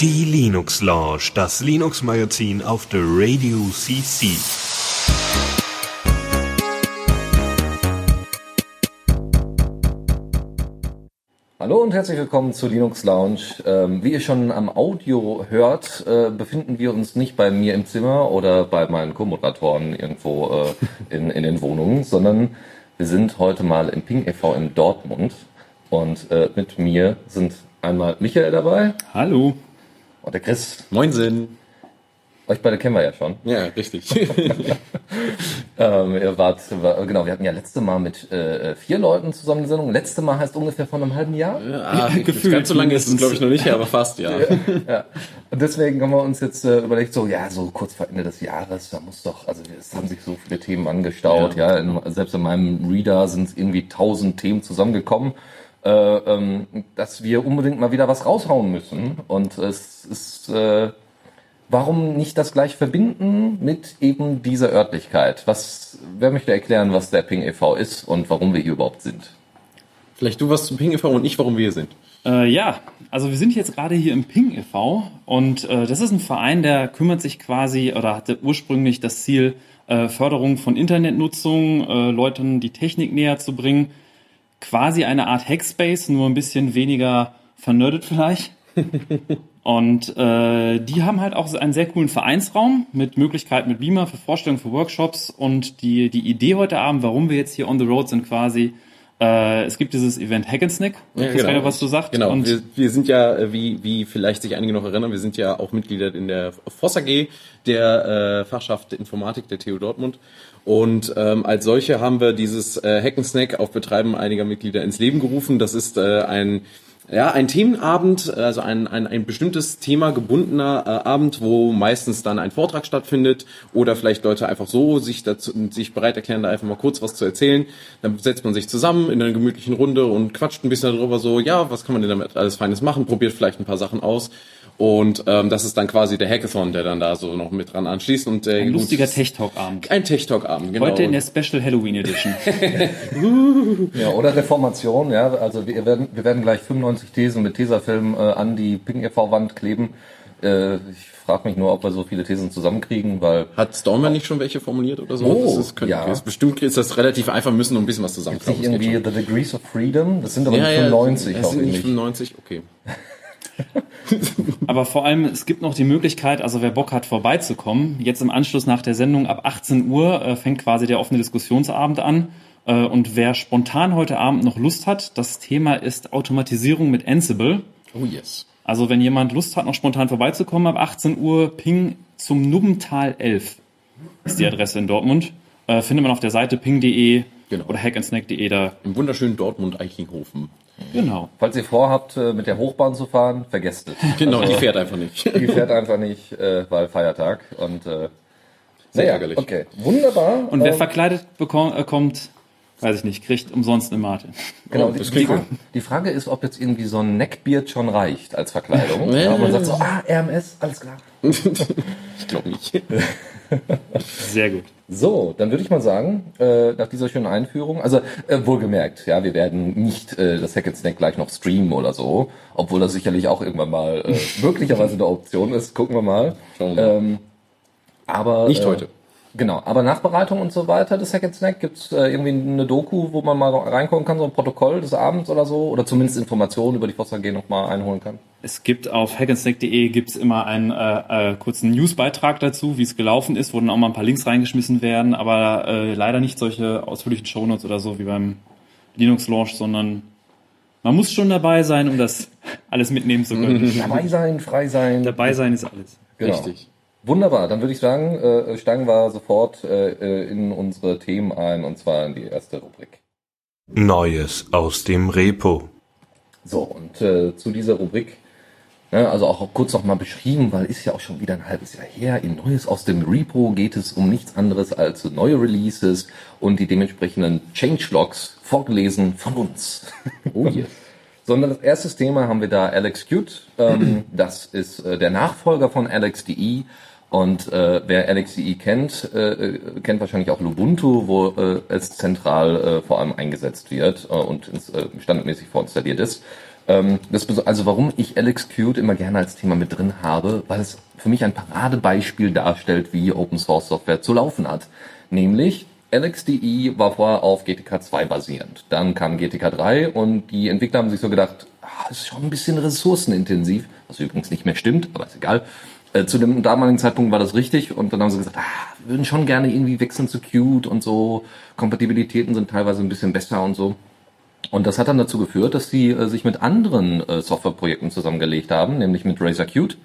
Die Linux Lounge, das Linux Magazin auf der Radio CC. Hallo und herzlich willkommen zur Linux Lounge. Ähm, wie ihr schon am Audio hört, äh, befinden wir uns nicht bei mir im Zimmer oder bei meinen Co-Moderatoren irgendwo äh, in, in den Wohnungen, sondern wir sind heute mal im Ping e.V. in Dortmund. Und äh, mit mir sind einmal Michael dabei Hallo. und der Chris. Moinsen. Euch beide kennen wir ja schon. Ja, richtig. Ähm, ihr wart, war, genau, wir hatten ja letzte Mal mit äh, vier Leuten zusammen eine Sendung. Letzte Mal heißt ungefähr vor einem halben Jahr. ah, Gefühlt ganz so lange ist es, glaube ich, noch nicht, aber fast, ja. Ja. Und deswegen haben wir uns jetzt äh, überlegt, so, ja, so kurz vor Ende des Jahres, da muss doch, also es haben sich so viele Themen angestaut, ja. In, selbst in meinem Reader sind irgendwie tausend Themen zusammengekommen, äh, ähm, dass wir unbedingt mal wieder was raushauen müssen. Und es ist, äh, warum nicht das gleich verbinden mit eben dieser Örtlichkeit? Was, wer möchte erklären, was der Ping e.V. ist und warum wir hier überhaupt sind? Vielleicht du was zum Ping e.V. und ich, warum wir hier sind. Äh, ja, also wir sind jetzt gerade hier im Ping e.V. und äh, das ist ein Verein, der kümmert sich quasi oder hatte ursprünglich das Ziel, äh, Förderung von Internetnutzung, äh, Leuten die Technik näher zu bringen. Quasi eine Art Hackspace, nur ein bisschen weniger vernördet vielleicht. Und äh, die haben halt auch einen sehr coolen Vereinsraum mit Möglichkeiten mit Beamer für Vorstellungen, für Workshops. Und die, die Idee heute Abend, warum wir jetzt hier on the road sind, quasi, äh, es gibt dieses Event Hack and Snack, Ja, nicht, was du sagst. Genau, Und wir, wir sind ja, äh, wie, wie vielleicht sich einige noch erinnern, wir sind ja auch Mitglieder in der FOSS AG, der äh, Fachschaft Informatik der TU Dortmund. Und ähm, als solche haben wir dieses äh, Hack and Snack auf Betreiben einiger Mitglieder ins Leben gerufen. Das ist äh, ein ja, ein Themenabend, also ein, ein, ein bestimmtes Thema gebundener äh, Abend, wo meistens dann ein Vortrag stattfindet oder vielleicht Leute einfach so sich dazu, sich bereit erklären, da einfach mal kurz was zu erzählen. Dann setzt man sich zusammen in einer gemütlichen Runde und quatscht ein bisschen darüber so, ja, was kann man denn damit alles Feines machen, probiert vielleicht ein paar Sachen aus. Und ähm, das ist dann quasi der Hackathon, der dann da so noch mit dran anschließt. Und der ein lustiger Tech Talk Abend. ein Tech Talk Abend, genau. Heute in der Special Halloween Edition. Ja, oder Reformation, ja. Also wir werden, wir werden gleich 95 Thesen mit Tesafilm äh, an die Ping e.V.-Wand kleben. Äh, ich frage mich nur, ob wir so viele Thesen zusammenkriegen, weil Hat Stormer nicht schon welche formuliert oder so? Oh, das ist, könnte, ja. ist bestimmt ist das relativ einfach, müssen nur ein bisschen was nicht zusammenklappen. das irgendwie. The Degrees of Freedom, das sind aber ja, nicht ja, 95 es auch sind nicht ähnlich. 95, okay. Aber vor allem, es gibt noch die Möglichkeit, also wer Bock hat, vorbeizukommen, jetzt im Anschluss nach der Sendung ab 18 Uhr äh, fängt quasi der offene Diskussionsabend an. Äh, und wer spontan heute Abend noch Lust hat, das Thema ist Automatisierung mit Ansible. Oh yes. Also wenn jemand Lust hat, noch spontan vorbeizukommen, ab 18 Uhr ping zum Nubbental 11 ist die Adresse in Dortmund. Äh, findet man auf der Seite ping.de Genau. oder hackandsnack.de da. Im wunderschönen Dortmund Eichlinghofen. Genau. Falls ihr vorhabt, äh, mit der Hochbahn zu fahren, vergesst es. Genau, Also, die fährt einfach nicht. Die fährt einfach nicht, äh, weil Feiertag. Und äh, Sehr naja, ärgerlich. Okay, wunderbar. Und wer Ähm, verkleidet bekommt, äh, kommt, weiß ich nicht, kriegt umsonst eine Mate. Genau, Oh, die, das die, die Frage ist, ob jetzt irgendwie so ein Neckbeard schon reicht als Verkleidung. ja, man sagt so, ah, RMS, alles klar. Ich glaube nicht. Sehr gut. So, dann würde ich mal sagen, äh, nach dieser schönen Einführung, also äh, wohlgemerkt, ja, wir werden nicht äh, das Hack and Snack gleich noch streamen oder so, obwohl das sicherlich auch irgendwann mal äh, möglicherweise eine Option ist. Gucken wir mal. Schauen wir mal. Ähm, aber Nicht äh, heute. Genau, aber Nachbereitung und so weiter des Hack and Snack gibt's äh, irgendwie eine Doku, wo man mal reingucken kann, so ein Protokoll des Abends oder so, oder zumindest Informationen über die Fossa G noch mal einholen kann. Es gibt auf hackandsnack.de gibt's immer einen äh, äh, kurzen Newsbeitrag dazu, wie es gelaufen ist, wo dann auch mal ein paar Links reingeschmissen werden, aber äh, leider nicht solche ausführlichen Shownotes oder so wie beim Linux Launch, sondern man muss schon dabei sein, um das alles mitnehmen zu können. Dabei sein, frei sein. dabei sein ist alles. Genau. Richtig. Wunderbar, dann würde ich sagen, äh, steigen wir sofort äh, äh, in unsere Themen ein und zwar in die erste Rubrik. Neues aus dem Repo. So, und äh, zu dieser Rubrik, ne, also auch kurz noch mal beschrieben, weil ist ja auch schon wieder ein halbes Jahr her. In Neues aus dem Repo geht es um nichts anderes als neue Releases und die dementsprechenden Changelogs vorgelesen von uns. Oh yes. Sondern das erste Thema haben wir da Alex Qt. Ähm, das ist äh, der Nachfolger von Alex.de Und äh, wer LXDE kennt, äh, kennt wahrscheinlich auch Lubuntu, wo äh, es zentral äh, vor allem eingesetzt wird äh, und ins, äh, standardmäßig vorinstalliert ist. Ähm, das, also warum ich LXQt immer gerne als Thema mit drin habe, weil es für mich ein Paradebeispiel darstellt, wie Open Source Software zu laufen hat. Nämlich LXDE war vorher auf GTK 2 basierend. Dann kam GTK 3 und die Entwickler haben sich so gedacht, ah, das ist schon ein bisschen ressourcenintensiv, was übrigens nicht mehr stimmt, aber ist egal. Äh, zu dem damaligen Zeitpunkt war das richtig und dann haben sie gesagt, ah, wir würden schon gerne irgendwie wechseln zu Qt und so. Kompatibilitäten sind teilweise ein bisschen besser und so. Und das hat dann dazu geführt, dass sie äh, sich mit anderen äh, Softwareprojekten zusammengelegt haben, nämlich mit Razer Qt,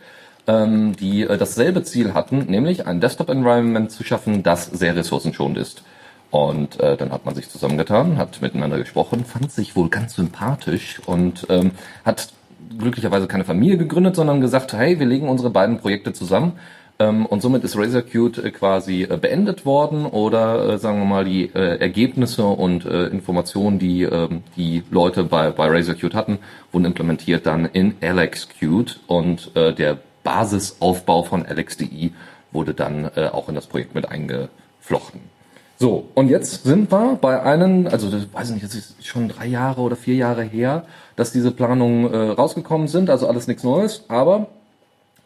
ähm, die äh, dasselbe Ziel hatten, nämlich ein Desktop-Environment zu schaffen, das sehr ressourcenschonend ist. Und äh, dann hat man sich zusammengetan, hat miteinander gesprochen, fand sich wohl ganz sympathisch und ähm, hat glücklicherweise keine Familie gegründet, sondern gesagt, hey, wir legen unsere beiden Projekte zusammen. Ähm, und somit ist Razer Qt äh, quasi äh, beendet worden oder äh, sagen wir mal die Ergebnisse und Informationen, die äh, die Leute bei, bei Razer Qt hatten, wurden implementiert dann in Alex Qt und der Basisaufbau von LXDE wurde dann auch in das Projekt mit eingeflochten. So, und jetzt sind wir bei einem, also das weiß ich nicht, das ist schon drei Jahre oder vier Jahre her, dass diese Planungen äh, rausgekommen sind, also alles nichts Neues, aber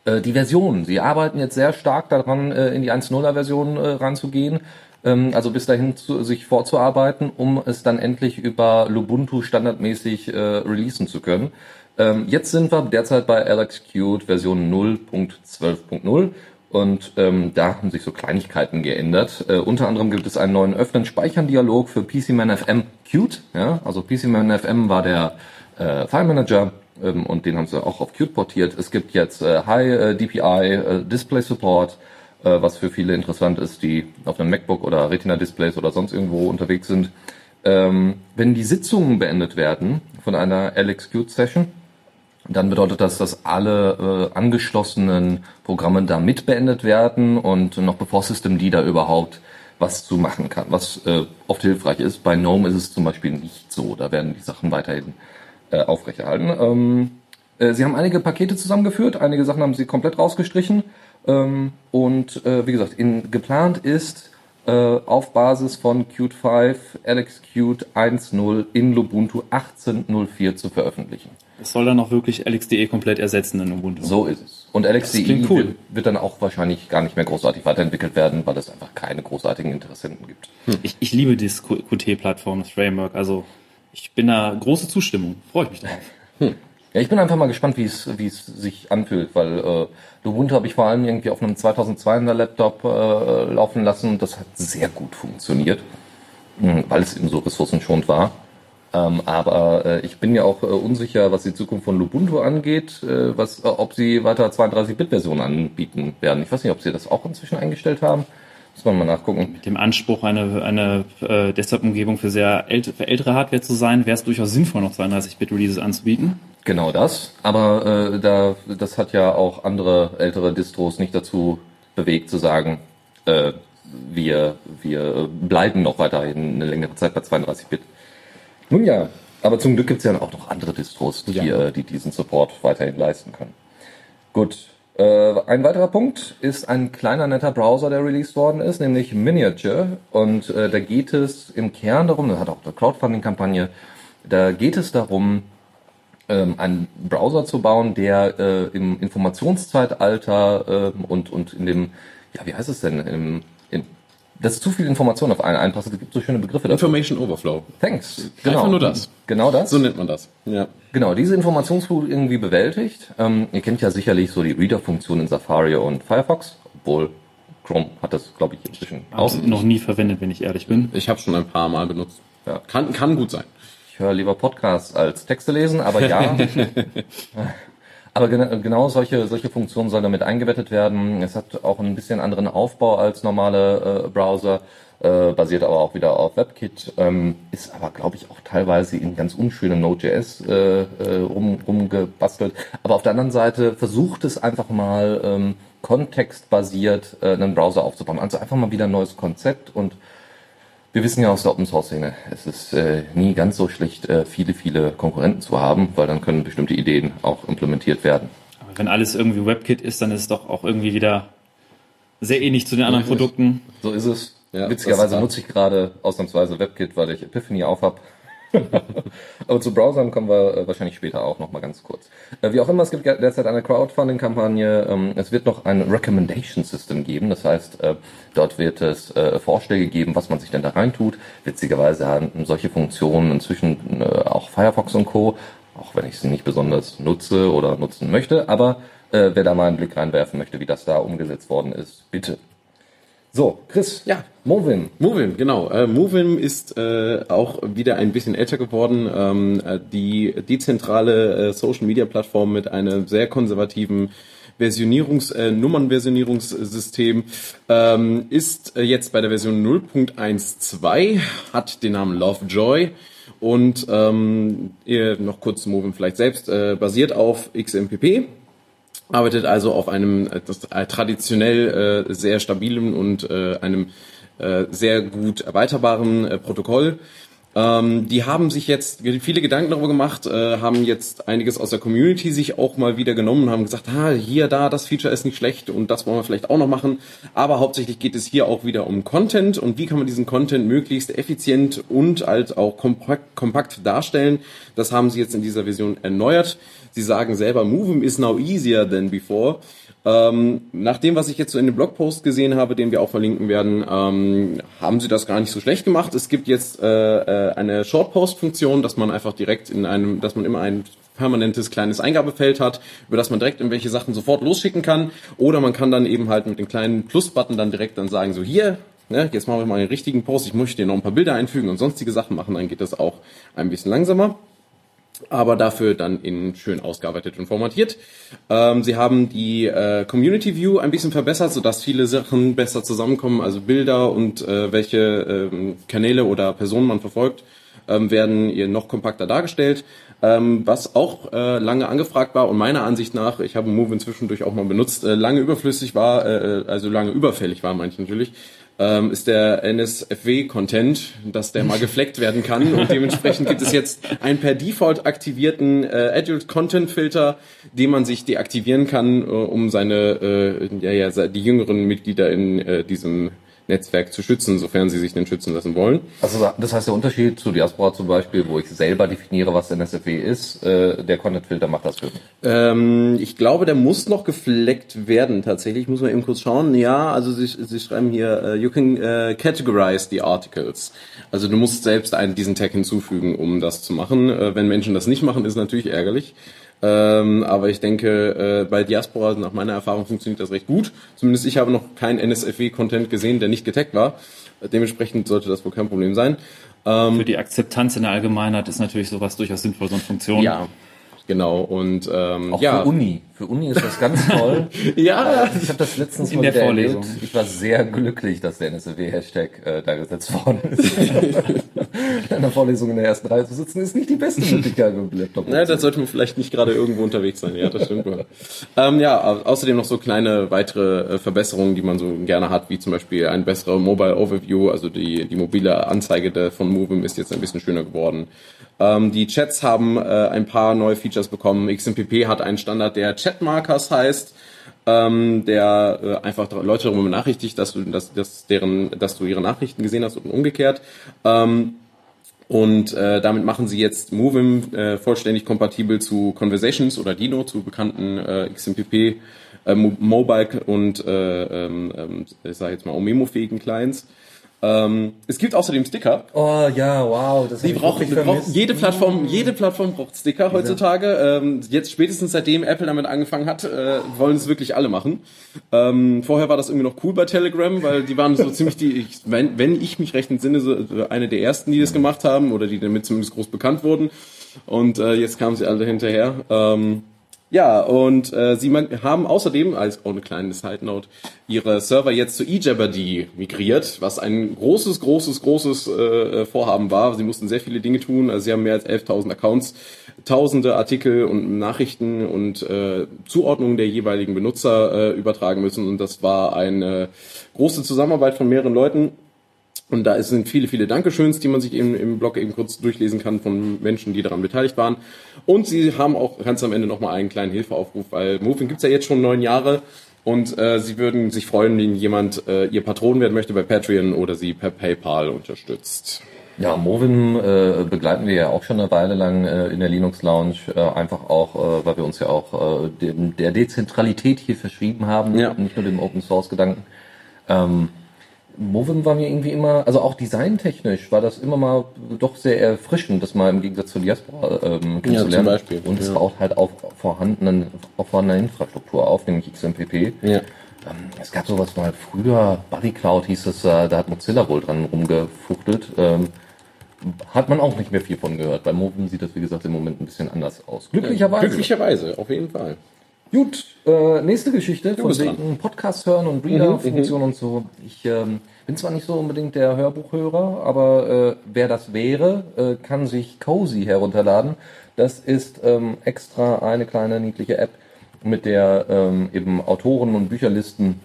äh, die Versionen, sie arbeiten jetzt sehr stark daran, äh, in die 1.0er Version äh, ranzugehen, ähm, also bis dahin zu, sich vorzuarbeiten, um es dann endlich über Lubuntu standardmäßig äh, releasen zu können. Ähm, jetzt sind wir derzeit bei LXQt Version 0.12.0 und ähm, da haben sich so Kleinigkeiten geändert. Äh, unter anderem gibt es einen neuen Öffnen-Speichern-Dialog für PCManFM Qt. Ja? Also PCManFM war der äh, File Manager ähm, und den haben sie auch auf Qt portiert. Es gibt jetzt äh, High äh, DPI äh, Display Support, äh, was für viele interessant ist, die auf einem MacBook oder Retina Displays oder sonst irgendwo unterwegs sind. Ähm, wenn die Sitzungen beendet werden von einer LXQt Session, dann bedeutet das, dass alle äh, angeschlossenen Programme da mit beendet werden und noch bevor Systemd da überhaupt was zu machen kann, was äh, oft hilfreich ist. Bei GNOME ist es zum Beispiel nicht so. Da werden die Sachen weiterhin äh, aufrechterhalten. Ähm, äh, sie haben einige Pakete zusammengeführt, einige Sachen haben sie komplett rausgestrichen. Ähm, und äh, wie gesagt, in, geplant ist, äh, auf Basis von Qt 5 LXQt 1.0 in Lubuntu 18.04 zu veröffentlichen. Das soll dann auch wirklich LXDE komplett ersetzen in Ubuntu. So ist es. Und LXDE cool. wird, wird dann auch wahrscheinlich gar nicht mehr großartig weiterentwickelt werden, weil es einfach keine großartigen Interessenten gibt. Ich, ich liebe dieses Qt-Plattform, das Framework. Also ich bin da große Zustimmung. Freue ich mich drauf. Ja, ich bin einfach mal gespannt, wie es wie es sich anfühlt, weil äh, Lubuntu habe ich vor allem irgendwie auf einem 2200 Laptop äh, laufen lassen und das hat sehr gut funktioniert, mh, weil es eben so ressourcenschonend war. Ähm, aber äh, ich bin ja auch äh, unsicher, was die Zukunft von Lubuntu angeht, äh, was, äh, ob sie weiter 32-Bit-Versionen anbieten werden. Ich weiß nicht, ob sie das auch inzwischen eingestellt haben. Muss man mal nachgucken. Mit dem Anspruch, eine, eine äh, Desktop-Umgebung für sehr ält für ältere Hardware zu sein, wäre es durchaus sinnvoll, noch 32-Bit-Releases anzubieten. Genau das. Aber äh, da, das hat ja auch andere ältere Distros nicht dazu bewegt zu sagen, äh, wir, wir bleiben noch weiterhin eine längere Zeit bei 32-Bit. Nun ja, aber zum Glück gibt es ja auch noch andere Distros, die, Ja. äh, die diesen Support weiterhin leisten können. Gut. Äh, ein weiterer Punkt ist ein kleiner netter Browser, der released worden ist, nämlich Miniature. Und äh, da geht es im Kern darum, das hat auch eine Crowdfunding-Kampagne, da geht es darum, ähm, einen Browser zu bauen, der äh, im Informationszeitalter ähm, und, und in dem, ja, wie heißt es denn, im, in, dass zu viel Information auf einen einpasst. Es gibt so schöne Begriffe dafür. Information Overflow. Thanks. Einfach nur das. Genau das. So nennt man das. Ja. Genau, diese Informationsflut irgendwie bewältigt. Ähm, ihr kennt ja sicherlich so die Reader-Funktion in Safari und Firefox, obwohl Chrome hat das, glaube ich, inzwischen auch. Auch noch nie verwendet, wenn ich ehrlich bin. Ich habe schon ein paar Mal benutzt. Ja. Kann, kann gut sein. Ich höre lieber Podcasts als Texte lesen, aber ja. aber gen genau solche, solche Funktionen sollen damit eingebettet werden. Es hat auch ein bisschen anderen Aufbau als normale äh, Browser, äh, basiert aber auch wieder auf WebKit, ähm, ist aber, glaube ich, auch teilweise in ganz unschönem Node.js äh, äh, rum, rumgebastelt. Aber auf der anderen Seite versucht es einfach mal ähm, kontextbasiert äh, einen Browser aufzubauen. Also einfach mal wieder ein neues Konzept und wir wissen ja aus der Open Source Szene, es ist äh, nie ganz so schlecht, äh, viele, viele Konkurrenten zu haben, weil dann können bestimmte Ideen auch implementiert werden. Aber wenn alles irgendwie WebKit ist, dann ist es doch auch irgendwie wieder sehr ähnlich zu den anderen Produkten. So ist es. Ja, Witzigerweise nutze ich gerade ausnahmsweise WebKit, weil ich Epiphany auf hab. Aber zu Browsern kommen wir äh, wahrscheinlich später auch noch mal ganz kurz. Äh, wie auch immer, es gibt derzeit eine Crowdfunding-Kampagne. Ähm, es wird noch ein Recommendation System geben. Das heißt, äh, dort wird es Vorschläge geben, was man sich denn da reintut. Witzigerweise haben solche Funktionen inzwischen auch Firefox und Co. Auch wenn ich sie nicht besonders nutze oder nutzen möchte. Aber wer da mal einen Blick reinwerfen möchte, wie das da umgesetzt worden ist, bitte. So, Chris. Ja. Movin. Movim, genau. Äh, Movim ist äh, auch wieder ein bisschen älter geworden. Ähm, äh, die dezentrale äh, Social Media Plattform mit einem sehr konservativen Versionierungs, äh, Nummernversionierungssystem ähm, ist äh, jetzt bei der Version 0.12, hat den Namen Lovejoy und ähm, ihr noch kurz zu Movim vielleicht selbst, äh, basiert auf XMPP, arbeitet also auf einem äh, traditionell äh, sehr stabilen und äh, einem äh, sehr gut erweiterbaren äh, Protokoll. Ähm, die haben sich jetzt viele Gedanken darüber gemacht, äh, haben jetzt einiges aus der Community sich auch mal wieder genommen und haben gesagt, ah, hier, da, das Feature ist nicht schlecht und das wollen wir vielleicht auch noch machen. Aber hauptsächlich geht es hier auch wieder um Content und wie kann man diesen Content möglichst effizient und halt auch kompakt, kompakt darstellen. Das haben sie jetzt in dieser Version erneuert. Sie sagen selber, Movem is now easier than before. Ähm, nach dem, was ich jetzt so in dem Blogpost gesehen habe, den wir auch verlinken werden, ähm, haben sie das gar nicht so schlecht gemacht. Es gibt jetzt äh, äh, eine Shortpost-Funktion, dass man einfach direkt in einem, dass man immer ein permanentes kleines Eingabefeld hat, über das man direkt irgendwelche Sachen sofort losschicken kann. Oder man kann dann eben halt mit dem kleinen Plus-Button dann direkt dann sagen, so hier, ne, jetzt machen wir mal einen richtigen Post, ich möchte dir noch ein paar Bilder einfügen und sonstige Sachen machen, dann geht das auch ein bisschen langsamer aber dafür dann in schön ausgearbeitet und formatiert. Ähm, sie haben die äh, Community View ein bisschen verbessert, sodass viele Sachen besser zusammenkommen, also Bilder und äh, welche ähm, Kanäle oder Personen man verfolgt, ähm, werden ihr noch kompakter dargestellt. Ähm, was auch äh, lange angefragt war und meiner Ansicht nach, ich habe Move inzwischen durch auch mal benutzt, äh, lange überflüssig war, äh, also lange überfällig war manche natürlich, ähm, ist der NSFW-Content, dass der mal gefleckt werden kann. Und dementsprechend gibt es jetzt einen per Default aktivierten äh, Adult Content Filter, den man sich deaktivieren kann, äh, um seine, äh, ja, ja, die jüngeren Mitglieder in äh, diesem Netzwerk zu schützen, sofern sie sich denn schützen lassen wollen. Also das heißt, der Unterschied zu Diaspora zum Beispiel, wo ich selber definiere, was NSFW ist, äh, der Content-Filter macht das für mich. Ähm, ich glaube, der muss noch gefleckt werden tatsächlich. Ich muss mal eben kurz schauen. Ja, also sie, sie schreiben hier, uh, you can uh, categorize the articles. Also du musst selbst einen, diesen Tag hinzufügen, um das zu machen. Äh, wenn Menschen das nicht machen, ist natürlich ärgerlich. Ähm, aber ich denke, äh, bei Diaspora, nach meiner Erfahrung, funktioniert das recht gut. Zumindest ich habe noch keinen NSFW-Content gesehen, der nicht getaggt war. Dementsprechend sollte das wohl kein Problem sein. Ähm, Für die Akzeptanz in der Allgemeinheit ist natürlich sowas durchaus sinnvoll, so eine Funktion. ja, genau. Und ähm, Auch ja, für Uni. Für Uni ist das ganz toll. ja, Ich habe das letztens In der Vorlesung. erlebt. Ich war sehr glücklich, dass der NSFW-Hashtag äh, da gesetzt worden ist. in einer Vorlesung in der ersten Reihe zu sitzen, ist nicht die beste Möglichkeit mit dem Laptop. Ja, da sollte man vielleicht nicht gerade irgendwo unterwegs sein. Ja, das stimmt ähm, ja, au- außerdem noch so kleine weitere äh, Verbesserungen, die man so gerne hat, wie zum Beispiel ein besserer Mobile Overview, also die, die mobile Anzeige der, von Movim ist jetzt ein bisschen schöner geworden. Ähm, die Chats haben äh, ein paar neue Features bekommen. XMPP hat einen Standard, der Chatmarkers heißt ähm, der äh, einfach Leute darüber benachrichtigt, dass du, dass, dass deren, dass du ihre Nachrichten gesehen hast und umgekehrt. Ähm, und äh, damit machen sie jetzt Movim äh, vollständig kompatibel zu Conversations oder Dino, zu bekannten äh, XMPP, äh, Mo Mobile und äh, ähm, ähm, ich sag jetzt mal Omemo-fähigen Clients. Ähm, es gibt außerdem Sticker. Oh ja, wow. Das Die braucht, braucht jede Plattform, jede Plattform braucht Sticker heutzutage. Ähm, jetzt spätestens seitdem Apple damit angefangen hat, äh, wollen es wirklich alle machen. Ähm, vorher war das irgendwie noch cool bei Telegram, weil die waren so ziemlich die, ich, wenn, wenn ich mich recht entsinne, so so eine der ersten, die das gemacht haben oder die damit zumindest groß bekannt wurden. Und äh, jetzt kamen sie alle hinterher. Ähm, ja, und äh, sie haben außerdem, als auch eine kleine Side Note, ihre Server jetzt zu eJeopardy migriert, was ein großes, großes, großes äh, Vorhaben war. Sie mussten sehr viele Dinge tun. Also sie haben mehr als 11.000 Accounts, tausende Artikel und Nachrichten und äh, Zuordnungen der jeweiligen Benutzer äh, übertragen müssen. Und das war eine große Zusammenarbeit von mehreren Leuten. Und da sind viele, viele Dankeschöns, die man sich eben im Blog eben kurz durchlesen kann von Menschen, die daran beteiligt waren. Und sie haben auch ganz am Ende nochmal einen kleinen Hilfeaufruf, weil Moving gibt's ja jetzt schon neun Jahre. Und äh, sie würden sich freuen, wenn jemand äh, ihr Patron werden möchte bei Patreon oder sie per PayPal unterstützt. Ja, Movin äh, begleiten wir ja auch schon eine Weile lang äh, in der Linux Lounge, äh, einfach auch, äh, weil wir uns ja auch äh, dem, der Dezentralität hier verschrieben haben, Ja. nicht nur dem Open Source Gedanken. Ähm, Movin war mir irgendwie immer, also auch designtechnisch war das immer mal doch sehr erfrischend, das mal im Gegensatz zu Diaspora ähm, kennenzulernen. Beispiel, Und es ja. baut halt auf vorhandenen, auf vorhandener Infrastruktur auf, nämlich XMPP. Ja. Ähm, es gab sowas mal früher, Buddy Cloud hieß es, äh, da hat Mozilla wohl dran rumgefuchtelt. Ähm, hat man auch nicht mehr viel von gehört. Bei Movin sieht das, wie gesagt, im Moment ein bisschen anders aus. Glücklicherweise. Glücklicherweise, auf jeden Fall. Gut, äh, nächste Geschichte von wegen Podcast hören und Reader-Funktion und so. Ich ähm, bin zwar nicht so unbedingt der Hörbuchhörer, aber äh, wer das wäre, äh, kann sich Cozy herunterladen. Das ist ähm, extra eine kleine niedliche App, mit der ähm, eben Autoren und Bücherlisten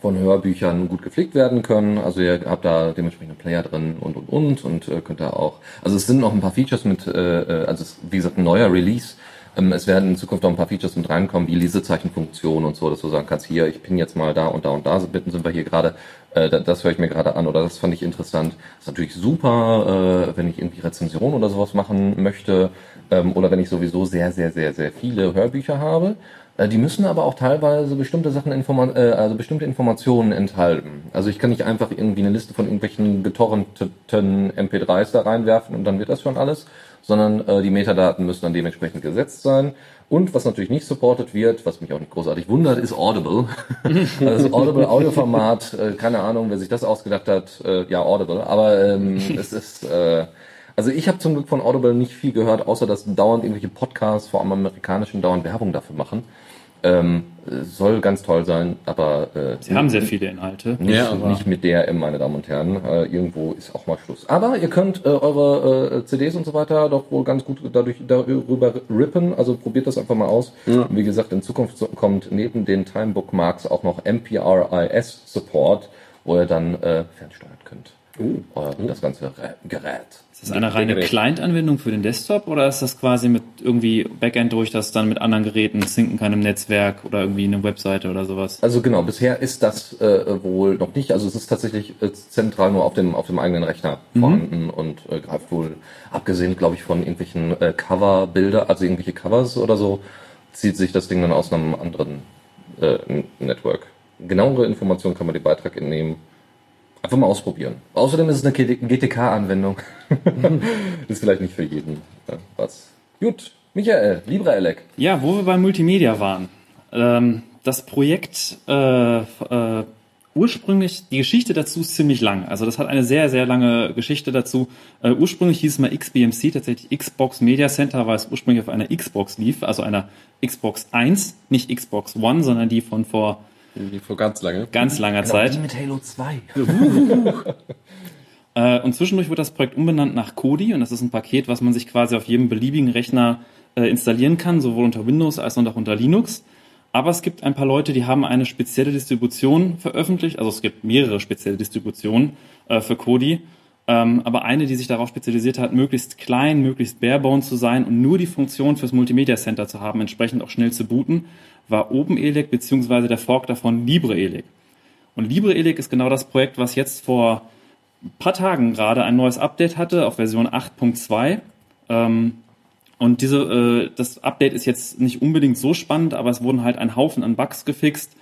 von Hörbüchern gut gepflegt werden können. Also ihr habt da dementsprechend einen Player drin und und und und äh, könnt da auch. Also es sind noch ein paar Features mit, äh, äh, also es wie gesagt ein neuer Release. Ähm, es werden in Zukunft noch ein paar Features mit reinkommen, wie Lesezeichenfunktion und so, dass du sagen kannst, hier, ich bin jetzt mal da und da und da, bitten sind wir hier gerade, äh, da- das höre ich mir gerade an oder das fand ich interessant. ist natürlich super, äh, wenn ich irgendwie Rezension oder sowas machen möchte ähm, oder wenn ich sowieso sehr, sehr, sehr, sehr viele Hörbücher habe. Äh, Die müssen aber auch teilweise bestimmte Sachen, informa äh, also bestimmte Informationen enthalten. Also ich kann nicht einfach irgendwie eine Liste von irgendwelchen getorrenteten MP3s da reinwerfen und dann wird das schon alles, sondern äh, die Metadaten müssen dann dementsprechend gesetzt sein. Und was natürlich nicht supported wird, was mich auch nicht großartig wundert, ist Audible. also das Audible Audioformat, äh, keine Ahnung, wer sich das ausgedacht hat, äh, ja Audible, aber ähm, es ist äh, also ich habe zum Glück von Audible nicht viel gehört, außer dass dauernd irgendwelche Podcasts, vor allem amerikanischen, dauernd Werbung dafür machen. Ähm, äh, soll ganz toll sein, aber äh, Sie haben sehr viele Inhalte. nicht, Ja, nicht mit DRM, meine Damen und Herren. Äh, irgendwo ist auch mal Schluss. Aber ihr könnt äh, eure äh, CDs und so weiter doch wohl ganz gut dadurch darüber rippen. Also probiert das einfach mal aus. Und Wie gesagt, in Zukunft kommt neben den Time Bookmarks auch noch MPRIS Support, wo ihr dann äh, fernsteuern könnt. Euer, Das ganze Gerät. Ist das eine reine. Client-Anwendung für den Desktop oder ist das quasi mit irgendwie Backend durch, das dann mit anderen Geräten sinken kann im Netzwerk oder irgendwie eine Webseite oder sowas? Also genau, bisher ist das äh, wohl noch nicht. Also es ist tatsächlich äh, zentral nur auf dem auf dem eigenen Rechner vorhanden und äh, greift wohl, abgesehen, glaube ich, von irgendwelchen äh, Coverbilder, also irgendwelche Covers oder so, zieht sich das Ding dann aus einem anderen äh, Network. Genauere Informationen kann man den Beitrag entnehmen. Einfach mal ausprobieren. Außerdem ist es eine GTK-Anwendung. ist vielleicht nicht für jeden äh, was. Gut, Michael, LibreElec. Ja, wo wir bei Multimedia waren. Ähm, das Projekt äh, äh, ursprünglich, die Geschichte dazu ist ziemlich lang. Also das hat eine sehr, sehr lange Geschichte dazu. Äh, ursprünglich hieß es mal XBMC, tatsächlich Xbox Media Center, weil es ursprünglich auf einer Xbox lief, also einer Xbox 1, nicht Xbox One, sondern die von vor Die vor ganz lange. ganz langer Zeit. mit Halo 2. Äh, und zwischendurch wird das Projekt umbenannt nach Kodi und das ist ein Paket, was man sich quasi auf jedem beliebigen Rechner äh, installieren kann, sowohl unter Windows als auch unter Linux. Aber es gibt ein paar Leute, die haben eine spezielle Distribution veröffentlicht. Also es gibt mehrere spezielle Distributionen äh, für Kodi. Ähm, aber eine, die sich darauf spezialisiert hat, möglichst klein, möglichst barebone zu sein und nur die Funktion fürs Multimedia Center zu haben, entsprechend auch schnell zu booten, war OpenELEC beziehungsweise der Fork davon LibreELEC. Und LibreELEC ist genau das Projekt, was jetzt vor ein paar Tagen gerade ein neues Update hatte auf Version 8.2. Ähm, und diese, äh, das Update ist jetzt nicht unbedingt so spannend, aber es wurden halt ein Haufen an Bugs gefixt.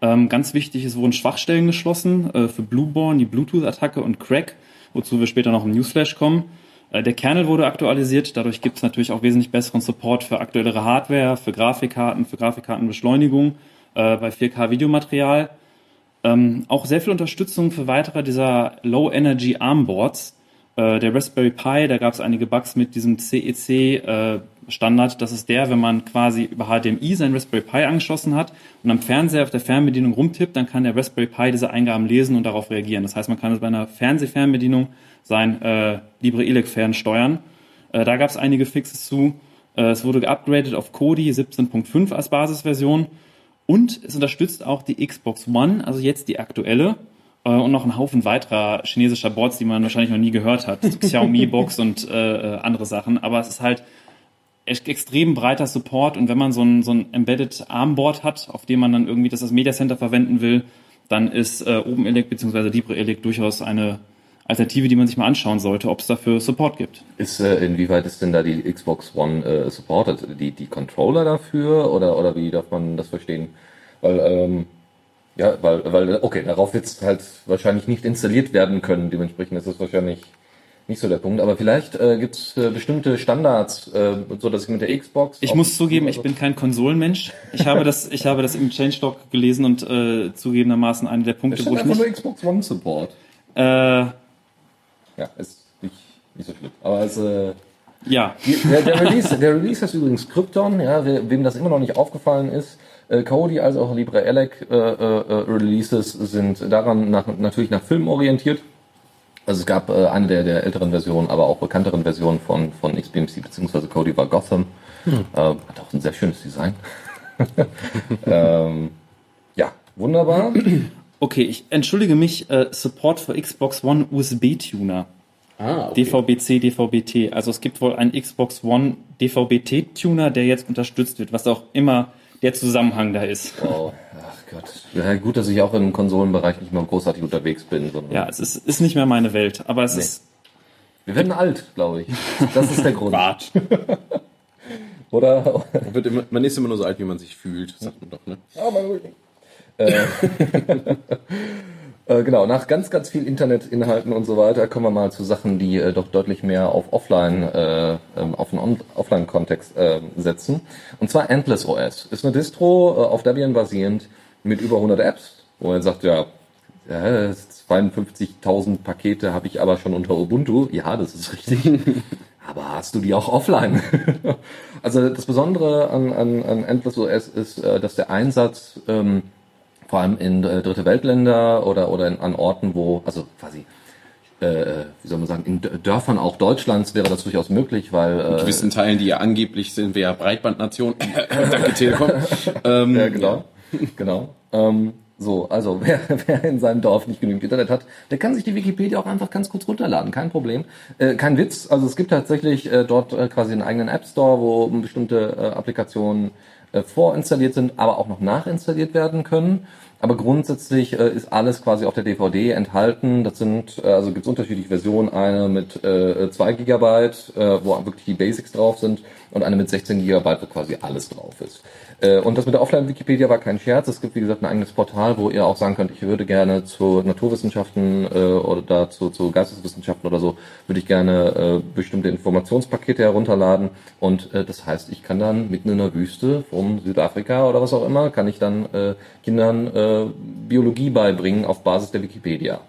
Ähm, ganz wichtig, es wurden Schwachstellen geschlossen äh, für Blueborn, die Bluetooth-Attacke und Crack, wozu wir später noch im Newsflash kommen. Äh, der Kernel wurde aktualisiert, dadurch gibt es natürlich auch wesentlich besseren Support für aktuellere Hardware, für Grafikkarten, für Grafikkartenbeschleunigung, äh, bei 4K-Videomaterial. Ähm, auch sehr viel Unterstützung für weitere dieser Low-Energy ARM-Boards. Äh, der Raspberry Pi, da gab es einige Bugs mit diesem CEC-Standard. das ist der, wenn man quasi über HDMI sein Raspberry Pi angeschlossen hat und am Fernseher auf der Fernbedienung rumtippt, dann kann der Raspberry Pi diese Eingaben lesen und darauf reagieren. Das heißt, man kann bei einer Fernsehfernbedienung sein äh, LibreELEC fernsteuern. Äh, da gab es einige Fixes zu. Äh, es wurde geupgradet auf Kodi 17.5 als Basisversion. Und es unterstützt auch die Xbox One, also jetzt die aktuelle, äh, und noch einen Haufen weiterer chinesischer Boards, die man wahrscheinlich noch nie gehört hat. Xiaomi Box und äh, äh, andere Sachen. Aber es ist halt ex- extrem breiter Support und wenn man so ein, so ein Embedded Armboard hat, auf dem man dann irgendwie das als Media Center verwenden will, dann ist äh, OpenELEC bzw. LibreELEC durchaus eine Alternative, die man sich mal anschauen sollte, ob es dafür Support gibt. Ist, äh, inwieweit ist denn da die Xbox One äh, supported? Die, die Controller dafür oder, oder wie darf man das verstehen? Weil, ähm, ja, weil, weil, okay, darauf wird es halt wahrscheinlich nicht installiert werden können. Dementsprechend ist das wahrscheinlich nicht so der Punkt. Aber vielleicht äh, gibt es äh, bestimmte Standards, äh, so dass ich mit der Xbox. Ich muss zugeben, also- ich bin kein Konsolenmensch. Ich habe das, ich habe das im Changelog gelesen und äh, zugegebenermaßen einer der Punkte, wo ich einfach nur nicht. Xbox One Support. Äh, Ja, ist nicht, nicht so schlimm. Aber es, äh, ja, Der, der, Release, der Release heißt übrigens Krypton, ja, we- wem das immer noch nicht aufgefallen ist. Äh, Kodi als auch LibreELEC äh, äh, äh, Releases sind daran nach, natürlich nach Filmen orientiert. Also es gab äh, eine der, der älteren Versionen, aber auch bekannteren Versionen von, von XBMC bzw. Kodi war Gotham. Äh, hat auch ein sehr schönes Design. ähm, ja, wunderbar. okay, ich entschuldige mich. Äh, Support für Xbox One USB-Tuner. Ah, okay. DVB-C, DVB-T. Also es gibt wohl einen Xbox One DVB-T-Tuner, der jetzt unterstützt wird, was auch immer der Zusammenhang da ist. Wow. Ach Gott. Ja, gut, dass ich auch im Konsolenbereich nicht mehr großartig unterwegs bin. Sondern Ja, es ist, ist nicht mehr meine Welt, aber es Nee. ist Wir werden alt, glaube ich. Das ist der Grund. Quatsch. Oder? Man, wird immer, man ist immer nur so alt, wie man sich fühlt, sagt man doch, ne? Ja, mein Rücken. Äh, äh, genau, nach ganz, ganz viel Internetinhalten und so weiter kommen wir mal zu Sachen, die äh, doch deutlich mehr auf Offline, äh, ähm, auf einen On- Offline-Kontext äh, setzen. Und zwar Endless OS. Ist eine Distro auf Debian basierend mit über 100 Apps, wo man sagt, ja, ja 52.000 Pakete habe ich aber schon unter Ubuntu. Ja, das ist richtig. Aber hast du die auch offline? also das Besondere an, an, an Endless OS ist, dass der Einsatz ähm, vor allem in äh, dritte Weltländer oder oder in, an Orten, wo also quasi äh, wie soll man sagen, in Dörfern auch Deutschlands wäre das durchaus möglich, weil In äh, gewissen Teilen, die ja angeblich sind, wir ja Breitbandnation. Danke, Telekom. ähm, Ja, genau. genau. Ähm, so, also wer, wer in seinem Dorf nicht genügend Internet hat, der kann sich die Wikipedia auch einfach ganz kurz runterladen, kein Problem. Äh, kein Witz, also es gibt tatsächlich äh, dort äh, quasi einen eigenen App Store, wo bestimmte äh, Applikationen äh, vorinstalliert sind, aber auch noch nachinstalliert werden können. Aber grundsätzlich äh, ist alles quasi auf der DVD enthalten. Das sind, äh, also gibt es unterschiedliche Versionen. Eine mit äh, 2 Gigabyte, äh, wo wirklich die Basics drauf sind, und eine mit 16 Gigabyte, wo quasi alles drauf ist. Äh, und das mit der Offline-Wikipedia war kein Scherz. Es gibt, wie gesagt, ein eigenes Portal, wo ihr auch sagen könnt, ich würde gerne zu Naturwissenschaften äh, oder da zu, zu Geisteswissenschaften oder so, würde ich gerne äh, bestimmte Informationspakete herunterladen. Und äh, das heißt, ich kann dann mitten in der Wüste von Südafrika oder was auch immer, kann ich dann äh, Kindern äh, Biologie beibringen auf Basis der Wikipedia.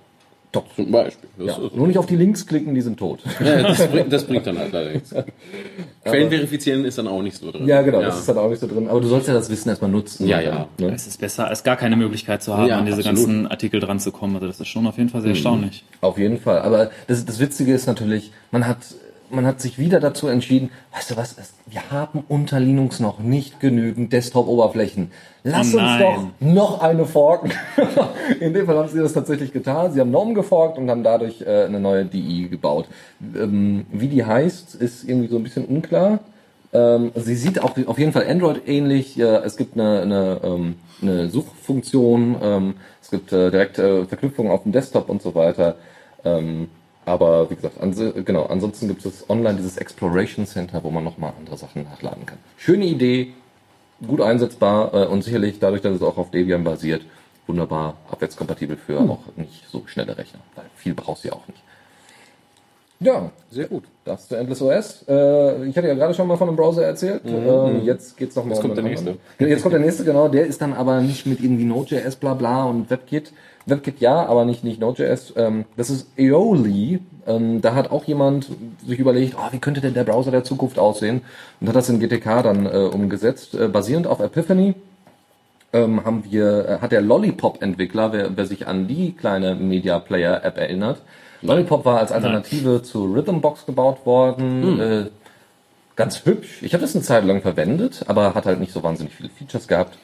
Doch. Zum Beispiel. Das, Ja. ist, Nur nicht auf die Links klicken, die sind tot. ja, das, bringt, das bringt dann halt leider nichts. Quellen verifizieren ist dann auch nicht so drin. Ja, genau, das ist dann auch nicht so drin. Aber du sollst ja das Wissen erstmal nutzen. Ja, ja. Ne? Es ist besser, als gar keine Möglichkeit zu haben, Ja, an diese absolut. ganzen Artikel dran zu kommen. Also das ist schon auf jeden Fall sehr erstaunlich. Auf jeden Fall. Aber das, das Witzige ist natürlich, man hat, man hat sich wieder dazu entschieden, weißt du was, wir haben unter Linux noch nicht genügend Desktop-Oberflächen. Lass Oh uns doch noch eine forken. In dem Fall haben sie das tatsächlich getan. Sie haben GNOME geforkt und haben dadurch äh, eine neue DI gebaut. Ähm, wie die heißt, ist irgendwie so ein bisschen unklar. Ähm, sie sieht auch auf jeden Fall Android ähnlich. Ja, es gibt eine, eine, ähm, eine Suchfunktion, ähm, es gibt äh, direkt äh, Verknüpfungen auf dem Desktop und so weiter. Aber wie gesagt, ans genau, ansonsten gibt es online dieses Exploration Center, wo man nochmal andere Sachen nachladen kann. Schöne Idee, gut einsetzbar äh, und sicherlich dadurch, dass es auch auf Debian basiert, wunderbar abwärtskompatibel für auch nicht so schnelle Rechner, weil viel brauchst du ja auch nicht. Ja, Sehr gut. das zu Endless OS. Äh, ich hatte ja gerade schon mal von einem Browser erzählt. Ähm, jetzt geht's noch mal Jetzt um kommt der nächste. Jetzt kommt der nächste, genau. Der ist dann aber nicht mit irgendwie Node.js, bla bla und WebKit. WebKit ja, aber nicht, nicht Node.js. Ähm, das ist Aeoli. Ähm, da hat auch jemand sich überlegt, oh, wie könnte denn der Browser der Zukunft aussehen? Und hat das in GTK dann äh, umgesetzt. Äh, basierend auf Epiphany ähm, haben wir, äh, hat der Lollipop-Entwickler, wer, wer sich an die kleine Media Player-App erinnert, Lollipop war als Alternative zu Rhythmbox gebaut worden. Äh, ganz hübsch. Ich habe das eine Zeit lang verwendet, aber hat halt nicht so wahnsinnig viele Features gehabt.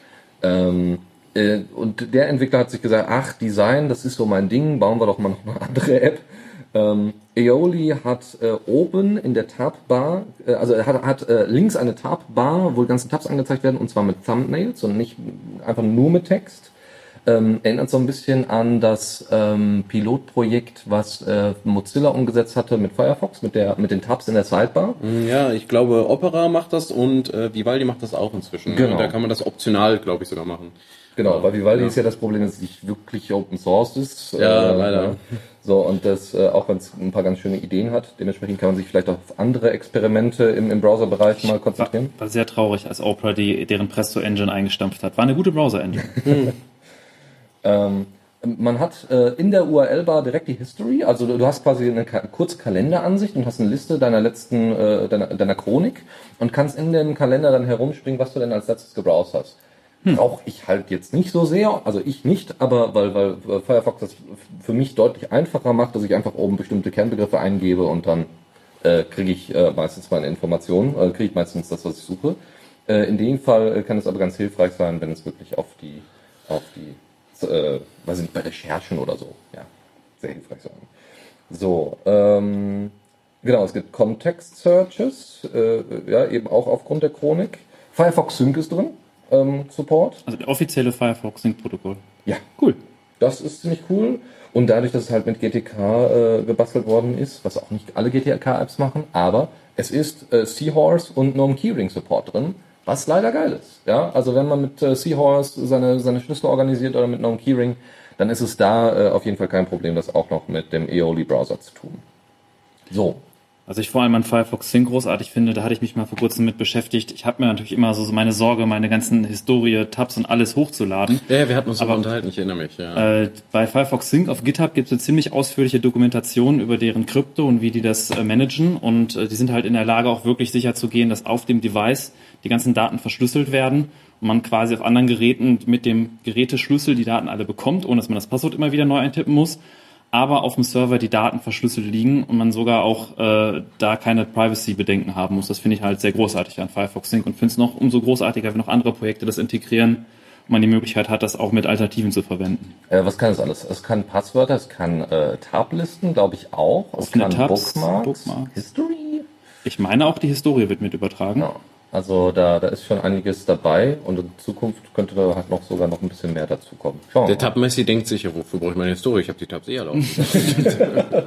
Ähm, äh, und der Entwickler hat sich gesagt, ach, Design, das ist so mein Ding, bauen wir doch mal noch eine andere App. Ähm, Aeoli hat äh, oben in der Tab-Bar, äh, also er hat, hat äh, links eine Tab-Bar, wo die ganzen Tabs angezeigt werden, und zwar mit Thumbnails und nicht einfach nur mit Text. Ähm, erinnert so ein bisschen an das ähm, Pilotprojekt, was äh, Mozilla umgesetzt hatte mit Firefox, mit, der, mit den Tabs in der Sidebar. Ja, ich glaube, Opera macht das und äh, Vivaldi macht das auch inzwischen. Genau. Da kann man das optional, glaube ich, sogar machen. Genau, weil Vivaldi Ja. ist ja das Problem, dass es nicht wirklich Open Source ist. Ja, leider. So, und das, äh, auch wenn es ein paar ganz schöne Ideen hat, dementsprechend kann man sich vielleicht auf andere Experimente im, im Browser-Bereich mal War, konzentrieren. war sehr traurig, als Opera die, deren Presto-Engine eingestampft hat. War eine gute Browser-Engine. Ähm, man hat äh, in der URL-Bar direkt die History, also du, du hast quasi eine Ka kurze Kalenderansicht und hast eine Liste deiner letzten, äh, deiner, deiner Chronik und kannst in dem Kalender dann herumspringen, was du denn als letztes gebrowst hast. Brauche ich halt jetzt nicht so sehr, also ich nicht, aber weil, weil Firefox das für mich deutlich einfacher macht, dass ich einfach oben bestimmte Kernbegriffe eingebe und dann äh, kriege ich äh, meistens meine Informationen, äh, kriege ich meistens das, was ich suche. Äh, in dem Fall äh, kann es aber ganz hilfreich sein, wenn es wirklich auf die, auf die, äh, weiß ich nicht, bei Recherchen oder so, ja, sehr hilfreich sein. So, ähm, genau, es gibt Context Searches, äh, ja, eben auch aufgrund der Chronik. Firefox Sync ist drin, ähm, Support. Also der offizielle Firefox Sync-Protokoll. Ja, Cool. das ist ziemlich cool. Und dadurch, dass es halt mit GTK äh, gebastelt worden ist, was auch nicht alle GTK-Apps machen, aber es ist äh, Seahorse und GNOME Keyring Support drin, was leider geil ist. Ja, also wenn man mit äh, Seahorse seine, seine Schlüssel organisiert oder mit GNOME Keyring, dann ist es da äh, auf jeden Fall kein Problem, das auch noch mit dem Aeoli-Browser zu tun. So, Also ich vor allem an Firefox Sync großartig finde, da hatte ich mich mal vor kurzem mit beschäftigt. Ich habe mir natürlich immer so meine Sorge, meine ganzen Historie, Tabs und alles hochzuladen. Ja, wir hatten uns Aber- unterhalten, ich erinnere mich. Ja. Äh, bei Firefox Sync auf GitHub gibt es eine ziemlich ausführliche Dokumentation über deren Krypto und wie die das äh, managen. Und äh, die sind halt in der Lage, auch wirklich sicher zu gehen, dass auf dem Device die ganzen Daten verschlüsselt werden und man quasi auf anderen Geräten mit dem Geräteschlüssel die Daten alle bekommt, ohne dass man das Passwort immer wieder neu eintippen muss. Aber auf dem Server die Daten verschlüsselt liegen und man sogar auch äh, da keine Privacy-Bedenken haben muss. Das finde ich halt sehr großartig an Firefox Sync und finde es noch umso großartiger, wenn noch andere Projekte das integrieren und man die Möglichkeit hat, das auch mit Alternativen zu verwenden. äh, was kann es alles? Es kann Passwörter, es kann äh, Tablisten, glaube ich auch. Es Offene kann Tabs, Bookmarks, Bookmarks. History. Ich meine auch die Historie wird mit übertragen. Ja, also da, da ist schon einiges dabei und in Zukunft könnte da halt noch sogar noch ein bisschen mehr dazu kommen. Schauen Der mal. Tab-Messi denkt sich, ja, wofür brauche ich meine Historie? Ich habe die Tabs eh alle offen.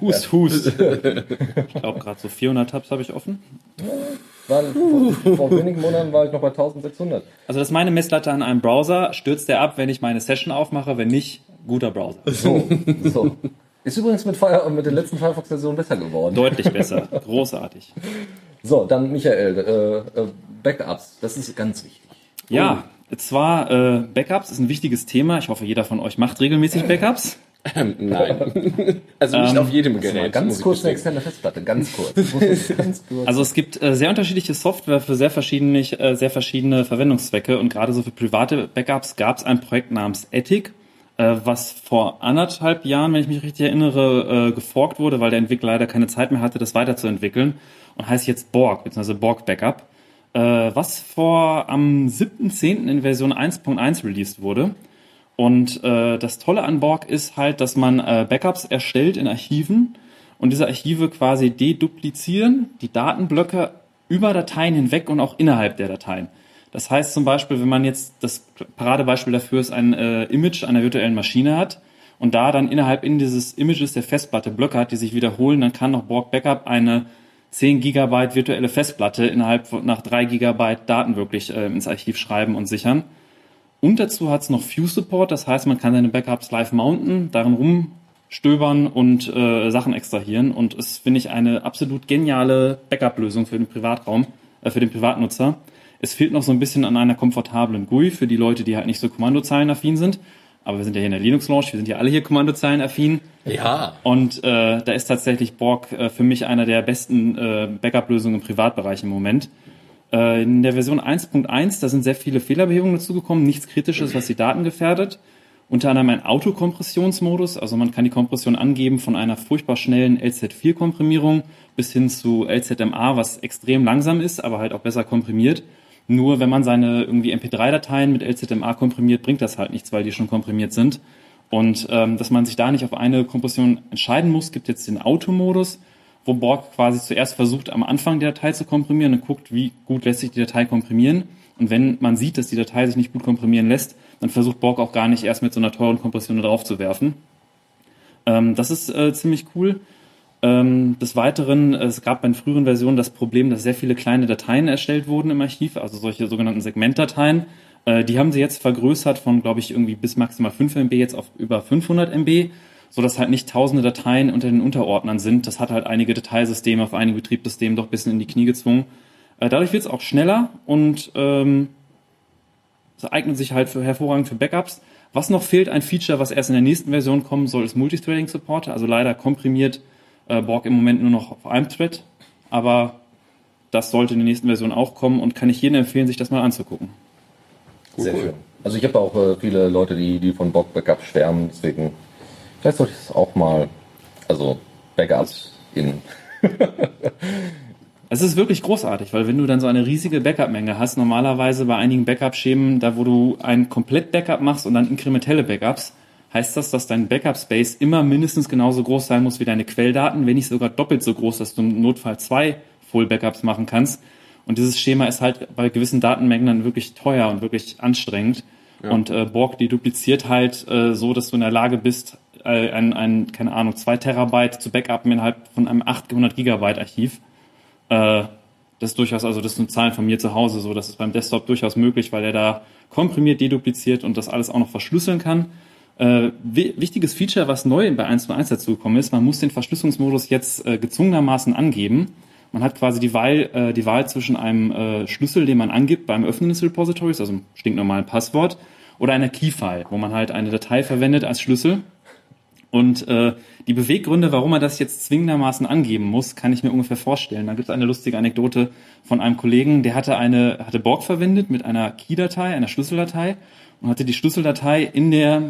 Hust, hust. ich glaube gerade so 400 Tabs habe ich offen. War, vor, vor wenigen Monaten war ich noch bei 1600. Also das ist meine Messlatte an einem Browser. Stürzt der ab, wenn ich meine Session aufmache? Wenn nicht, guter Browser. So, so. Ist übrigens mit, Fire, mit der letzten Firefox-Version besser geworden. Deutlich besser. Großartig. So, dann Michael, äh, äh, Backups, das ist ganz wichtig. Ja, zwar äh, Backups ist ein wichtiges Thema. Ich hoffe, jeder von euch macht regelmäßig Backups. Ähm, Nein. Also nicht auf jedem Gerät. muss ganz kurz eine externe Festplatte, ganz kurz. Ganz kurz. Also es gibt äh, sehr unterschiedliche Software für sehr verschiedene, äh, sehr verschiedene Verwendungszwecke und gerade so für private Backups gab es ein Projekt namens Ethic, was vor anderthalb Jahren, wenn ich mich richtig erinnere, äh, geforkt wurde, weil der Entwickler leider keine Zeit mehr hatte, das weiterzuentwickeln und heißt jetzt Borg, beziehungsweise Borg Backup, äh, was vor am 7.10. in Version 1.1 released wurde. Und äh, das Tolle an Borg ist halt, dass man äh, Backups erstellt in Archiven und diese Archive quasi deduplizieren, die Datenblöcke über Dateien hinweg und auch innerhalb der Dateien. Das heißt zum Beispiel, wenn man jetzt das Paradebeispiel dafür ist, ein äh, Image einer virtuellen Maschine hat und da dann innerhalb in dieses Images der Festplatte Blöcke hat, die sich wiederholen, dann kann noch Borg Backup eine 10 Gigabyte virtuelle Festplatte innerhalb von nach 3 Gigabyte Daten wirklich äh, ins Archiv schreiben und sichern. Und dazu hat es noch View Support, das heißt, man kann seine Backups live mounten, darin rumstöbern und äh, Sachen extrahieren. Und es finde ich eine absolut geniale Backup-Lösung für den Privatraum, äh, für den Privatnutzer. Es fehlt noch so ein bisschen an einer komfortablen GUI für die Leute, die halt nicht so kommandozeilenaffin sind. Aber wir sind ja hier in der Linux-Launch, wir sind ja alle hier kommandozeilenaffin. Ja. Und äh, da ist tatsächlich Borg äh, für mich einer der besten äh, Backup-Lösungen im Privatbereich im Moment. Äh, in der Version 1.1, da sind sehr viele Fehlerbehebungen dazugekommen, nichts Kritisches, was die Daten gefährdet. Unter anderem ein Autokompressionsmodus, also man kann die Kompression angeben von einer furchtbar schnellen LZ4-Komprimierung bis hin zu LZMA, was extrem langsam ist, aber halt auch besser komprimiert. Nur wenn man seine irgendwie MP3-Dateien mit LZMA komprimiert, bringt das halt nichts, weil die schon komprimiert sind. Und ähm, dass man sich da nicht auf eine Kompression entscheiden muss, gibt jetzt den Automodus, wo Borg quasi zuerst versucht, am Anfang der Datei zu komprimieren und guckt, wie gut lässt sich die Datei komprimieren. Und wenn man sieht, dass die Datei sich nicht gut komprimieren lässt, dann versucht Borg auch gar nicht erst mit so einer teuren Kompression drauf zu werfen. Ähm, das ist äh, ziemlich cool. Ähm, des Weiteren, es gab bei den früheren Versionen das Problem, dass sehr viele kleine Dateien erstellt wurden im Archiv, also solche sogenannten Segmentdateien. Äh, die haben sie jetzt vergrößert von, glaube ich, irgendwie bis maximal 5 MB jetzt auf über 500 MB, so dass halt nicht tausende Dateien unter den Unterordnern sind. Das hat halt einige Dateisysteme auf einigen Betriebssystemen doch ein bisschen in die Knie gezwungen. Äh, dadurch wird es auch schneller und ähm, es eignet sich halt für, hervorragend für Backups. Was noch fehlt, ein Feature, was erst in der nächsten Version kommen soll, ist Multithreading-Support. Also leider komprimiert äh, Borg im Moment nur noch auf einem Thread, aber das sollte in der nächsten Version auch kommen und kann ich jedem empfehlen, sich das mal anzugucken. Sehr schön. Also ich habe auch äh, viele Leute, die, die von Borg Backup schwärmen, deswegen vielleicht sollte ich das auch mal, also Backups in Es ist wirklich großartig, weil wenn du dann so eine riesige Backup-Menge hast, normalerweise bei einigen Backup-Schemen, da wo du ein komplett Backup machst und dann inkrementelle Backups, heißt das, dass dein Backup-Space immer mindestens genauso groß sein muss wie deine Quelldaten, wenn nicht sogar doppelt so groß, dass du im Notfall zwei Full-Backups machen kannst. Und dieses Schema ist halt bei gewissen Datenmengen dann wirklich teuer und wirklich anstrengend. Ja. Und äh, Borg, die dupliziert halt äh, so, dass du in der Lage bist, äh, ein, ein, keine Ahnung, zwei Terabyte zu backuppen innerhalb von einem 800 Gigabyte Archiv. Äh, das ist durchaus, also das sind Zahlen von mir zu Hause, so das ist beim Desktop durchaus möglich, weil er da komprimiert, dedupliziert und das alles auch noch verschlüsseln kann. Äh, wichtiges Feature, was neu bei 1.1 dazugekommen ist, man muss den Verschlüsselungsmodus jetzt äh, gezwungenermaßen angeben. Man hat quasi die Wahl, äh, die Wahl zwischen einem äh, Schlüssel, den man angibt beim Öffnen des Repositories, also einem stinknormalen Passwort, oder einer Keyfile, wo man halt eine Datei verwendet als Schlüssel. Und äh, die Beweggründe, warum man das jetzt zwingendermaßen angeben muss, kann ich mir ungefähr vorstellen. Da gibt es eine lustige Anekdote von einem Kollegen, der hatte eine hatte Borg verwendet mit einer Key-Datei, einer Schlüsseldatei und hatte die Schlüsseldatei in der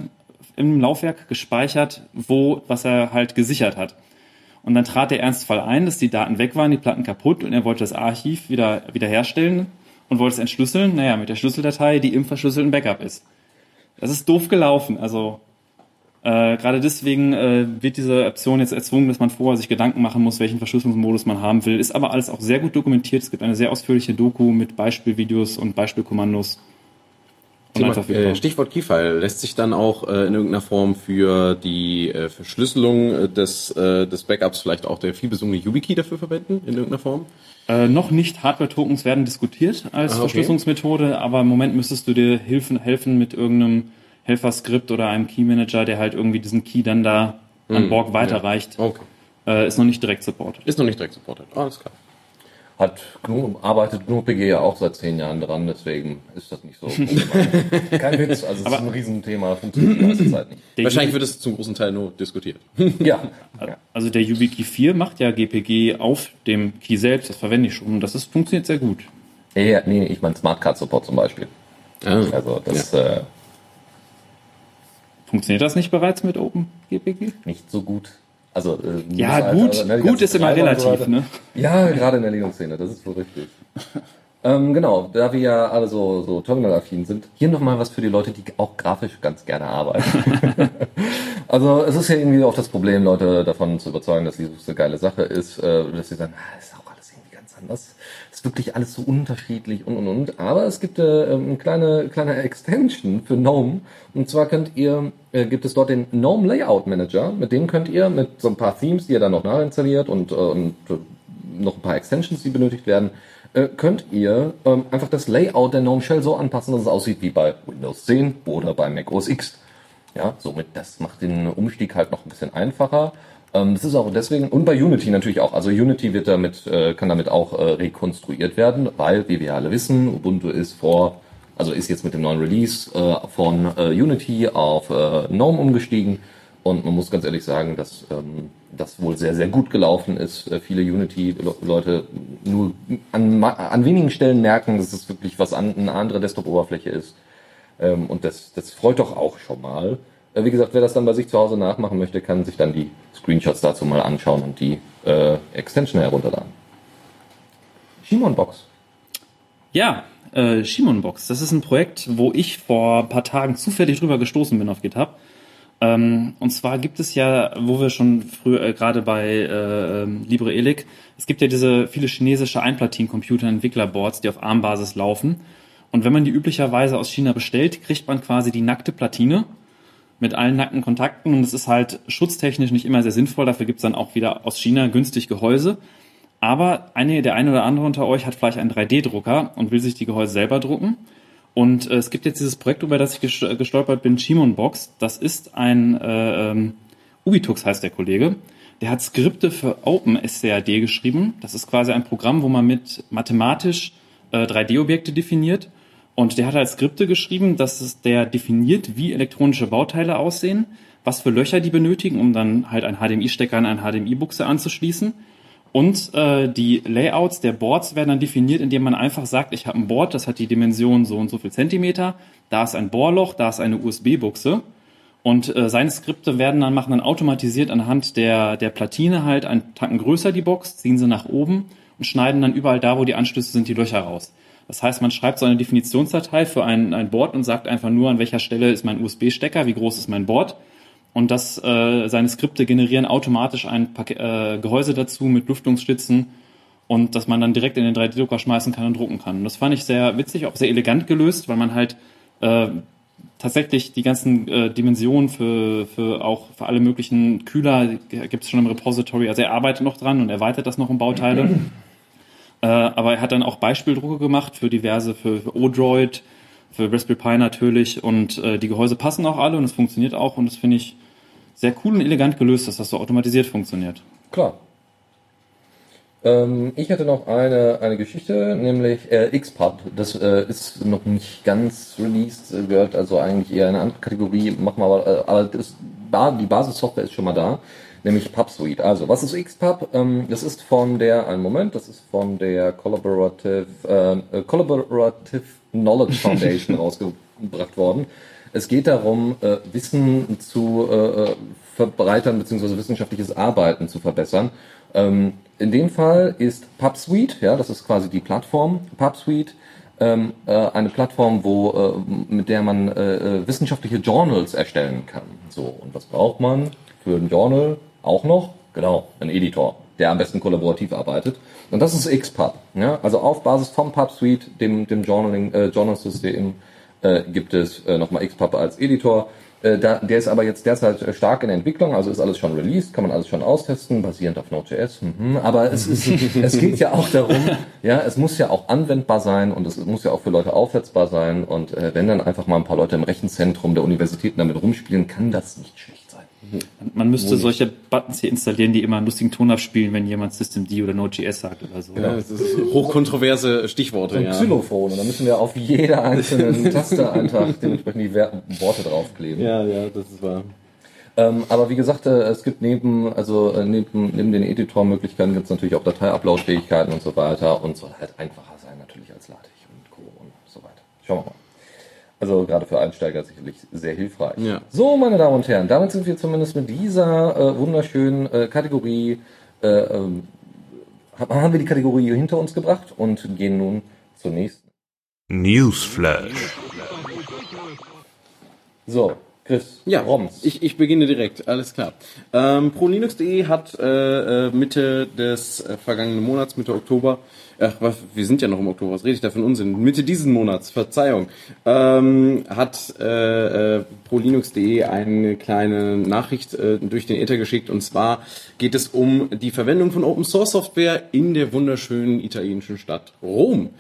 im Laufwerk gespeichert, wo, was er halt gesichert hat. Und dann trat der Ernstfall ein, dass die Daten weg waren, die Platten kaputt und er wollte das Archiv wieder, wieder herstellen und wollte es entschlüsseln. Naja, mit der Schlüsseldatei, die im verschlüsselten Backup ist. Das ist doof gelaufen. Also äh, gerade deswegen äh, wird diese Option jetzt erzwungen, dass man vorher sich Gedanken machen muss, welchen Verschlüsselungsmodus man haben will. Ist aber alles auch sehr gut dokumentiert. Es gibt eine sehr ausführliche Doku mit Beispielvideos und Beispielkommandos. Thema, äh, Stichwort Keyfile lässt sich dann auch äh, in irgendeiner Form für die äh, Verschlüsselung äh, des, äh, des Backups vielleicht auch der vielbesungene YubiKey dafür verwenden in irgendeiner Form? Äh, noch nicht. Hardware-Tokens werden diskutiert als ah, okay. Verschlüsselungsmethode, aber im Moment müsstest du dir helfen, helfen mit irgendeinem Helferskript oder einem Key-Manager, der halt irgendwie diesen Key dann da an mm, Borg weiterreicht. Ja. Okay. Ist noch nicht direkt supported. Ist noch nicht direkt supported. Alles klar hat GNU, arbeitet GNU-PG ja auch seit zehn Jahren dran, deswegen ist das nicht so. Kein Witz, also es ist ein Riesenthema, funktioniert die meiste Zeit nicht. Der Wahrscheinlich wird es zum großen Teil nur diskutiert. ja. Also der YubiKey 4 macht ja GPG auf dem Key selbst, das verwende ich schon und das ist, funktioniert sehr gut. Ja, nee, ich meine Smart Card Support zum Beispiel. Ah, also das ja. äh, Funktioniert das nicht bereits mit OpenGPG? Nicht so gut. Also, äh, ja, gut, also, ne, gut ist immer relativ, ne? Ja, gerade in der Linux-Szene, das ist wohl richtig. ähm, genau, da wir ja alle so, so Terminal-affin sind, hier nochmal was für die Leute, die auch grafisch ganz gerne arbeiten. also, es ist ja irgendwie auch das Problem, Leute davon zu überzeugen, dass Linux eine geile Sache ist, äh, dass sie sagen, ah, ist auch alles irgendwie ganz anders ist wirklich alles so unterschiedlich und und und. Aber es gibt äh, eine kleine, kleine Extension für GNOME. Und zwar könnt ihr, äh, gibt es dort den GNOME Layout Manager. Mit dem könnt ihr mit so ein paar Themes, die ihr dann noch nachinstalliert und, äh, und äh, noch ein paar Extensions, die benötigt werden, äh, könnt ihr ähm, einfach das Layout der GNOME Shell so anpassen, dass es aussieht wie bei Windows 10 oder bei Mac OS X. Ja, somit, das macht den Umstieg halt noch ein bisschen einfacher. Ähm, das ist auch deswegen, und bei Unity natürlich auch. Also Unity wird damit, äh, kann damit auch äh, rekonstruiert werden, weil, wie wir alle wissen, Ubuntu ist vor, also ist jetzt mit dem neuen Release äh, von Unity auf GNOME umgestiegen. Und man muss ganz ehrlich sagen, dass ähm, das wohl sehr, sehr gut gelaufen ist. Viele Unity-Leute nur an, an wenigen Stellen merken, dass es wirklich was an, eine andere Desktop-Oberfläche ist. Ähm, und das, das freut doch auch schon mal. Äh, wie gesagt, wer das dann bei sich zu Hause nachmachen möchte, kann sich dann die Screenshots dazu mal anschauen und die äh, Extension herunterladen. Shimon Box. Ja, äh, Shimon Box. Das ist ein Projekt, wo ich vor ein paar Tagen zufällig drüber gestoßen bin auf GitHub. Ähm, und zwar gibt es ja, wo wir schon früher äh, gerade bei äh, LibreElic, es gibt ja diese viele chinesische Einplatin-Computer-Entwicklerboards, die auf ARM-Basis laufen. Und wenn man die üblicherweise aus China bestellt, kriegt man quasi die nackte Platine mit allen nackten Kontakten. Und es ist halt schutztechnisch nicht immer sehr sinnvoll. Dafür gibt's dann auch wieder aus China günstig Gehäuse. Aber eine, der eine oder andere unter euch hat vielleicht einen 3D-Drucker und will sich die Gehäuse selber drucken. Und äh, es gibt jetzt dieses Projekt, über das ich gestolpert bin, Chimon Box. Das ist ein äh, ähm, Ubitux heißt der Kollege. Der hat Skripte für OpenSCAD geschrieben. Das ist quasi ein Programm, wo man mit mathematisch äh, 3D-Objekte definiert. Und der hat halt Skripte geschrieben, dass es der definiert, wie elektronische Bauteile aussehen, was für Löcher die benötigen, um dann halt ein HDMI-Stecker an eine HDMI-Buchse anzuschließen. Und äh, die Layouts der Boards werden dann definiert, indem man einfach sagt, ich habe ein Board, das hat die Dimension so und so viel Zentimeter, da ist ein Bohrloch, da ist eine USB-Buchse. Und äh, seine Skripte werden dann machen dann automatisiert anhand der, der Platine halt einen Tacken größer die Box, ziehen sie nach oben und schneiden dann überall da, wo die Anschlüsse sind, die Löcher raus. Das heißt, man schreibt so eine Definitionsdatei für ein, ein Board und sagt einfach nur, an welcher Stelle ist mein USB-Stecker, wie groß ist mein Board. Und das, äh, seine Skripte generieren automatisch ein Pak äh, Gehäuse dazu mit Lüftungsstützen und dass man dann direkt in den 3D-Drucker schmeißen kann und drucken kann. Und das fand ich sehr witzig, auch sehr elegant gelöst, weil man halt äh, tatsächlich die ganzen äh, Dimensionen für, für auch für alle möglichen Kühler gibt es schon im Repository. Also er arbeitet noch dran und erweitert das noch in Bauteile. Äh, aber er hat dann auch Beispieldrucke gemacht für diverse, für, für Odroid, für Raspberry Pi natürlich und äh, die Gehäuse passen auch alle und es funktioniert auch und das finde ich sehr cool und elegant gelöst, dass das so automatisiert funktioniert. Klar. Ähm, ich hatte noch eine, eine Geschichte, nämlich äh, XPub. Das äh, ist noch nicht ganz released, äh, gehört also eigentlich eher in eine andere Kategorie, machen wir aber, äh, aber das, die Basissoftware ist schon mal da, nämlich PubSuite. Also, was ist XPub? Ähm, das ist von der, einen Moment, das ist von der Collaborative, äh, äh Collaborative Knowledge Foundation rausgebracht worden. Es geht darum, äh, Wissen zu äh, verbreitern bzw. wissenschaftliches Arbeiten zu verbessern. Ähm, in dem Fall ist PubSuite, ja, das ist quasi die Plattform, PubSuite, ähm, äh, eine Plattform, wo, äh, mit der man äh, äh, wissenschaftliche Journals erstellen kann. So, und was braucht man für ein Journal auch noch? Genau, ein Editor, der am besten kollaborativ arbeitet. Und das ist XPub. Ja? Also auf Basis vom PubSuite, dem, dem Journaling, äh, Journal-System, äh, gibt es äh, nochmal XPub als Editor. Äh, da, der ist aber jetzt derzeit äh, stark in Entwicklung, also ist alles schon released, kann man alles schon austesten, basierend auf Node.js. Mhm. Aber es, ist, es geht ja auch darum, ja, es muss ja auch anwendbar sein und es muss ja auch für Leute aufsetzbar sein. Und äh, wenn dann einfach mal ein paar Leute im Rechenzentrum der Universitäten damit rumspielen, kann das nicht schlecht man müsste solche Buttons hier installieren, die immer einen lustigen Ton abspielen, wenn jemand Systemd oder Node.js sagt oder so. Genau, das ist hochkontroverse Stichworte. So ein ja. Xylophon. Und dann müssen wir auf jeder einzelnen Taste einfach dementsprechend die Worte draufkleben. Ja, ja, das ist wahr. Ähm, aber wie gesagt, äh, es gibt neben, also äh, neben, neben den Editor-Möglichkeiten gibt es natürlich auch Datei-Upload-Fähigkeiten und so weiter und soll halt einfacher sein natürlich als LaTeX und Co. und so weiter. Schauen wir mal. Also gerade für Einsteiger sicherlich sehr hilfreich. Ja. So, meine Damen und Herren, damit sind wir zumindest mit dieser äh, wunderschönen äh, Kategorie, äh, ähm, haben wir die Kategorie hinter uns gebracht und gehen nun zur nächsten. Newsflash. So, Chris, ja, Roms. Ich, ich beginne direkt, alles klar. Ähm, ProLinux.de hat äh, äh, Mitte des äh, vergangenen Monats, Mitte Oktober, ach, was, wir sind ja noch im Oktober, was rede ich da für einen Unsinn? Mitte dieses Monats, Verzeihung, ähm, hat äh, äh, ProLinux.de eine kleine Nachricht äh, durch den Ether geschickt. Und zwar geht es um die Verwendung von Open Source Software in der wunderschönen italienischen Stadt Rom.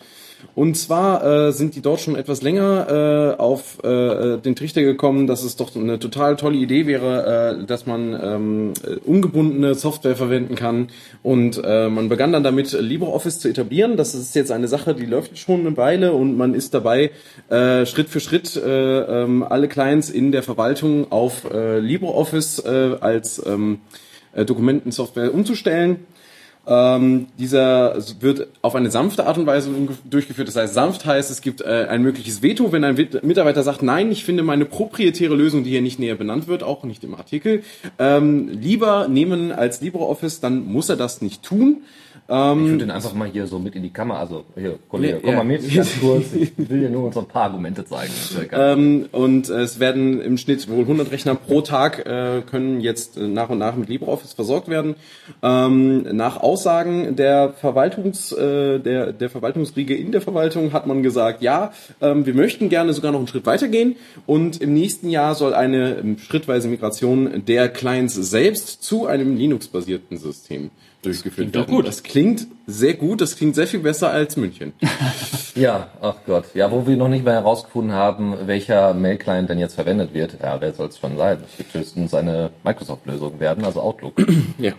Und zwar äh, sind die dort schon etwas länger äh, auf äh, den Trichter gekommen, dass es doch eine total tolle Idee wäre, äh, dass man ähm, ungebundene Software verwenden kann. Und äh, man begann dann damit, LibreOffice zu etablieren. Das ist jetzt eine Sache, die läuft schon eine Weile und man ist dabei, äh, Schritt für Schritt äh, äh, alle Clients in der Verwaltung auf äh, LibreOffice äh, als ähm, äh, Dokumentensoftware umzustellen. Ähm, dieser wird auf eine sanfte Art und Weise durchgeführt. Das heißt, sanft heißt, es gibt äh, ein mögliches Veto, wenn ein Mitarbeiter sagt, nein, ich finde meine proprietäre Lösung, die hier nicht näher benannt wird, auch nicht im Artikel, ähm, lieber nehmen als LibreOffice, dann muss er das nicht tun. Ich würde den einfach mal hier so mit in die Kamera, also hier, Kollege, Nee, komm ja. mal mit, ganz kurz. Ich will dir nur so ein paar Argumente zeigen. Ähm, und es werden im Schnitt wohl 100 Rechner pro Tag äh, können jetzt äh, nach und nach mit LibreOffice versorgt werden. Ähm, nach Aussagen der Verwaltungs, äh, der, der Verwaltungsriege in der Verwaltung hat man gesagt, ja, ähm, wir möchten gerne sogar noch einen Schritt weitergehen und im nächsten Jahr soll eine ähm, schrittweise Migration der Clients selbst zu einem Linux-basierten System durchgeführt werden. gut. Das klingt sehr gut, das klingt sehr viel besser als München. Ja, ach Gott. Ja, wo wir noch nicht mal herausgefunden haben, welcher Mail-Client denn jetzt verwendet wird. Ja, wer soll es schon sein? Es wird höchstens eine Microsoft-Lösung werden, also Outlook. ja.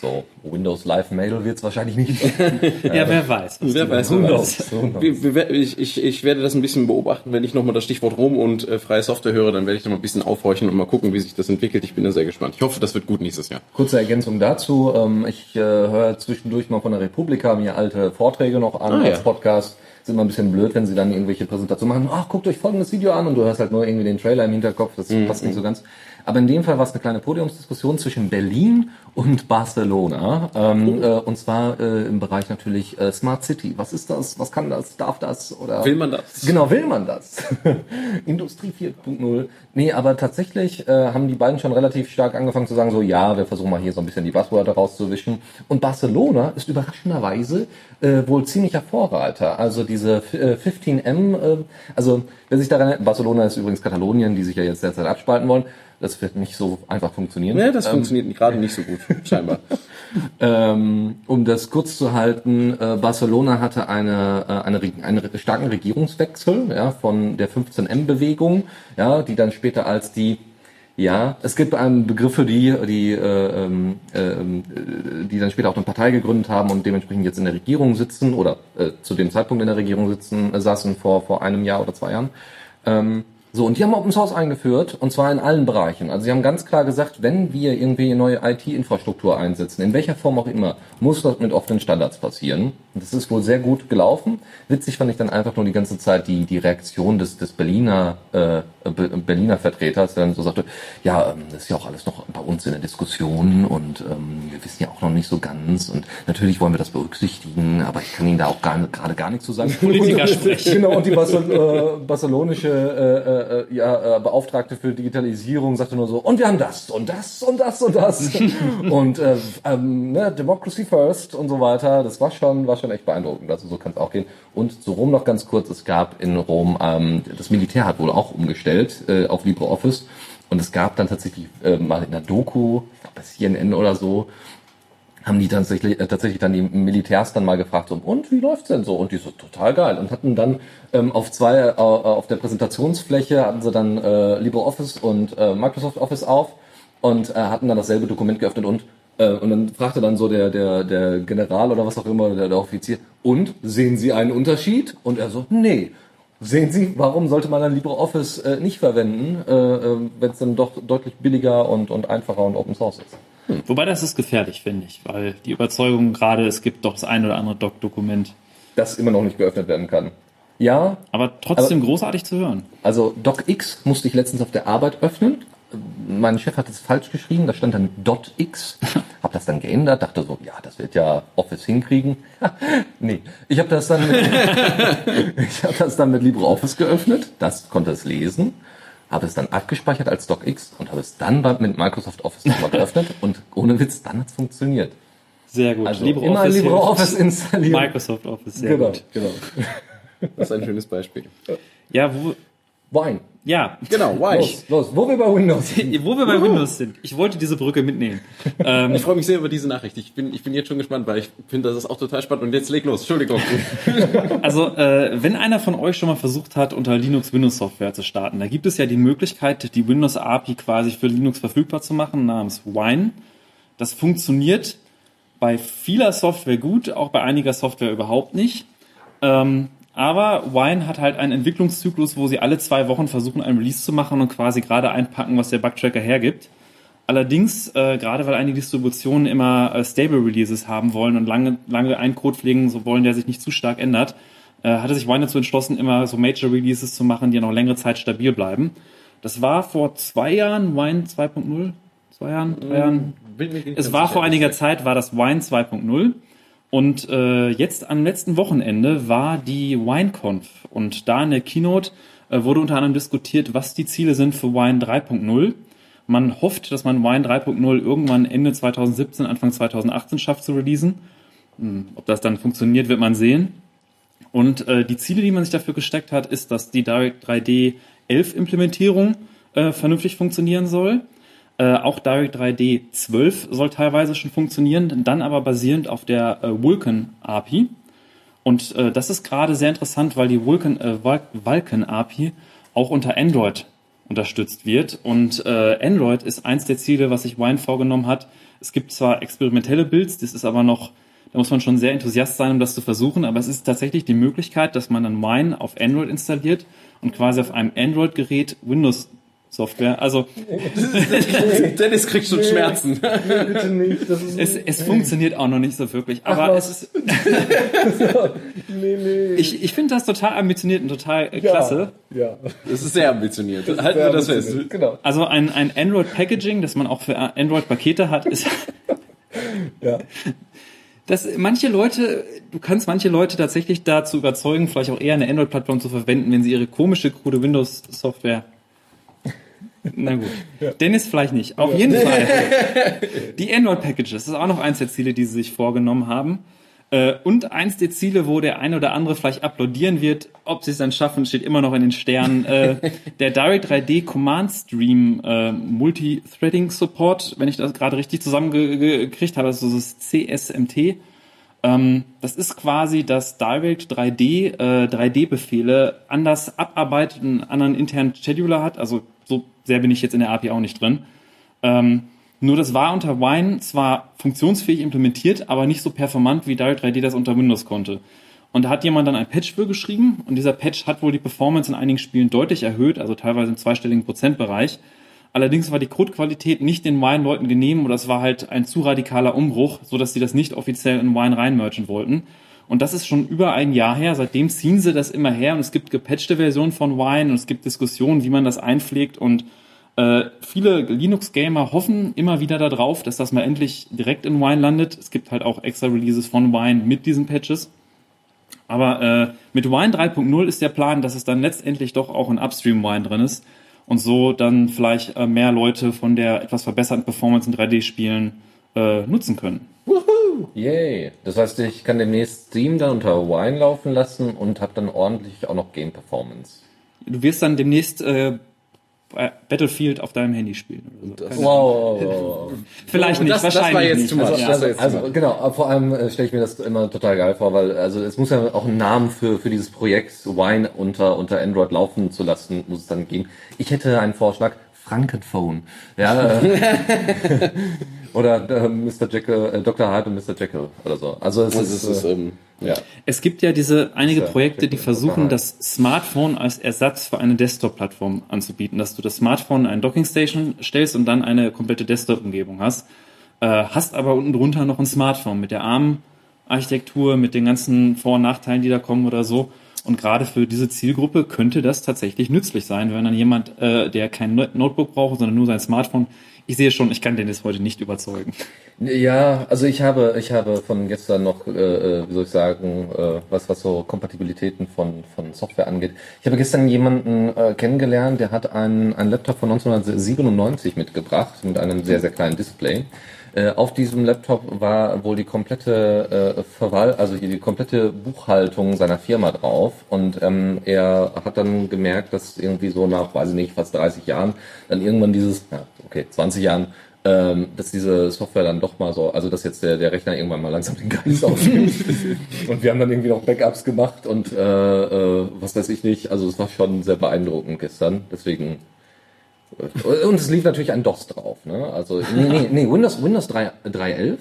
So, Windows Live Mail wird es wahrscheinlich nicht. Ja, wer weiß. Wer weiß, wer weiß. Ich, ich, ich werde das ein bisschen beobachten, wenn ich nochmal das Stichwort Rom und äh, freie Software höre, dann werde ich da mal ein bisschen aufhorchen und mal gucken, wie sich das entwickelt. Ich bin da sehr gespannt. Ich hoffe, das wird gut nächstes Jahr. Kurze Ergänzung dazu. Ähm, ich äh, höre zwischendurch mal von der Republika mir alte Vorträge noch an Ah, als ja. Podcast. Ist immer ein bisschen blöd, wenn sie dann irgendwelche Präsentationen machen. Ach, guckt euch folgendes Video an und du hörst halt nur irgendwie den Trailer im Hinterkopf. Das passt nicht so ganz. Aber in dem Fall war es eine kleine Podiumsdiskussion zwischen Berlin und Barcelona. Ähm, äh, und zwar äh, im Bereich natürlich äh, Smart City. Was ist das? Was kann das? Darf das? Oder Will man das? Genau, will man das? Industrie 4.0. Nee, aber tatsächlich äh, haben die beiden schon relativ stark angefangen zu sagen, so ja, wir versuchen mal hier so ein bisschen die Buzzwörter rauszuwischen. Und Barcelona ist überraschenderweise äh, wohl ziemlicher Vorreiter. Also diese äh, 15M, äh, also wer sich daran erinnert, Barcelona ist übrigens Katalonien, die sich ja jetzt derzeit abspalten wollen. Das wird nicht so einfach funktionieren. Ja, das funktioniert gerade nicht so gut, scheinbar. Ähm, um das kurz zu halten, äh, Barcelona hatte eine, äh, eine, einen starken Regierungswechsel ja, von der 15M-Bewegung, ja, die dann später als die ja, es gibt einen Begriff für die, die, äh, ähm, ähm, äh, die dann später auch eine Partei gegründet haben und dementsprechend jetzt in der Regierung sitzen oder äh, zu dem Zeitpunkt in der Regierung sitzen, äh, saßen vor, vor einem Jahr oder zwei Jahren. Ähm, so, und die haben Open Source eingeführt, und zwar in allen Bereichen. Also sie haben ganz klar gesagt, wenn wir irgendwie neue IT-Infrastruktur einsetzen, in welcher Form auch immer, muss das mit offenen Standards passieren. Und das ist wohl sehr gut gelaufen. Witzig fand ich dann einfach nur die ganze Zeit die, die Reaktion des, des Berliner, äh, Be- Berliner Vertreters, der dann so sagte, ja, ähm, das ist ja auch alles noch bei uns in der Diskussion und ähm, wir wissen ja auch noch nicht so ganz und natürlich wollen wir das berücksichtigen, aber ich kann Ihnen da auch gar, gerade gar nichts zu sagen. Politiker Und- sprechen. Genau, und die Barcel äh, barcelonische äh, äh, ja, äh, Beauftragte für Digitalisierung sagte nur so, und wir haben das und das und das und das. und äh, ähm, ne, Democracy First und so weiter. Das war schon, war schon echt beeindruckend. Also so kann es auch gehen. Und zu Rom noch ganz kurz, es gab in Rom, ähm, das Militär hat wohl auch umgestellt äh, auf LibreOffice. Und es gab dann tatsächlich äh, mal in der Doku, ich glaube bei CNN oder so, haben die tatsächlich, äh, tatsächlich dann die Militärs dann mal gefragt, so, und wie läuft's denn so? Und die so, total geil. Und hatten dann ähm, auf zwei, äh, auf der Präsentationsfläche hatten sie dann äh, LibreOffice und äh, Microsoft Office auf und äh, hatten dann dasselbe Dokument geöffnet und äh, und dann fragte dann so der, der, der General oder was auch immer, der, der Offizier, und sehen Sie einen Unterschied? Und er so, nee. Sehen Sie, warum sollte man dann LibreOffice äh, nicht verwenden, äh, äh, wenn es dann doch deutlich billiger und, und einfacher und Open Source ist? Wobei das ist gefährlich, finde ich, weil die Überzeugung gerade, es gibt doch das ein oder andere Doc-Dokument. das immer noch nicht geöffnet werden kann. Ja, Aber trotzdem großartig zu hören. also DocX musste ich letztens auf der Arbeit öffnen. Mein Chef hat es falsch geschrieben, da stand dann .x. Hab das dann geändert, dachte so, ja, das wird ja Office hinkriegen. nee, ich habe das dann mit, ich habe das dann mit LibreOffice geöffnet, das konnte es lesen, habe es dann abgespeichert als DocX und habe es dann mit Microsoft Office nochmal geöffnet und ohne Witz, dann hat's funktioniert. Sehr gut. Also immer LibreOffice installieren. Microsoft Office, sehr genau, gut. genau. Das ist ein schönes Beispiel. Ja, wo, Wine. Ja. Genau, why? Los, los, wo wir bei Windows sind. Wo wir bei Windows sind. Ich wollte diese Brücke mitnehmen. Ähm, Ich freue mich sehr über diese Nachricht. Ich bin, ich bin jetzt schon gespannt, weil ich finde, das ist auch total spannend. Und jetzt leg los. Entschuldigung. Also, äh, wenn einer von euch schon mal versucht hat, unter Linux Windows-Software zu starten, da gibt es ja die Möglichkeit, die Windows-API quasi für Linux verfügbar zu machen, namens Wine. Das funktioniert bei vieler Software gut, auch bei einiger Software überhaupt nicht. Ähm, aber Wine hat halt einen Entwicklungszyklus, wo sie alle zwei Wochen versuchen, ein Release zu machen und quasi gerade einpacken, was der Bugtracker hergibt. Allerdings, äh, gerade weil einige Distributionen immer äh, Stable Releases haben wollen und lange, lange einen Code pflegen so wollen, der sich nicht zu stark ändert, äh, hatte sich Wine dazu entschlossen, immer so Major Releases zu machen, die noch längere Zeit stabil bleiben. Das war vor zwei Jahren, Wine 2.0, zwei Jahren, drei Jahren. Es war vor einiger Zeit, war das Wine 2.0 Und äh, jetzt am letzten Wochenende war die WineConf und da in der Keynote äh, wurde unter anderem diskutiert, was die Ziele sind für Wine 3.0. Man hofft, dass man Wine 3.0 irgendwann Ende 2017, Anfang 2018 schafft zu releasen. Hm, ob das dann funktioniert, wird man sehen. Und äh, die Ziele, die man sich dafür gesteckt hat, ist, dass die Direct 3D 11 Implementierung äh, vernünftig funktionieren soll. Äh, auch Direct 3D 12 soll teilweise schon funktionieren, dann aber basierend auf der äh, Vulkan API. Und äh, das ist gerade sehr interessant, weil die Vulkan, äh, Vulkan API auch unter Android unterstützt wird. Und äh, Android ist eins der Ziele, was sich Wine vorgenommen hat. Es gibt zwar experimentelle Builds, das ist aber noch da muss man schon sehr enthusiast sein, um das zu versuchen. Aber es ist tatsächlich die Möglichkeit, dass man dann Wine auf Android installiert und quasi auf einem Android-Gerät Windows Software. Also Dennis kriegt schon nee, Schmerzen. Nee, bitte nicht. Das ist es, es funktioniert auch noch nicht so wirklich. Aber Ach, es ist. nee, nee. Ich, ich finde das total ambitioniert und total ja, klasse. Ja. Das ist sehr ambitioniert. Das Halten wir das fest. Genau. Also ein, ein Android Packaging, das man auch für Android Pakete hat, ist. ja dass manche Leute, du kannst manche Leute tatsächlich dazu überzeugen, vielleicht auch eher eine Android-Plattform zu verwenden, wenn sie ihre komische, krude Windows-Software. Na gut. Ja. Dennis vielleicht nicht. Auf ja. jeden Fall. Die Android-Packages, das ist auch noch eins der Ziele, die sie sich vorgenommen haben. Äh, und eins der Ziele, wo der eine oder andere vielleicht applaudieren wird, ob sie es dann schaffen, steht immer noch in den Sternen. Äh, der Direct 3D Command Stream äh, Multi-Threading Support, wenn ich das gerade richtig zusammengekriegt habe, also das CSMT. Ähm, das ist quasi, dass Direct 3D äh, 3D-Befehle anders abarbeitet, einen anderen internen Scheduler hat. Also so sehr bin ich jetzt in der API auch nicht drin. Ähm, nur das war unter Wine zwar funktionsfähig implementiert, aber nicht so performant, wie Direct 3D das unter Windows konnte. Und da hat jemand dann ein Patch für geschrieben und dieser Patch hat wohl die Performance in einigen Spielen deutlich erhöht, also teilweise im zweistelligen Prozentbereich. Allerdings war die Codequalität nicht den Wine-Leuten genehm oder es war halt ein zu radikaler Umbruch, so dass sie das nicht offiziell in Wine reinmerchen wollten. Und das ist schon über ein Jahr her. Seitdem ziehen sie das immer her und es gibt gepatchte Versionen von Wine und es gibt Diskussionen, wie man das einpflegt und äh, viele Linux-Gamer hoffen immer wieder darauf, dass das mal endlich direkt in Wine landet. Es gibt halt auch extra Releases von Wine mit diesen Patches. Aber äh, mit Wine 3.0 ist der Plan, dass es dann letztendlich doch auch in Upstream Wine drin ist und so dann vielleicht äh, mehr Leute von der etwas verbesserten Performance in 3D-Spielen äh, nutzen können. Woohoo! Yay! Das heißt, ich kann demnächst Steam dann unter Wine laufen lassen und habe dann ordentlich auch noch Game Performance. Du wirst dann demnächst äh, Battlefield auf deinem Handy spielen. Oder so. wow. Vielleicht nicht, das, wahrscheinlich das war jetzt nicht. Also, also, also genau, vor allem äh, stelle ich mir das immer total geil vor, weil also es muss ja auch einen Namen für für dieses Projekt Wine unter unter Android laufen zu lassen, muss es dann geben. Ich hätte einen Vorschlag, Frankenphone. Ja, äh, oder äh, Mr. Jekyll, äh, Dr. Hyde und Mr. Jekyll oder so. Also es ist, ist äh, ähm, ja. Es gibt ja diese einige Projekte, die versuchen, das Smartphone als Ersatz für eine Desktop-Plattform anzubieten, dass du das Smartphone in eine Dockingstation stellst und dann eine komplette Desktop-Umgebung hast. Äh, hast aber unten drunter noch ein Smartphone mit der ARM-Architektur, mit den ganzen Vor- und Nachteilen, die da kommen oder so. Und gerade für diese Zielgruppe könnte das tatsächlich nützlich sein, wenn dann jemand, äh, der kein Notebook braucht, sondern nur sein Smartphone, ich sehe schon, ich kann Dennis heute nicht überzeugen. Ja, also ich habe, ich habe von gestern noch, äh, äh, wie soll ich sagen, äh, was, was so Kompatibilitäten von, von Software angeht. Ich habe gestern jemanden äh, kennengelernt, der hat einen, einen Laptop von 1997 mitgebracht mit einem sehr, sehr kleinen Display. Äh, auf diesem Laptop war wohl die komplette äh, Verwal also die komplette Buchhaltung seiner Firma drauf. Und ähm, er hat dann gemerkt, dass irgendwie so nach, weiß ich nicht, fast 30 Jahren dann irgendwann dieses, ja, okay, 20 Jahren, ähm, dass diese Software dann doch mal so, also dass jetzt der, der Rechner irgendwann mal langsam den Geist aufnimmt. und wir haben dann irgendwie noch Backups gemacht und äh, äh, was weiß ich nicht, also es war schon sehr beeindruckend gestern, deswegen und es lief natürlich ein DOS drauf, ne? Also, nee, nee, nee Windows, Windows 3, 3.11.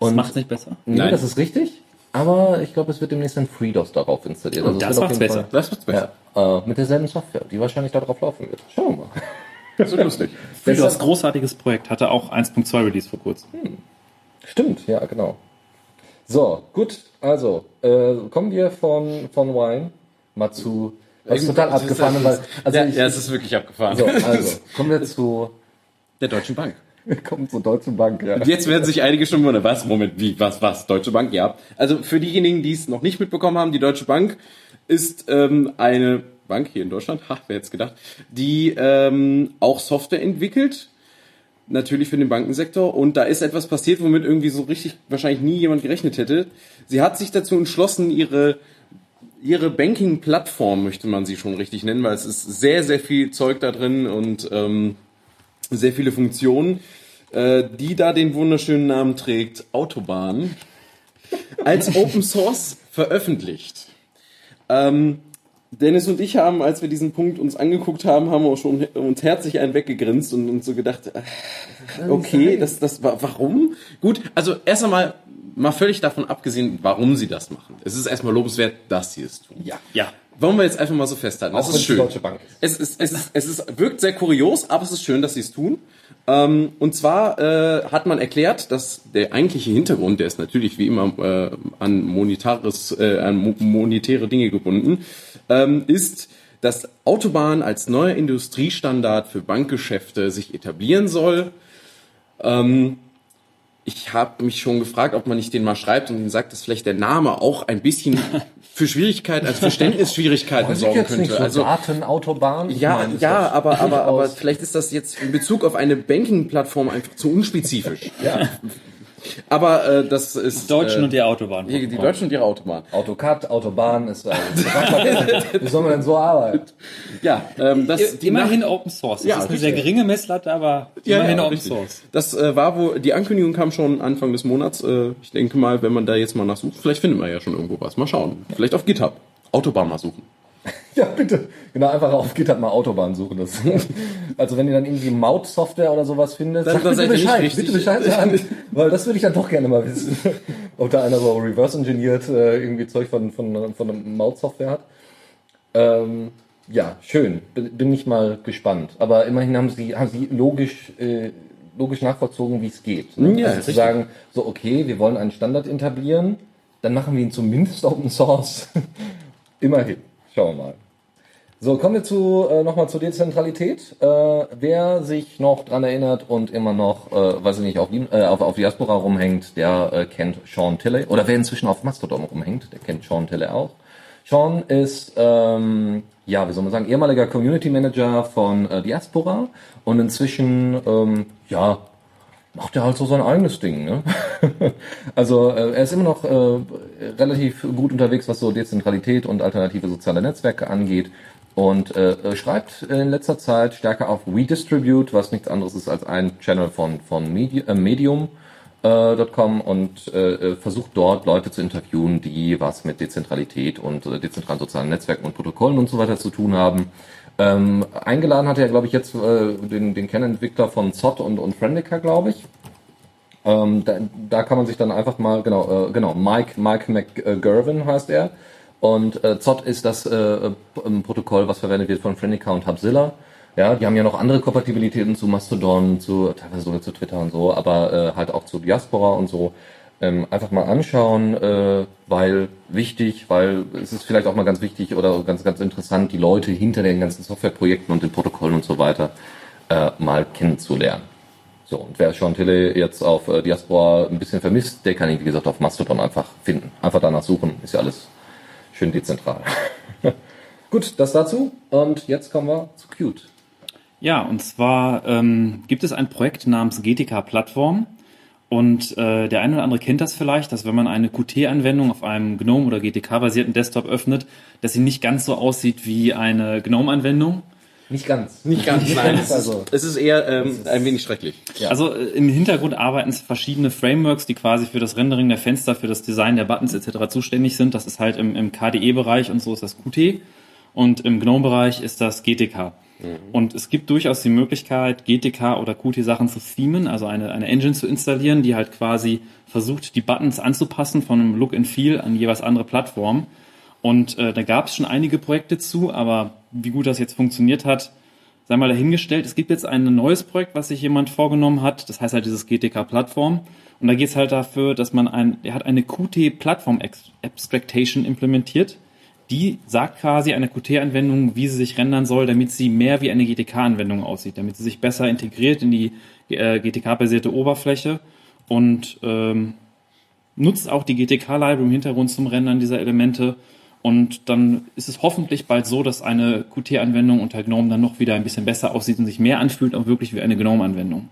Das macht es nicht besser. Nee, Nein. das ist richtig. Aber ich glaube, es wird demnächst ein FreeDOS darauf installiert. Also das macht's besser. Fall, das macht's besser. Ja, äh, mit derselben Software, die wahrscheinlich darauf laufen wird. Schauen wir mal. Das ist lustig. FreeDOS, großartiges Projekt, hatte auch 1.2 Release vor kurzem. Hm. Stimmt, ja, genau. So, gut, also, äh, kommen wir von, von Wine mal zu das ist total abgefahren, weil, also ja, ich, ja, es ist wirklich abgefahren. So, also, kommen wir zu der Deutschen Bank. Kommt zur Deutschen Bank, ja. Und jetzt werden sich einige schon wundern, was, Moment, wie, was, was, Deutsche Bank, ja. Also für diejenigen, die es noch nicht mitbekommen haben, die Deutsche Bank ist ähm, eine Bank hier in Deutschland, ha, wer jetzt gedacht, die ähm, auch Software entwickelt, natürlich für den Bankensektor. Und da ist etwas passiert, womit irgendwie so richtig wahrscheinlich nie jemand gerechnet hätte. Sie hat sich dazu entschlossen, ihre ihre Banking-Plattform möchte man sie schon richtig nennen, weil es ist sehr, sehr viel Zeug da drin und ähm, sehr viele Funktionen, äh, die da den wunderschönen Namen trägt, Autobahn, als Open Source veröffentlicht. Ähm, Dennis und ich haben, als wir diesen Punkt uns angeguckt haben, haben wir schon uns herzlich einen weggegrinst und uns so gedacht, äh, okay, das, das, warum? Gut, also erst einmal, mal völlig davon abgesehen, warum sie das machen. Es ist erstmal lobenswert, dass sie es tun. Ja. Ja. Wollen wir jetzt einfach mal so festhalten. Auch das ist es die schön. Deutsche Bank ist. Es, ist, es, ist, es ist, wirkt sehr kurios, aber es ist schön, dass sie es tun. Ähm, und zwar äh, hat man erklärt, dass der eigentliche Hintergrund, der ist natürlich wie immer äh, an monetares, äh, an mo monetäre Dinge gebunden, ähm, ist, dass Autobahn als neuer Industriestandard für Bankgeschäfte sich etablieren soll. Ähm, ich habe mich schon gefragt, ob man nicht den mal schreibt und ihnen sagt, dass vielleicht der Name auch ein bisschen für Schwierigkeiten, also Verständnisschwierigkeiten sorgen könnte. so Also Datenautobahn. Ich ja, ja, das aber, aber, aber vielleicht ist das jetzt in Bezug auf eine Banking-Plattform einfach zu unspezifisch. Ja. Aber äh, das ist Deutschen äh, und die Autobahn. die, die Deutschen und ihre Autobahn. Autocad, Autobahn ist also, Wie soll man denn so arbeiten? Ja, ähm, das die immerhin Nach- Open Source. Das Ja, ist eine richtig. sehr geringe Messlatte, aber Ja, immerhin ja, Open richtig. Source. Das äh, war wo die Ankündigung kam schon Anfang des Monats. Äh, ich denke mal, wenn man da jetzt mal nachsucht, vielleicht findet man ja schon irgendwo was. Mal schauen. Vielleicht auf GitHub. Autobahn mal suchen. Ja, bitte. Genau, einfach auf GitHub mal Autobahn suchen. Das, also wenn ihr dann irgendwie Maut-Software oder sowas findet, Dann- bitte Bescheid, bitte Bescheid sagen, weil das würde ich dann doch gerne mal wissen. Ob da einer so reverse-engineert äh, irgendwie Zeug von, von, von einer Maut-Software hat. Ähm, ja, schön. Bin ich mal gespannt. Aber immerhin haben sie, haben sie logisch, äh, logisch nachvollzogen, wie es geht. Ne? Ja, also zu sagen, so okay, wir wollen einen Standard etablieren, dann machen wir ihn zumindest Open Source. immerhin. Schauen wir mal. So, kommen wir zu äh, nochmal zur Dezentralität. Äh, wer sich noch dran erinnert und immer noch, äh, weiß ich nicht, auf, äh, auf, auf Diaspora rumhängt, der äh, kennt Sean Tilley. Oder wer inzwischen auf Mastodon rumhängt, der kennt Sean Tilley auch. Sean ist, ähm, ja, wie soll man sagen, ehemaliger Community Manager von äh, Diaspora und inzwischen, ähm, ja, macht er halt so sein eigenes Ding. Ne? also äh, er ist immer noch äh, relativ gut unterwegs, was so Dezentralität und alternative soziale Netzwerke angeht und äh, schreibt in letzter Zeit stärker auf WeDistribute, was nichts anderes ist als ein Channel von, von Medi äh, Medium. äh, und äh, äh, versucht dort Leute zu interviewen, die was mit Dezentralität und äh, dezentralen sozialen Netzwerken und Protokollen und so weiter zu tun haben. Ähm, eingeladen hat er, glaube ich, jetzt äh, den, den Kernentwickler von Zott und, und Friendica, glaube ich. Ähm, da, da kann man sich dann einfach mal, genau, äh, genau, Mike, Mike McGurvin heißt er. Und äh, Zott ist das äh, äh, Protokoll, was verwendet wird von Friendica und Hubzilla. Ja, die haben ja noch andere Kompatibilitäten zu Mastodon, zu teilweise sogar zu Twitter und so, aber äh, halt auch zu Diaspora und so. Ähm, einfach mal anschauen, äh, weil wichtig, weil es ist vielleicht auch mal ganz wichtig oder ganz, ganz interessant, die Leute hinter den ganzen Softwareprojekten und den Protokollen und so weiter äh, mal kennenzulernen. So, und wer Tilley jetzt auf äh, Diaspora ein bisschen vermisst, der kann ihn, wie gesagt, auf Mastodon einfach finden. Einfach danach suchen, ist ja alles schön dezentral. Gut, das dazu. Und jetzt kommen wir zu Qt. Ja, und zwar ähm, gibt es ein Projekt namens GTK Plattform. Und äh, der eine oder andere kennt das vielleicht, dass wenn man eine Qt-Anwendung auf einem GNOME oder GTK-basierten Desktop öffnet, dass sie nicht ganz so aussieht wie eine GNOME-Anwendung. Nicht ganz. Nicht ganz, nein. Es ist, Also- es ist eher ähm, ein wenig schrecklich. Ja. Also äh, im Hintergrund arbeiten verschiedene Frameworks, die quasi für das Rendering der Fenster, für das Design der Buttons etc. zuständig sind. Das ist halt im, im KDE-Bereich und so ist das Qt. Und im GNOME-Bereich ist das GTK. Und es gibt durchaus die Möglichkeit, GTK oder Qt-Sachen zu themen, also eine, eine Engine zu installieren, die halt quasi versucht, die Buttons anzupassen von einem Look and Feel an jeweils andere Plattformen. Und äh, da gab es schon einige Projekte zu, aber wie gut das jetzt funktioniert hat, sei mal dahingestellt. Es gibt jetzt ein neues Projekt, was sich jemand vorgenommen hat. Das heißt halt dieses GTK-Plattform. Und da geht es halt dafür, dass man ein, er hat eine Qt-Plattform-Abstractation implementiert, die sagt quasi einer Qt-Anwendung, wie sie sich rendern soll, damit sie mehr wie eine GTK-Anwendung aussieht, damit sie sich besser integriert in die äh, GTK-basierte Oberfläche und ähm, nutzt auch die GTK-Library im Hintergrund zum Rendern dieser Elemente. Und dann ist es hoffentlich bald so, dass eine Qt-Anwendung unter GNOME dann noch wieder ein bisschen besser aussieht und sich mehr anfühlt, auch wirklich wie eine GNOME-Anwendung.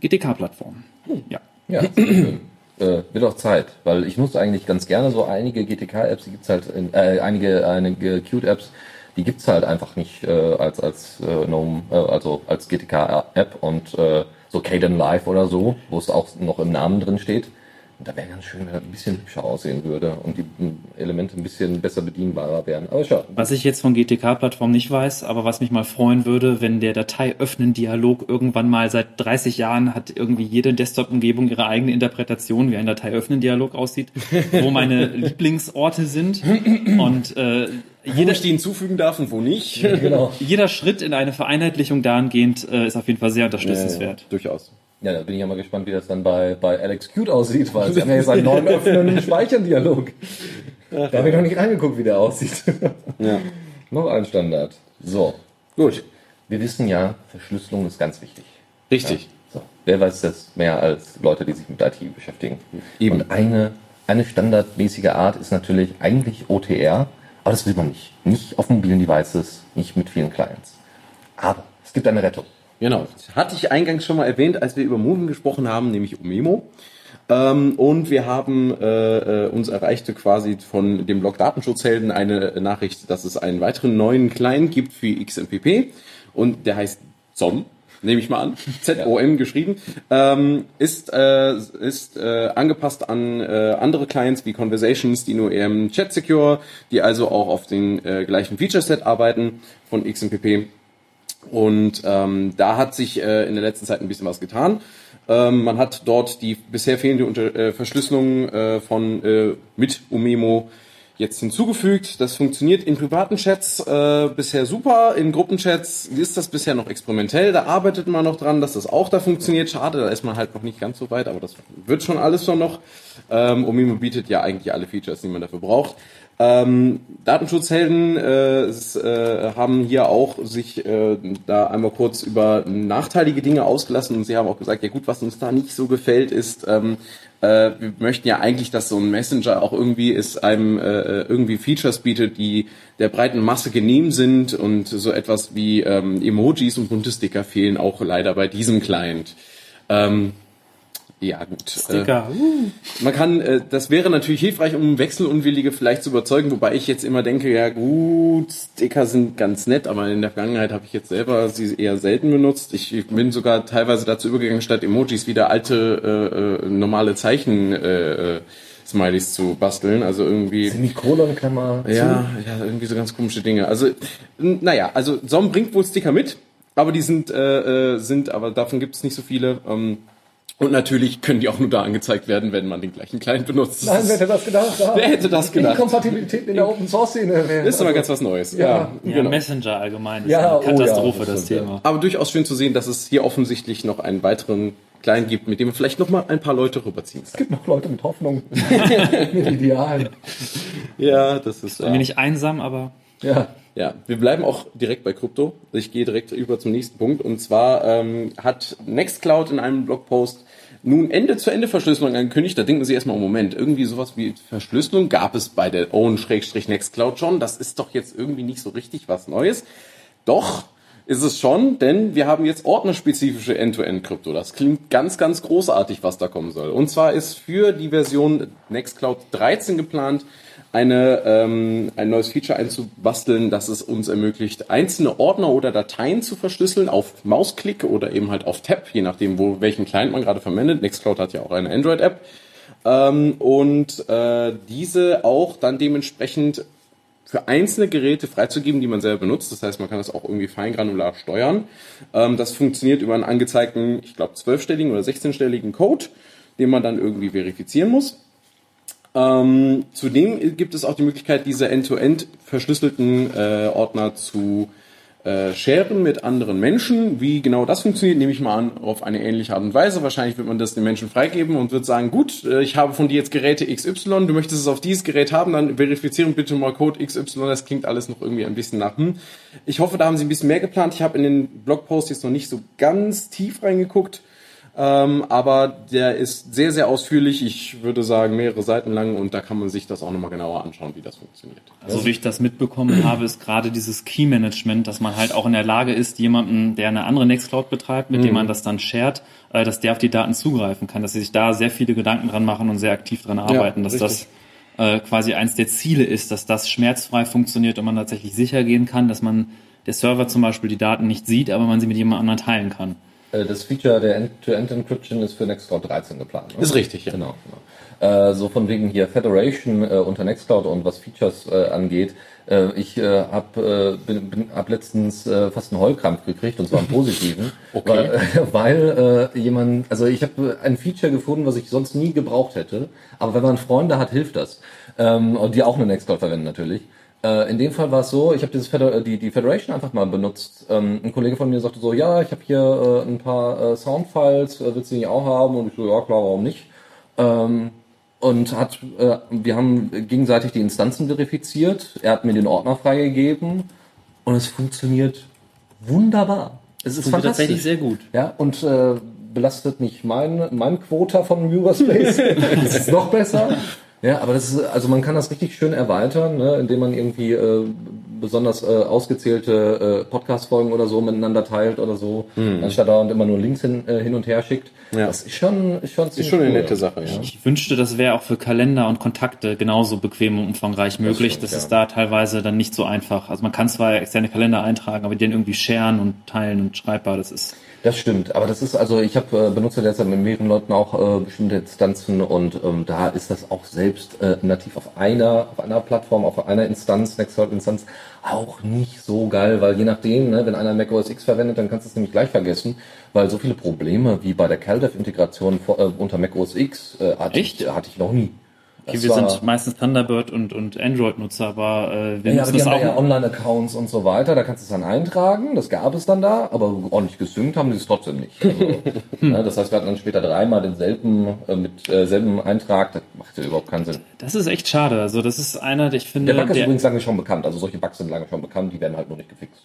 GTK-Plattform. Ja. Ja, sehr schön. Äh, wird auch Zeit, weil ich nutze eigentlich ganz gerne so einige GTK-Apps, die gibt's halt, in, äh, einige, einige Qt-Apps, die gibt's halt einfach nicht äh, als als äh, GNOME, äh, also als GTK-App und äh, so Caden Live oder so, wo es auch noch im Namen drin steht. Und da wäre ganz schön, wenn das ein bisschen hübscher aussehen würde und die Elemente ein bisschen besser bedienbarer wären. Aber schau, Was ich jetzt von GTK-Plattform nicht weiß, aber was mich mal freuen würde, wenn der Datei-Öffnen-Dialog irgendwann mal seit 30 Jahren hat irgendwie jede Desktop-Umgebung ihre eigene Interpretation, wie ein Datei-Öffnen-Dialog aussieht, wo meine Lieblingsorte sind und äh, Wo jeder, ich die hinzufügen darf und wo nicht. genau. jeder Schritt in eine Vereinheitlichung dahingehend äh, ist auf jeden Fall sehr unterstützenswert. durchaus. Ja, da bin ich ja mal gespannt, wie das dann bei, bei Alex Qt aussieht, weil sie haben ja jetzt einen neuen öffnenden Speichern-Dialog. Da habe ich noch nicht reingeguckt, wie der aussieht. Ja. noch ein Standard. So, Gut. wir wissen ja, Verschlüsselung ist ganz wichtig. Richtig. So, wer weiß das mehr als Leute, die sich mit IT beschäftigen? Eben. Und eine, eine standardmäßige Art ist natürlich eigentlich OTR, aber das will man nicht. Nicht auf mobilen Devices, nicht mit vielen Clients. Aber es gibt eine Rettung. Genau. Das hatte ich eingangs schon mal erwähnt, als wir über Moving gesprochen haben, nämlich Omemo. Ähm, und wir haben äh, äh, uns erreichte quasi von dem Blog Datenschutzhelden eine Nachricht, dass es einen weiteren neuen Client gibt für XMPP und der heißt ZOM. Nehme ich mal an, Z-O-M geschrieben, ähm, ist, äh, ist äh, angepasst an äh, andere Clients wie Conversations, die nur eher im Chat Secure, die also auch auf den äh, gleichen Feature-Set arbeiten von XMPP. Und ähm, da hat sich äh, in der letzten Zeit ein bisschen was getan. Ähm, man hat dort die bisher fehlende Unter äh, Verschlüsselung äh, von äh, mit Umemo jetzt hinzugefügt. Das funktioniert in privaten Chats äh, bisher super. In Gruppenchats ist das bisher noch experimentell. Da arbeitet man noch dran, dass das auch da funktioniert. Schade, da ist man halt noch nicht ganz so weit, aber das wird schon alles so noch. Ähm, Omemo bietet ja eigentlich alle Features, die man dafür braucht. Ähm, Datenschutzhelden äh, äh, haben hier auch sich äh, da einmal kurz über nachteilige Dinge ausgelassen und sie haben auch gesagt, ja gut, was uns da nicht so gefällt, ist, ähm, äh, wir möchten ja eigentlich, dass so ein Messenger auch irgendwie ist, einem äh, irgendwie Features bietet, die der breiten Masse genehm sind und so etwas wie ähm, Emojis und bunte Sticker fehlen auch leider bei diesem Client. Ähm, ja gut. Äh, Sticker. Uh. man kann, äh, das wäre natürlich hilfreich, um Wechselunwillige vielleicht zu überzeugen, wobei ich jetzt immer denke, ja gut, Sticker sind ganz nett, aber in der Vergangenheit habe ich jetzt selber sie eher selten benutzt. Ich bin sogar teilweise dazu übergegangen, statt Emojis wieder alte äh, äh, normale Zeichen äh, äh, Smileys zu basteln. Also irgendwie. Semikolon kann man Ja, ja, irgendwie so ganz komische Dinge. Also, naja, also Som bringt wohl Sticker mit, aber die sind, äh, äh, sind, aber davon gibt es nicht so viele. Ähm, und natürlich können die auch nur da angezeigt werden, wenn man den gleichen Client benutzt. Das Nein, wer hätte das gedacht? Wer hätte das gedacht? Inkompatibilität in der Open Source Szene wäre. ist aber ganz was Neues. Ja. Ja, genau. Messenger allgemein ist Ja, eine oh ja, Katastrophe, das das, stimmt, Thema. Aber durchaus schön zu sehen, dass es hier offensichtlich noch einen weiteren Client gibt, mit dem man vielleicht noch mal ein paar Leute rüberziehen Es kann. gibt noch Leute mit Hoffnung, mit Idealen. Ja, das ist. Bin nicht einsam, aber Ja. Ja, wir bleiben auch direkt bei Krypto. Ich gehe direkt über zum nächsten Punkt. Und zwar ähm, hat Nextcloud in einem Blogpost nun Ende-zu-Ende-Verschlüsselung angekündigt. Da denken Sie erstmal, oh Moment, irgendwie sowas wie Verschlüsselung gab es bei der Own-Nextcloud schon. Das ist doch jetzt irgendwie nicht so richtig was Neues. Doch, ist es schon, denn wir haben jetzt ordnerspezifische End-to-End-Krypto. Das klingt ganz, ganz großartig, was da kommen soll. Und zwar ist für die Version Nextcloud 13 geplant, eine, ähm, ein neues Feature einzubasteln, das es uns ermöglicht, einzelne Ordner oder Dateien zu verschlüsseln auf Mausklick oder eben halt auf Tab, je nachdem, wo welchen Client man gerade verwendet. Nextcloud hat ja auch eine Android-App. Ähm, und äh, diese auch dann dementsprechend für einzelne Geräte freizugeben, die man selber benutzt. Das heißt, man kann das auch irgendwie feingranular steuern. Ähm, das funktioniert über einen angezeigten, ich glaube, zwölfstelligen oder 16-stelligen Code, den man dann irgendwie verifizieren muss. Ähm, zudem gibt es auch die Möglichkeit, diese end-to-end verschlüsselten äh, Ordner zu äh, sharen mit anderen Menschen. Wie genau das funktioniert, nehme ich mal an, auf eine ähnliche Art und Weise. Wahrscheinlich wird man das den Menschen freigeben und wird sagen, gut, äh, ich habe von dir jetzt Geräte XY, du möchtest es auf dieses Gerät haben, dann verifizieren bitte mal Code XY. Das klingt alles noch irgendwie ein bisschen nach. Hm. Ich hoffe, da haben sie ein bisschen mehr geplant. Ich habe in den Blogpost jetzt noch nicht so ganz tief reingeguckt. Ähm, aber der ist sehr, sehr ausführlich. Ich würde sagen, mehrere Seiten lang und da kann man sich das auch nochmal genauer anschauen, wie das funktioniert. Also wie ich das mitbekommen habe, ist gerade dieses Key-Management, dass man halt auch in der Lage ist, jemanden, der eine andere Nextcloud betreibt, mit mhm. dem man das dann shared, äh, dass der auf die Daten zugreifen kann, dass sie sich da sehr viele Gedanken dran machen und sehr aktiv dran arbeiten, ja, dass richtig. das äh, quasi eins der Ziele ist, dass das schmerzfrei funktioniert und man tatsächlich sicher gehen kann, dass man der Server zum Beispiel die Daten nicht sieht, aber man sie mit jemand anderem teilen kann. Äh, das Feature der End-to-End-Encryption ist für Nextcloud 13 geplant. Ne? Ist richtig, ja. Genau. genau. Äh, so von wegen hier Federation äh, unter Nextcloud und was Features äh, angeht. Ich äh, habe hab letztens fast einen Heulkrampf gekriegt und zwar einen positiven, okay. weil, weil jemand, also ich habe ein Feature gefunden, was ich sonst nie gebraucht hätte, aber wenn man Freunde hat, hilft das. Ähm, und die auch eine Nextcloud verwenden natürlich. Äh, in dem Fall war es so, ich habe Feder äh, die, die Federation einfach mal benutzt. Ähm, ein Kollege von mir sagte so, ja, ich habe hier äh, ein paar Soundfiles, willst du die auch haben? Und ich so, ja klar, warum nicht? Ähm, und hat, wir haben gegenseitig die Instanzen verifiziert. Er hat mir den Ordner freigegeben und es funktioniert wunderbar. Es ist tatsächlich sehr gut. Ja, und äh, belastet nicht mein, mein Quota von Viewerspace. es ist noch besser. Ja, aber das ist, also man kann das richtig schön erweitern, ne, indem man irgendwie äh, besonders äh, ausgezählte äh, Podcast-Folgen oder so miteinander teilt oder so, mhm. anstatt dauernd immer nur Links hin, äh, hin und her schickt. Ja. Das ist schon, ist schon, ist schon eine cool. nette Sache. Ja. Ich wünschte, das wäre auch für Kalender und Kontakte genauso bequem und umfangreich möglich. Das, stimmt, das ist ja. da teilweise dann nicht so einfach. Also man kann zwar externe Kalender eintragen, aber die dann irgendwie sharen und teilen und schreibbar, das ist das stimmt, aber das ist also, ich habe äh, benutze derzeit mit mehreren Leuten auch äh, bestimmte Instanzen und ähm, da ist das auch selbst äh, nativ auf einer auf einer Plattform, auf einer Instanz, Nextcloud-Instanz auch nicht so geil, weil je nachdem, ne, wenn einer Mac OS X verwendet, dann kannst du es nämlich gleich vergessen, weil so viele Probleme wie bei der CalDev-Integration äh, unter Mac OS X äh, hatte, ich, hatte ich noch nie. Okay, wir sind meistens Thunderbird und, und Android-Nutzer, aber äh, wir ja, nutzen das auch. Ja Online-Accounts und so weiter, da kannst du es dann eintragen, das gab es dann da, aber ordentlich gesynkt haben die es trotzdem nicht. Also, ja, das heißt, wir hatten dann später dreimal denselben äh, mit äh, selben Eintrag, das macht ja überhaupt keinen Sinn. Das ist echt schade. Also das ist einer, ich finde. Der Bug ist der, übrigens lange schon bekannt, also solche Bugs sind lange schon bekannt, die werden halt nur nicht gefixt.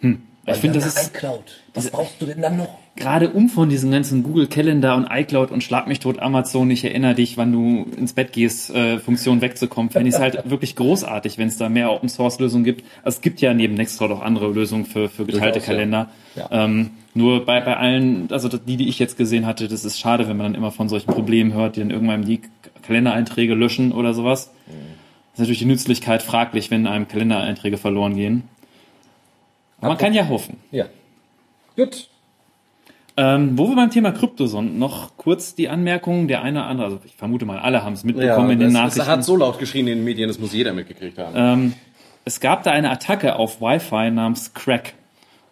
Hm. Ich finde, das ist iCloud. Was brauchst du denn dann noch? Gerade um von diesen ganzen Google Calendar und iCloud und Schlag mich tot Amazon, ich erinnere dich, wann du ins Bett gehst, äh, Funktion wegzukommen, fände ich es halt wirklich großartig, wenn es da mehr Open Source Lösungen gibt. Also es gibt ja neben Nextcloud auch andere Lösungen für, für geteilte Durchaus, Kalender. Ja. Ja. Ähm, nur bei, bei allen, also die, die ich jetzt gesehen hatte, das ist schade, wenn man dann immer von solchen Problemen hört, die dann irgendwann die Kalendereinträge löschen oder sowas. Mhm. Das ist natürlich die Nützlichkeit fraglich, wenn einem Kalendereinträge verloren gehen. Aber man kann ja hoffen. Ja. Gut. Ähm, wo wir beim Thema Krypto sind, noch kurz die Anmerkung, der eine oder andere, also ich vermute mal, alle haben es mitbekommen ja, in den es, Nachrichten. Es hat so laut geschrien in den Medien, das muss jeder mitgekriegt haben. Ähm, es gab da eine Attacke auf Wi-Fi namens Crack.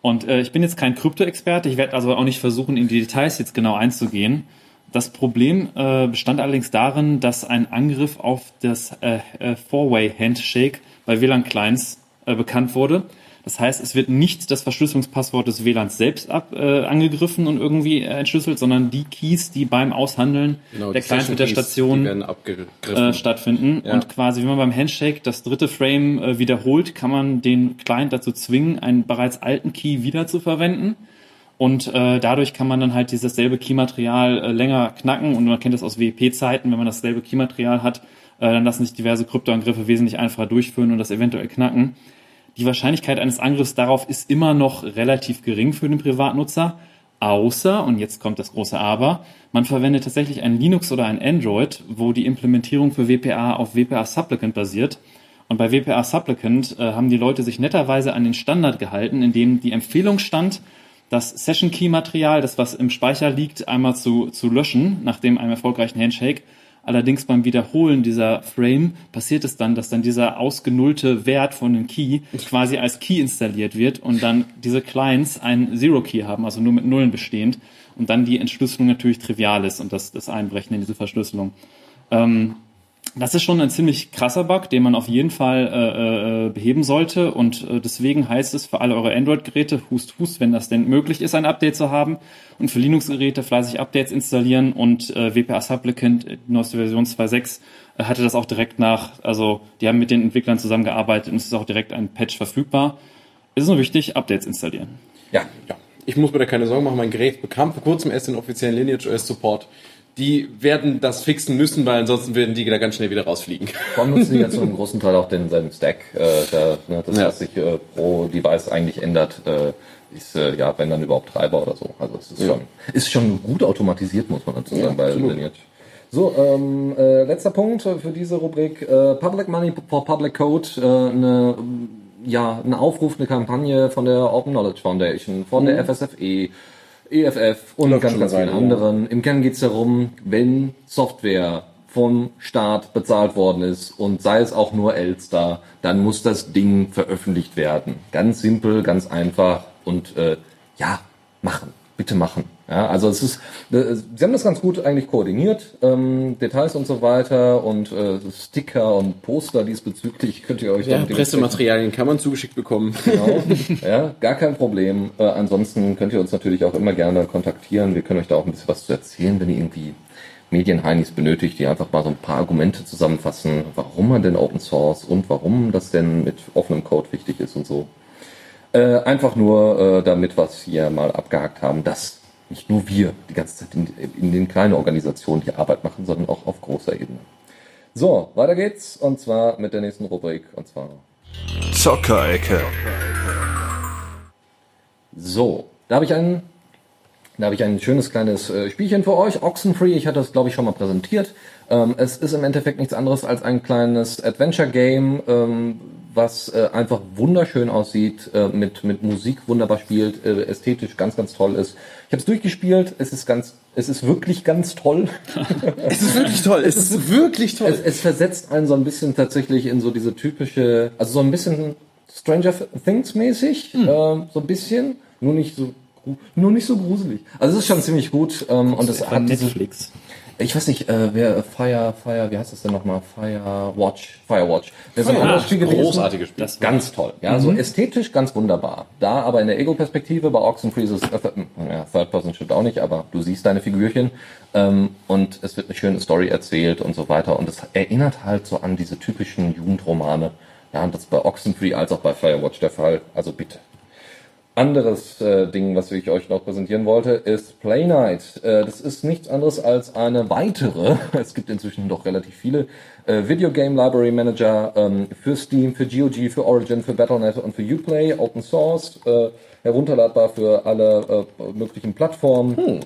Und äh, ich bin jetzt kein Krypto-Experte, ich werde also auch nicht versuchen, in die Details jetzt genau einzugehen. Das Problem äh, bestand allerdings darin, dass ein Angriff auf das äh, äh, Four-Way-Handshake bei WLAN-Clients äh, bekannt wurde. Das heißt, es wird nicht das Verschlüsselungspasswort des WLANs selbst ab, äh, angegriffen und irgendwie äh, entschlüsselt, sondern die Keys, die beim Aushandeln genau, der Client mit der Station äh, stattfinden. Ja. Und quasi, wenn man beim Handshake das dritte Frame äh, wiederholt, kann man den Client dazu zwingen, einen bereits alten Key wieder zu verwenden. Und äh, dadurch kann man dann halt dieses selbe Keymaterial äh, länger knacken. Und man kennt das aus WEP-Zeiten, wenn man dasselbe Keymaterial hat, äh, dann lassen sich diverse Kryptoangriffe wesentlich einfacher durchführen und das eventuell knacken. Die Wahrscheinlichkeit eines Angriffs darauf ist immer noch relativ gering für den Privatnutzer, außer, und jetzt kommt das große Aber, man verwendet tatsächlich ein Linux oder ein Android, wo die Implementierung für WPA auf WPA Supplicant basiert. Und bei WPA Supplicant äh, haben die Leute sich netterweise an den Standard gehalten, in dem die Empfehlung stand, das Session Key Material, das was im Speicher liegt, einmal zu, zu löschen, nach dem einem erfolgreichen Handshake Allerdings beim Wiederholen dieser Frame passiert es dann, dass dann dieser ausgenullte Wert von dem Key quasi als Key installiert wird und dann diese Clients ein Zero Key haben, also nur mit Nullen bestehend und dann die Entschlüsselung natürlich trivial ist und das, das Einbrechen in diese Verschlüsselung. Ähm, das ist schon ein ziemlich krasser Bug, den man auf jeden Fall äh, äh, beheben sollte. Und äh, deswegen heißt es für alle eure Android-Geräte, hust, hust, wenn das denn möglich ist, ein Update zu haben. Und für Linux-Geräte fleißig Updates installieren. Und äh, WPA Supplicant, die neueste Version 2.6, äh, hatte das auch direkt nach, also die haben mit den Entwicklern zusammengearbeitet und es ist auch direkt ein Patch verfügbar. Es ist nur wichtig, Updates installieren. Ja, ja. Ich muss mir da keine Sorgen machen. Mein Gerät bekam vor kurzem erst den offiziellen Lineage OS Support die werden das fixen müssen, weil ansonsten werden die da ganz schnell wieder rausfliegen. Vor allem nutzen die ja zu einem großen Teil auch denselben Stack. Äh, der, ne, das, ja. was sich äh, pro Device eigentlich ändert, äh, ist äh, ja, wenn dann überhaupt Treiber oder so. Also es ist ja. schon, ist schon gut automatisiert, muss man dazu sagen, ja, bei Lineage. So, ähm, äh, letzter Punkt für diese Rubrik. Äh, Public Money for Public Code, äh, eine, ja, ein Aufruf, eine Kampagne von der Open Knowledge Foundation, von mhm. der FSFE, EFF und Läuft ganz, ganz vielen anderen. Im Kern geht es darum, wenn Software vom Staat bezahlt worden ist und sei es auch nur Elster, dann muss das Ding veröffentlicht werden. Ganz simpel, ganz einfach und äh, ja, machen bitte machen. Ja, also es ist, äh, sie haben das ganz gut eigentlich koordiniert, ähm, Details und so weiter und äh, Sticker und Poster diesbezüglich könnt ihr euch ja, dann Pressematerialien kann man zugeschickt bekommen. Genau, ja, gar kein Problem. Äh, ansonsten könnt ihr uns natürlich auch immer gerne kontaktieren. Wir können euch da auch ein bisschen was zu erzählen, wenn ihr irgendwie Medienheinis benötigt, die einfach mal so ein paar Argumente zusammenfassen, warum man denn Open Source und warum das denn mit offenem Code wichtig ist und so. Äh, einfach nur, äh, damit wir es hier mal abgehakt haben, dass nicht nur wir die ganze Zeit in, in den kleinen Organisationen die Arbeit machen, sondern auch auf großer Ebene. So, weiter geht's und zwar mit der nächsten Rubrik und zwar Zockerecke. So, da habe ich ein, da habe ich ein schönes kleines äh, Spielchen für euch. Oxenfree, ich hatte das glaube ich schon mal präsentiert. Ähm, es ist im Endeffekt nichts anderes als ein kleines Adventure Game, ähm, was äh, einfach wunderschön aussieht, äh, mit, mit Musik wunderbar spielt, äh, ästhetisch ganz, ganz toll ist. Ich habe es durchgespielt, es ist ganz, es ist wirklich ganz toll. es ist wirklich toll, es ist wirklich toll. Es, es versetzt einen so ein bisschen tatsächlich in so diese typische, also so ein bisschen Stranger Things mäßig, hm. äh, so ein bisschen, nur nicht so nur nicht so gruselig. Also es ist schon ziemlich gut ähm, und es hat Netflix. Diese, ich weiß nicht, äh, wer Fire, Fire, wie heißt das denn nochmal? Firewatch, Firewatch. Das ist ein anderes Spiel gewesen. Großartiges Spiel. Das ganz toll. Ja, mhm. so ästhetisch ganz wunderbar. Da aber in der Ego-Perspektive bei Oxenfree ist es, äh, ja, Third Person stimmt auch nicht, aber du siehst deine Figürchen ähm, und es wird eine schöne Story erzählt und so weiter und es erinnert halt so an diese typischen Jugendromane. Ja, und das ist bei Oxenfree als auch bei Firewatch der Fall. Also bitte anderes äh, Ding, was ich euch noch präsentieren wollte, ist Play Night. Äh, das ist nichts anderes als eine weitere, es gibt inzwischen doch relativ viele, äh, Video Game Library Manager ähm, für Steam, für GOG, für Origin, für Battle.net und für Uplay, Open Source, äh, herunterladbar für alle äh, möglichen Plattformen. Hm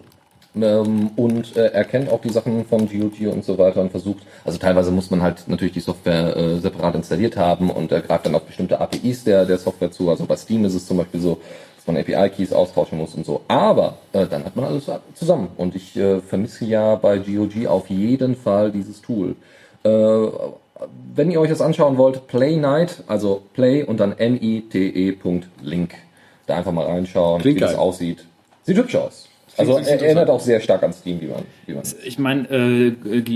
ähm, und äh, erkennt auch die Sachen von GOG und so weiter und versucht, also teilweise muss man halt natürlich die Software äh, separat installiert haben und er greift dann auf bestimmte APIs der, der Software zu, also bei Steam ist es zum Beispiel so, dass man API-Keys austauschen muss und so, aber äh, dann hat man alles zusammen und ich äh, vermisse ja bei GOG auf jeden Fall dieses Tool. Äh, wenn ihr euch das anschauen wollt, Play Night, also Play und dann N-I-T-E.link. Da einfach mal reinschauen, Klingt wie geil. das aussieht. Sieht hübsch aus. Also er erinnert auch sehr stark an Steam, wie man. Wie man ich meine, äh,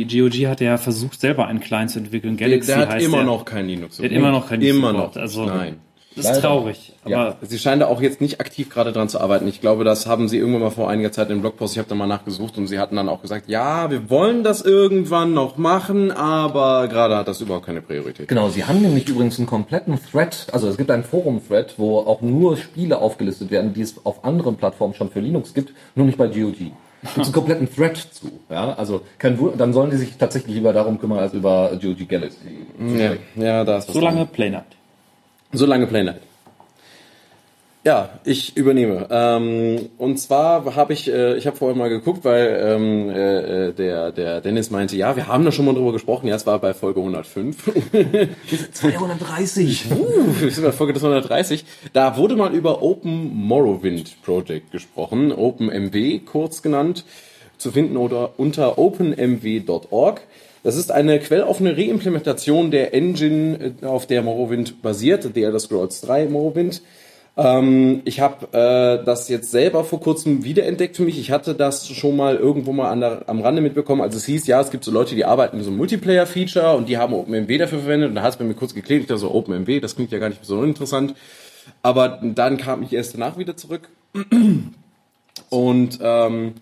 GOG hat ja versucht, selber einen Client zu entwickeln. Galaxy der, der hat immer der. noch kein Linux. Der hat immer noch kein Linux. Immer noch. Also, Nein. Das ist Leider. traurig. Aber ja. Sie scheinen da auch jetzt nicht aktiv gerade dran zu arbeiten. Ich glaube, das haben Sie irgendwann mal vor einiger Zeit im Blogpost, ich habe da mal nachgesucht und Sie hatten dann auch gesagt, ja, wir wollen das irgendwann noch machen, aber gerade hat das überhaupt keine Priorität. Genau, Sie haben nämlich übrigens einen kompletten Thread, also es gibt einen Forum-Thread, wo auch nur Spiele aufgelistet werden, die es auf anderen Plattformen schon für Linux gibt, nur nicht bei GOG. gibt einen kompletten Thread zu. Ja, also kein dann sollen die sich tatsächlich lieber darum kümmern als über GOG Galaxy. Ja, ja da ist So lange Playnight. So lange Playnight. Ja, ich übernehme. Ähm, und zwar habe ich, äh, ich habe vorher mal geguckt, weil ähm, äh, der, der Dennis meinte, ja, wir haben da schon mal drüber gesprochen. Ja, es war bei Folge 105. 230. uh, wir sind bei Folge 230. Da wurde mal über Open Morrowind Project gesprochen, OpenMW kurz genannt, zu finden oder unter openmw.org. Das ist eine quelloffene Reimplementation der Engine, äh, auf der Morrowind basiert, The Elder Scrolls 3 Morrowind. Ähm, ich habe äh, das jetzt selber vor kurzem wiederentdeckt für mich. Ich hatte das schon mal irgendwo mal der, am Rande mitbekommen. Also es hieß, ja, es gibt so Leute, die arbeiten mit so einem Multiplayer-Feature und die haben OpenMW dafür verwendet. Und da hat es bei mir kurz geklebt. Ich dachte so, OpenMW, das klingt ja gar nicht so uninteressant. Aber dann kam ich erst danach wieder zurück. Und ähm,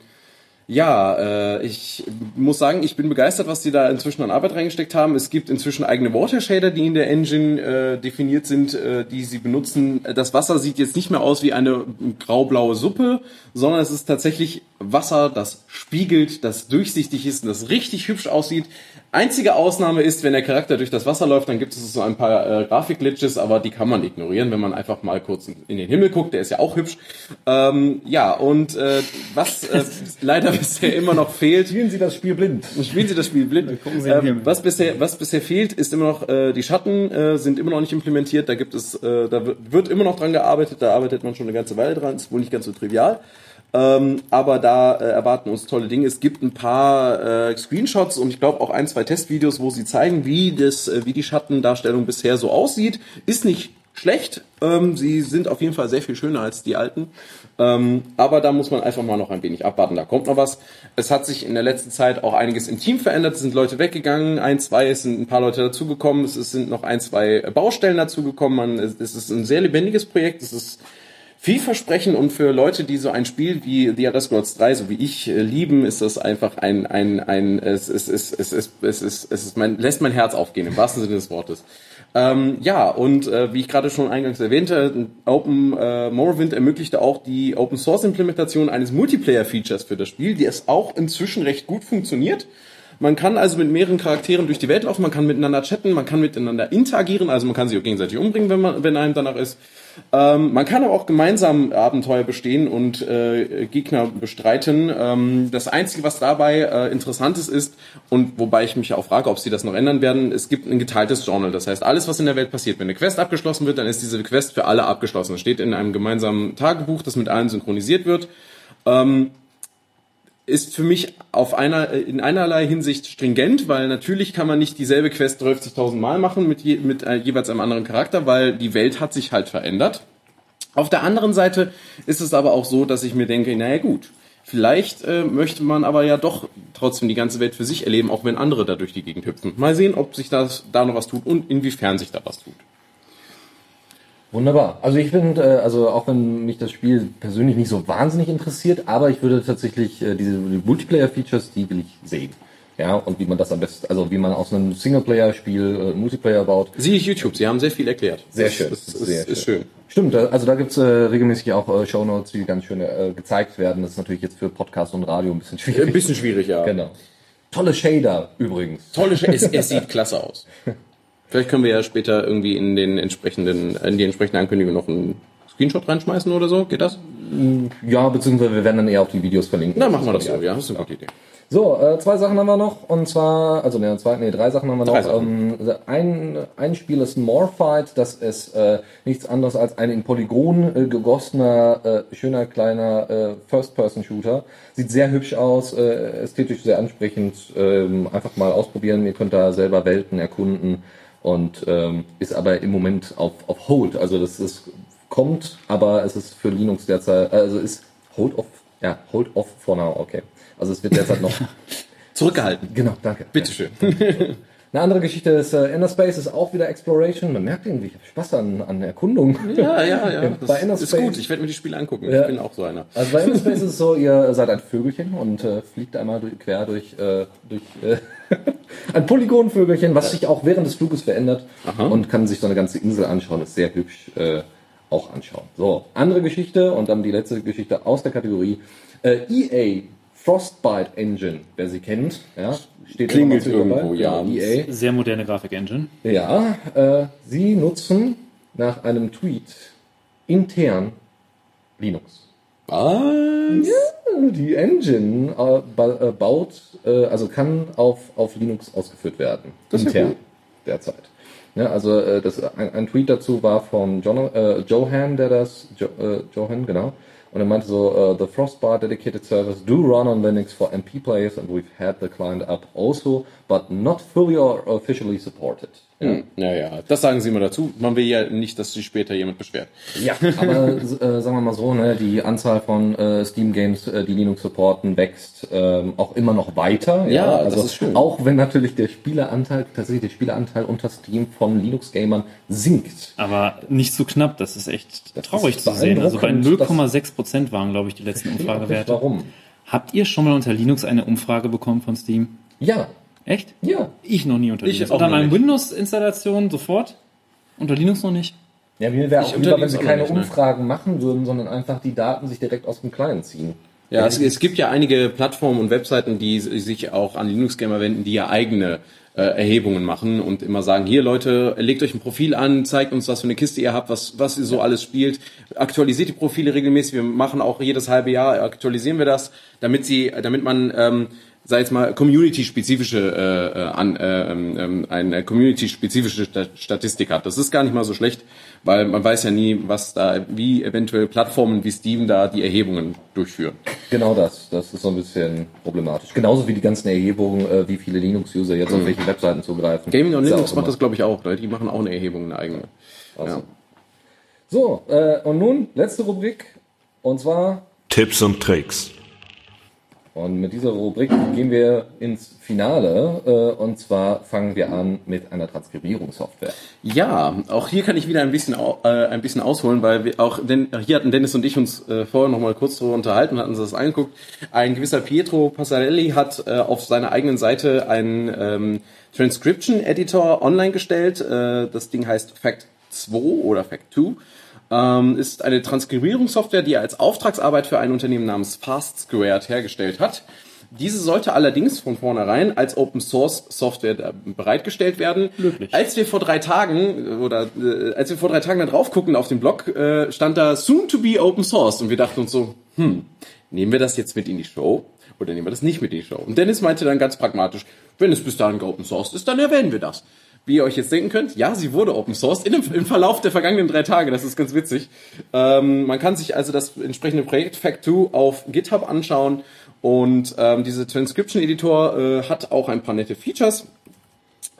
ja, äh, ich muss sagen, ich bin begeistert, was die da inzwischen an Arbeit reingesteckt haben. Es gibt inzwischen eigene Water Shader, die in der Engine äh, definiert sind, äh, die sie benutzen. Das Wasser sieht jetzt nicht mehr aus wie eine graublaue Suppe, sondern es ist tatsächlich Wasser, das spiegelt, das durchsichtig ist und das richtig hübsch aussieht. Einzige Ausnahme ist, wenn der Charakter durch das Wasser läuft, dann gibt es so ein paar äh, Grafikglitches, aber die kann man ignorieren, wenn man einfach mal kurz in den Himmel guckt. Der ist ja auch hübsch. Ähm, ja, und äh, was äh, leider bisher immer noch fehlt. Spielen Sie das Spiel blind. Spielen Sie das Spiel blind. Ähm, was bisher, was bisher fehlt, ist immer noch äh, die Schatten äh, sind immer noch nicht implementiert. Da gibt es, äh, da wird, wird immer noch dran gearbeitet. Da arbeitet man schon eine ganze Weile dran. Ist wohl nicht ganz so trivial. Ähm, aber da äh, erwarten uns tolle Dinge. Es gibt ein paar äh, Screenshots und ich glaube auch ein, zwei Testvideos, wo sie zeigen, wie das, äh, wie die Schattendarstellung bisher so aussieht. Ist nicht schlecht. Ähm, sie sind auf jeden Fall sehr viel schöner als die alten. Ähm, aber da muss man einfach mal noch ein wenig abwarten. Da kommt noch was. Es hat sich in der letzten Zeit auch einiges im Team verändert. Es sind Leute weggegangen, ein, zwei, es sind ein paar Leute dazugekommen. Es sind noch ein, zwei Baustellen dazugekommen. Es ist ein sehr lebendiges Projekt. Es ist vielversprechend und für Leute, die so ein Spiel wie The Elder Scrolls 3, so wie ich, äh, lieben, ist das einfach ein, ein, ein, es ist, es ist, es ist, es ist, es ist mein, lässt mein Herz aufgehen, im wahrsten Sinne des Wortes. Ähm, ja, und äh, wie ich gerade schon eingangs erwähnte, Open äh, Morrowind ermöglichte auch die Open Source Implementation eines Multiplayer Features für das Spiel, die es auch inzwischen recht gut funktioniert. Man kann also mit mehreren Charakteren durch die Welt laufen, man kann miteinander chatten, man kann miteinander interagieren, also man kann sich auch gegenseitig umbringen, wenn man, wenn einem danach ist. Ähm, man kann aber auch gemeinsam Abenteuer bestehen und äh, Gegner bestreiten. Ähm, das Einzige, was dabei äh, interessant ist, ist, und wobei ich mich auch frage, ob sie das noch ändern werden, es gibt ein geteiltes Journal. Das heißt, alles, was in der Welt passiert, wenn eine Quest abgeschlossen wird, dann ist diese Quest für alle abgeschlossen. Das steht in einem gemeinsamen Tagebuch, das mit allen synchronisiert wird. Ähm, ist für mich auf einer, in einerlei Hinsicht stringent, weil natürlich kann man nicht dieselbe Quest 30.000 Mal machen mit, je, mit äh, jeweils einem anderen Charakter, weil die Welt hat sich halt verändert. Auf der anderen Seite ist es aber auch so, dass ich mir denke, naja gut, vielleicht äh, möchte man aber ja doch trotzdem die ganze Welt für sich erleben, auch wenn andere da durch die Gegend hüpfen. Mal sehen, ob sich das da noch was tut und inwiefern sich da was tut. Wunderbar. Also ich finde, äh, also auch wenn mich das Spiel persönlich nicht so wahnsinnig interessiert, aber ich würde tatsächlich äh, diese die Multiplayer-Features, die will ich sehen. Ja, und wie man das am besten, also wie man aus einem Singleplayer-Spiel äh, Multiplayer baut. Siehe YouTube, sie haben sehr viel erklärt. Sehr schön. Das, das sehr ist, ist schön. Stimmt, also da gibt's äh, regelmäßig auch äh, Shownotes, die ganz schön äh, gezeigt werden. Das ist natürlich jetzt für Podcast und Radio ein bisschen schwierig. Ein bisschen schwierig, ja. Genau. Tolle Shader übrigens. Tolle Shader, es, es sieht klasse aus. Vielleicht können wir ja später irgendwie in den entsprechenden, in die entsprechende Ankündigung noch einen Screenshot reinschmeißen oder so. Geht das? Ja, beziehungsweise wir werden dann eher auf die Videos verlinken. Na, machen wir das so. Ja, das ist eine gute Idee. So, äh, zwei Sachen haben wir noch und zwar, also ne, zwei, nee, drei Sachen haben wir noch. Drei Sachen. Ähm, ein, ein Spiel ist Morfight, das ist äh, nichts anderes als ein in Polygon äh, gegossener, äh, schöner kleiner äh, First-Person-Shooter. Sieht sehr hübsch aus, äh, ästhetisch sehr ansprechend. Ähm, einfach mal ausprobieren, ihr könnt da selber Welten erkunden und ähm, ist aber im Moment auf, auf Hold. Also das ist kommt, aber es ist für Linux derzeit, also ist Hold off, ja, Hold off for now, okay. Also es wird derzeit noch Zurückgehalten. Genau, danke. Bitteschön. Eine andere Geschichte ist, äh, Inner Space ist auch wieder Exploration. Man merkt irgendwie, ich habe Spaß an, an Erkundung. Ja, ja, ja. Bei Inner Das ist Space- gut. Ich werde mir die Spiele angucken. Ja. Ich bin auch so einer. Also bei Inner Space ist es so, ihr seid ein Vögelchen und äh, fliegt einmal durch, quer durch, äh, durch äh, ein Polygonvögelchen, was sich auch während des Fluges verändert und kann sich so eine ganze Insel anschauen. Ist sehr hübsch äh, auch anschauen. So, andere Geschichte und dann die letzte Geschichte aus der Kategorie äh, EA Frostbite Engine, wer sie kennt, ja, steht Klingelt irgendwo, ja. EA. Sehr moderne Grafik-Engine. Ja, äh, sie nutzen nach einem Tweet intern Linux. Was? Die Engine äh, ba äh, baut, äh, also kann auf, auf Linux ausgeführt werden. Das ist ja intern derzeit. Ja, also äh, das, ein, ein Tweet dazu war von John, äh, Johan, der das, jo, äh, Johan, genau. Und er meinte so, uh, the Frostbite dedicated servers do run on Linux for MP players and we've had the client up also but not fully or officially supported. Ja. Hm, Naja, das sagen sie immer dazu. Man will ja nicht, dass sich später jemand beschwert. Ja, aber äh, sagen wir mal so, ne, die Anzahl von äh, Steam Games, äh, die Linux supporten, wächst ähm, auch immer noch weiter. Ja, das also ist schön. auch wenn natürlich der Spieleranteil, tatsächlich der Spieleranteil unter Steam von Linux-Gamern sinkt. Aber nicht zu knapp, das ist echt Das traurig ist zu sehen. Also bei beeindruckend, 0,6 Prozent waren, glaube ich, die letzten Umfragewerte. Warum? Habt ihr schon mal unter Linux eine Umfrage bekommen von Steam? Ja, Echt? ja. Ich noch nie unter Ich Linux. auch Unter noch meinen. Windows-Installationen sofort. Unter Linux noch nicht. Ja, mir wäre auch lieber, wenn sie keine nicht, ne? Umfragen machen würden, sondern einfach die Daten sich direkt aus dem Client ziehen. Ja, es, es gibt ja einige Plattformen und Webseiten, die sich auch an Linux-Gamer wenden, die ja eigene äh, Erhebungen machen und immer sagen, hier Leute, legt euch ein Profil an, zeigt uns, was für eine Kiste ihr habt, was, was ihr so alles spielt, aktualisiert die Profile regelmäßig, wir machen auch jedes halbe Jahr, aktualisieren wir das, damit sie, damit man, ähm, sei jetzt mal, community-spezifische, äh, äh, an, äh, ähm, eine community-spezifische Sta- Statistik hat. Das ist gar nicht mal so schlecht, weil man weiß ja nie, was da, wie eventuell Plattformen wie Steam da die Erhebungen durchführen. Genau das. Das ist so ein bisschen problematisch. Genauso wie die ganzen Erhebungen, äh, wie viele Linux-User jetzt auf welche Webseiten zugreifen. Mhm. Gaming on Linux macht das, glaube ich, auch. Die machen auch eine Erhebung, eine eigene. Ja. So, äh, und nun letzte Rubrik. Und zwar, Tipps und Tricks. Und mit dieser Rubrik gehen wir ins Finale. Äh, und zwar fangen wir an mit einer Transkribierungssoftware. ja, auch hier kann ich wieder ein bisschen, äh, ein bisschen ausholen, weil wir auch, denn, hier hatten Dennis und ich uns äh, vorher noch mal kurz darüber unterhalten und hatten uns das angeguckt. Ein gewisser Pietro Passarelli hat äh, auf seiner eigenen Seite einen ähm, Transcription Editor online gestellt. Äh, das Ding heißt Fact 2 oder Fact 2. ähm, ist eine Transkribierungssoftware, die er als Auftragsarbeit für ein Unternehmen namens Fast Squared hergestellt hat. Diese sollte allerdings von vornherein als Open Source Software da bereitgestellt werden. Löblich. Als wir vor drei Tagen äh, oder äh, als wir vor drei Tagen da drauf gucken auf dem Blog, äh, stand da soon to be open source und wir dachten uns so, hm, nehmen wir das jetzt mit in die Show oder nehmen wir das nicht mit in die Show? Und Dennis meinte dann ganz pragmatisch, wenn es bis dahin geopen sourced ist, dann erwähnen wir das. Wie ihr euch jetzt denken könnt, ja, sie wurde open sourced in im Verlauf der vergangenen drei Tage. Das ist ganz witzig. Ähm, man kann sich also das entsprechende Projekt Fact2 auf GitHub anschauen und ähm, diese Transcription Editor äh, hat auch ein paar nette Features.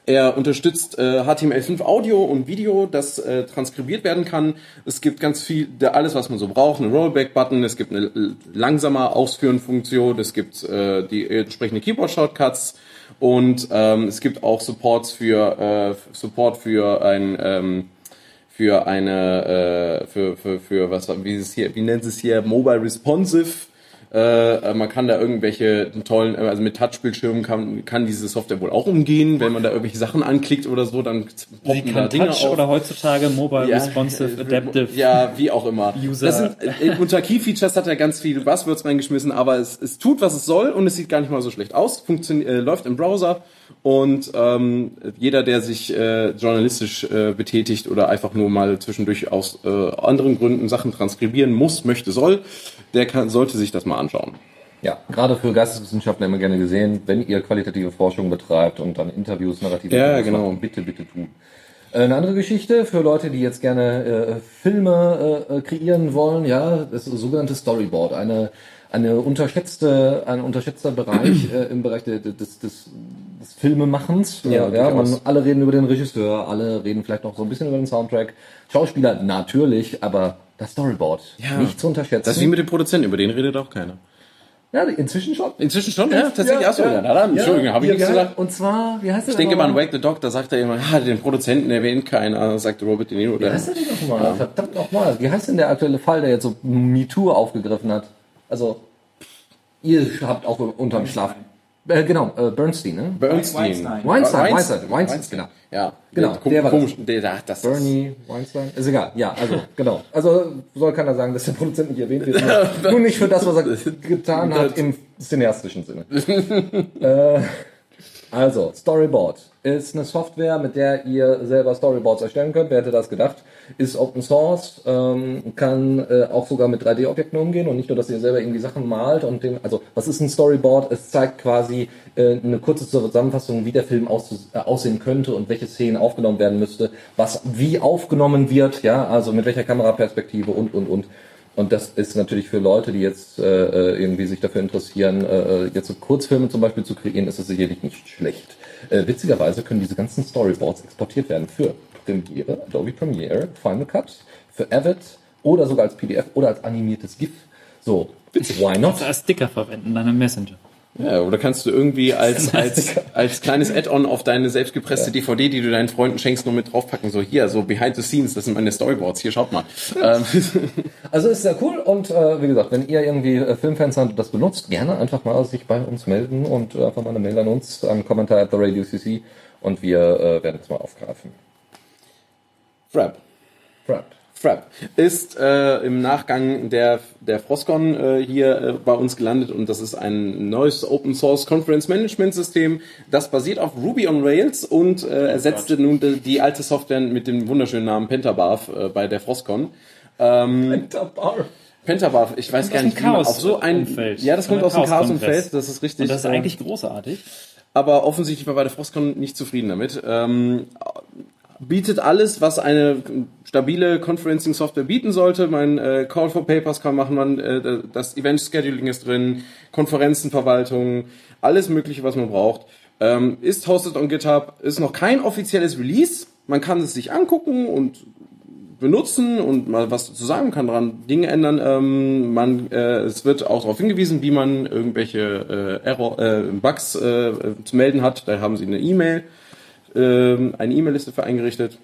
Er unterstützt äh, HTML5 Audio und Video, das äh, transkribiert werden kann. Es gibt ganz viel, alles was man so braucht, eine Rollback-Button, es gibt eine l- langsamer Ausführen-Funktion, es gibt äh, die entsprechende Keyboard-Shortcuts und ähm, es gibt auch Supports für äh, Support für ein ähm, für eine äh, für, für, für was wie es hier wie nennt es hier? Mobile Responsive äh, man kann da irgendwelche tollen, äh, also mit Touchbildschirmen kann, kann diese Software wohl auch umgehen. Wenn man da irgendwelche Sachen anklickt oder so, dann Sie poppen da kann Dinge Touch auf. oder heutzutage Mobile Responsive äh, Adaptive. Ja, wie auch immer. User. Das sind, äh, unter Key Features hat er ganz viele Buzzwords reingeschmissen, aber es, es tut, was es soll und es sieht gar nicht mal so schlecht aus. Funktioniert, äh, läuft im Browser und ähm, jeder, der sich äh, journalistisch äh, betätigt oder einfach nur mal zwischendurch aus äh, anderen Gründen Sachen transkribieren muss, möchte, soll, der kann, sollte sich das mal anschauen. Ja, gerade für Geisteswissenschaftler immer gerne gesehen, wenn ihr qualitative Forschung betreibt und dann Interviews, narrative Ja, Interviews genau. macht, bitte, bitte tun. Äh, Eine andere Geschichte für Leute, die jetzt gerne äh, Filme äh, äh, kreieren wollen, ja, das sogenannte Storyboard, eine eine unterschätzte, ein unterschätzter Bereich äh, im Bereich de- de- des, des, des Filmemachens. Ja, Ja, ja, man, alle reden über den Regisseur, alle reden vielleicht noch so ein bisschen über den Soundtrack. Schauspieler natürlich, aber das Storyboard nicht zu unterschätzen. Das ist wie mit dem Produzenten, über den redet auch keiner. ja, inzwischen schon. Inzwischen schon, ja, tatsächlich. Achso, ja, na dann, Entschuldigung, habe ich Ja, nichts gesagt. Und zwar, wie heißt der Ich denke mal an? Wake the Dog, da sagt er immer, ja, den Produzenten erwähnt keiner, sagt Robert De Niro. Wie heißt der denn nochmal? Verdammt nochmal. Wie heißt denn der aktuelle Fall, der jetzt so MeToo aufgegriffen hat? Also, ihr habt auch unterm Schlaf. Äh, genau, äh, Bernstein, ne? Bernstein. Weinstein. Weinstein, Weinstein, Weinstein, genau. Ja, Genau, der, der war komisch, der, der, das Bernie Weinstein? Ist egal, ja, also, genau. Also, soll keiner sagen, dass der Produzent nicht erwähnt wird. Nur, nur nicht für das, was er getan hat im cineastischen Sinne. äh, also, Storyboard ist eine Software, mit der ihr selber Storyboards erstellen könnt. Wer hätte das gedacht? Ist Open Source, ähm, kann äh, auch sogar mit 3D-Objekten umgehen und nicht nur, dass ihr selber irgendwie Sachen malt und dem, also was ist ein Storyboard? Es zeigt quasi äh, eine kurze Zusammenfassung, wie der Film aus, äh, aussehen könnte und welche Szenen aufgenommen werden müsste, was wie aufgenommen wird, ja, also mit welcher Kameraperspektive und und und. Und das ist natürlich für Leute, die jetzt äh, irgendwie sich dafür interessieren, äh, jetzt so Kurzfilme zum Beispiel zu kreieren, ist das sicherlich nicht schlecht. Äh, witzigerweise können diese ganzen Storyboards exportiert werden für Premiere, Adobe Premiere, Final Cut, für Avid oder sogar als PDF oder als animiertes GIF. So, why not? Als Sticker verwenden, deine Messenger. Ja, oder kannst du irgendwie als, als, als kleines Add-on auf deine selbstgepresste DVD, die du deinen Freunden schenkst, noch mit draufpacken. So hier, so behind the scenes, das sind meine Storyboards. Hier, schaut mal. Ähm, Also ist sehr cool und äh, wie gesagt, wenn ihr irgendwie äh, Filmfans seid und das benutzt, gerne einfach mal sich bei uns melden und äh, einfach mal eine Mail an uns, an Kommentar at the Radio CC und wir äh, werden es mal aufgreifen. Frap. Right. Frap ist äh, im Nachgang der, der Frostcon äh, hier äh, bei uns gelandet und das ist ein neues Open Source Conference Management System. Das basiert auf Ruby on Rails und äh, ersetzte nun die, die alte Software mit dem wunderschönen Namen Pentabarf äh, bei der Frostcon. Ähm, Pentabarf, ich weiß gar aus nicht, dem wie man Chaos- auf so ein, Umfeld. ja, das kommt aus dem Chaos-Kongress. Chaos-Umfeld, das ist richtig. Und das ist äh, eigentlich großartig. aber offensichtlich war bei der Frostcon nicht zufrieden damit. Ähm, bietet alles, was eine stabile Conferencing-Software bieten sollte. Mein äh, Call for Papers kann machen, man, äh, das Event-Scheduling ist drin, Konferenzenverwaltung, alles mögliche, was man braucht. Ähm, ist hosted on GitHub, ist noch kein offizielles Release. Man kann es sich angucken und benutzen und mal was zu sagen, kann daran Dinge ändern. Ähm, man, äh, es wird auch darauf hingewiesen, wie man irgendwelche äh, Error, äh, Bugs äh, zu melden hat. Da haben sie eine E-Mail, ähm, eine E-Mail-Liste für eingerichtet.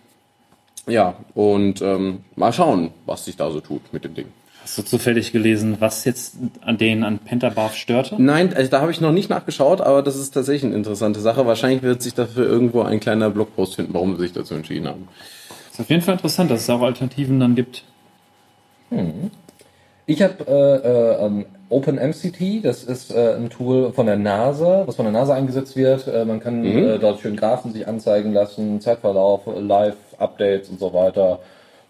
Ja, und ähm, mal schauen, was sich da so tut mit dem Ding. Hast du zufällig gelesen, was jetzt an denen an Pentabarf störte? Nein, also da habe ich noch nicht nachgeschaut, aber das ist tatsächlich eine interessante Sache. Wahrscheinlich wird sich dafür irgendwo ein kleiner Blogpost finden, warum sie sich dazu entschieden haben. Ist auf jeden Fall interessant, dass es auch Alternativen dann gibt. Ich habe äh, äh, ähm, OpenMCT, das ist äh, ein Tool von der NASA, was von der NASA eingesetzt wird. Äh, man kann äh, dort schön Graphen sich anzeigen lassen, Zeitverlauf, Live-Updates und so weiter.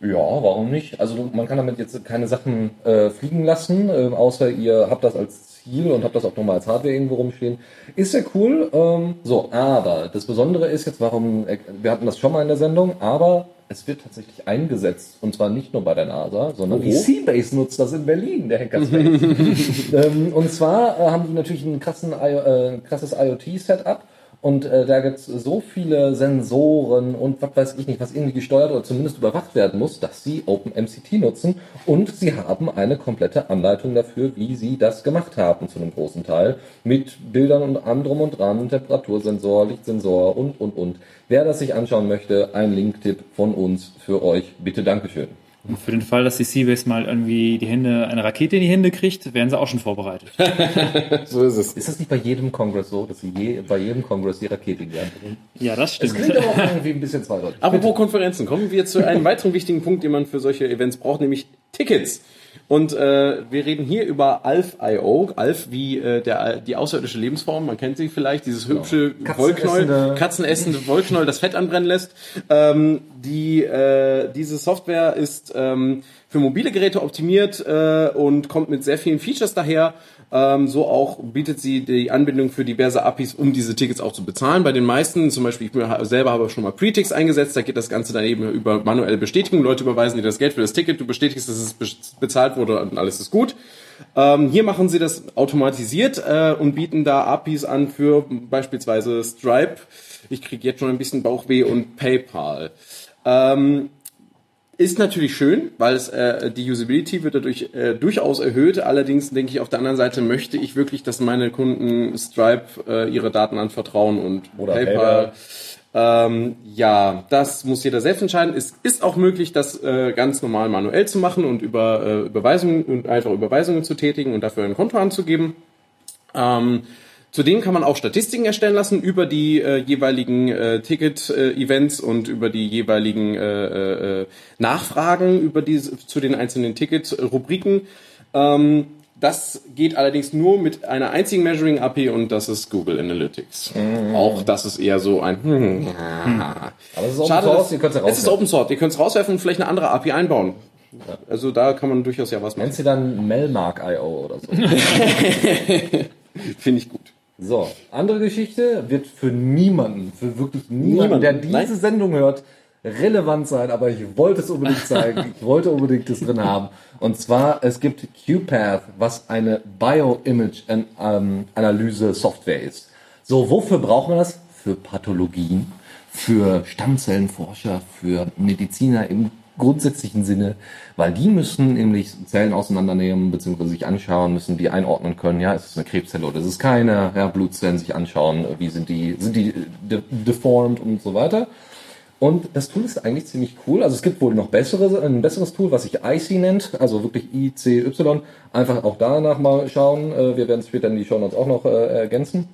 Ja, warum nicht? Also man kann damit jetzt keine Sachen äh, fliegen lassen, äh, außer ihr habt das als Ziel und habt das auch nochmal als Hardware irgendwo rumstehen. Ist ja cool. Ähm, so, aber das Besondere ist jetzt, warum, äh, wir hatten das schon mal in der Sendung, aber es wird tatsächlich eingesetzt und zwar nicht nur bei der NASA, sondern die Seabase nutzt das in Berlin, der Hackerspace. ähm, und zwar äh, haben die natürlich ein krassen, äh, krasses IoT-Setup und äh, da gibt es so viele Sensoren und was weiß ich nicht, was irgendwie gesteuert oder zumindest überwacht werden muss, dass sie OpenMCT nutzen und sie haben eine komplette Anleitung dafür, wie sie das gemacht haben zu einem großen Teil mit Bildern und allem drum und dran, Temperatursensor, Lichtsensor und und und. Wer das sich anschauen möchte, ein Linktipp von uns für euch. Bitte Dankeschön. Und für den Fall, dass die Seabase mal irgendwie die Hände, eine Rakete in die Hände kriegt, werden sie auch schon vorbereitet. So ist es. Ist das nicht bei jedem Kongress so, dass sie je, bei jedem Kongress die Rakete in die Hand nehmen? Ja, das Das stimmt. klingt aber auch irgendwie ein bisschen zweideutig. Apropos Konferenzen, kommen wir zu einem weiteren wichtigen Punkt, den man für solche Events braucht, nämlich Tickets. Und äh, wir reden hier über Alf.io, Alf wie äh, der, die außerirdische Lebensform, man kennt sie vielleicht, dieses hübsche Wollknäuel, Katzenessende- katzenessende Wollknäuel, das Fett anbrennen lässt. Ähm, die, äh, diese Software ist ähm, für mobile Geräte optimiert äh, und kommt mit sehr vielen Features daher. Ähm, so auch bietet sie die Anbindung für diverse APIs, um diese Tickets auch zu bezahlen. Bei den meisten, zum Beispiel ich selber habe schon mal Pretix eingesetzt, da geht das Ganze dann eben über manuelle Bestätigung. Leute überweisen dir das Geld für das Ticket, du bestätigst, dass es be- bezahlt wurde und alles ist gut. Ähm, hier machen sie das automatisiert äh, und bieten da APIs an für beispielsweise Stripe. Ich kriege jetzt schon ein bisschen Bauchweh und PayPal. Ähm, ist natürlich schön, weil es äh, die Usability wird dadurch äh, durchaus erhöht. Allerdings denke ich auf der anderen Seite möchte ich wirklich, dass meine Kunden Stripe äh, ihre Daten anvertrauen und Oder PayPal. Ähm, ja, das muss jeder selbst entscheiden. Es ist auch möglich, das äh, ganz normal manuell zu machen und über äh, Überweisungen und einfach Überweisungen zu tätigen und dafür ein Konto anzugeben. Ähm, zudem kann man auch Statistiken erstellen lassen über die äh, jeweiligen äh, Ticket-Events und über die jeweiligen äh, äh, Nachfragen über diese, zu den einzelnen Ticket-Rubriken. Ähm, das geht allerdings nur mit einer einzigen Measuring API und das ist Google Analytics. Auch das ist eher so ein. Aber es ist Open Schade, Source, ihr könnt es ja es ist rauswerfen. Open Source. Ihr könnt es rauswerfen und vielleicht eine andere API einbauen. Also da kann man durchaus ja was machen. Nennt sie dann Melmark.io oder so. Finde ich gut. So, andere Geschichte wird für niemanden, für wirklich niemanden, Niemanden, der diese nein. Sendung hört, relevant sein, aber ich wollte es unbedingt zeigen. Ich wollte unbedingt das drin haben. Und zwar, es gibt QPath, was eine Bioimage-Analyse-Software ist. So, wofür braucht man das? Für Pathologien, für Stammzellenforscher, für Mediziner im grundsätzlichen Sinne, weil die müssen nämlich Zellen auseinandernehmen bzw. sich anschauen, müssen die einordnen können, ja, ist es eine Krebszelle oder ist es keine, ja, Blutzellen sich anschauen, wie sind die, sind die de deformed und so weiter. Und das Tool ist eigentlich ziemlich cool. Also es gibt wohl noch bessere, ein besseres Tool, was sich IC nennt, also wirklich ICY. Einfach auch danach mal schauen. Äh, wir werden es später in die Show Notes auch noch äh, ergänzen.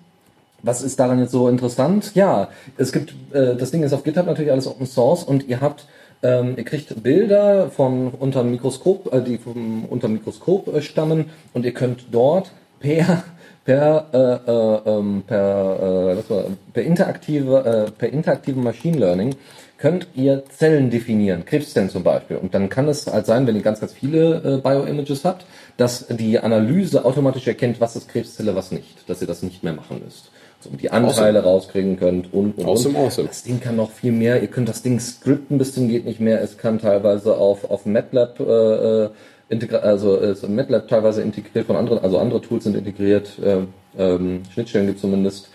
Was ist daran jetzt so interessant? Ja, es gibt, äh, das Ding ist auf GitHub natürlich alles Open Source und ihr habt ähm, ihr kriegt Bilder von unter Mikroskop, äh, die vom unter Mikroskop äh, stammen und ihr könnt dort per per äh, äh, ähm, per, äh, war, per interaktive äh, per interaktivem Machine Learning könnt ihr Zellen definieren, Krebszellen zum Beispiel. Und dann kann es halt sein, wenn ihr ganz, ganz viele äh, Bioimages habt, dass die Analyse automatisch erkennt, was ist Krebszelle, was nicht, dass ihr das nicht mehr machen müsst die Anteile awesome. rauskriegen könnt und, und, awesome, und. Awesome. Das Ding kann noch viel mehr. Ihr könnt das Ding scripten bis zum geht nicht mehr. Es kann teilweise auf, auf MATLAB, äh, äh also ist MATLAB teilweise integriert von anderen, also andere Tools sind integriert, äh, ähm, Schnittstellen gibt zumindest.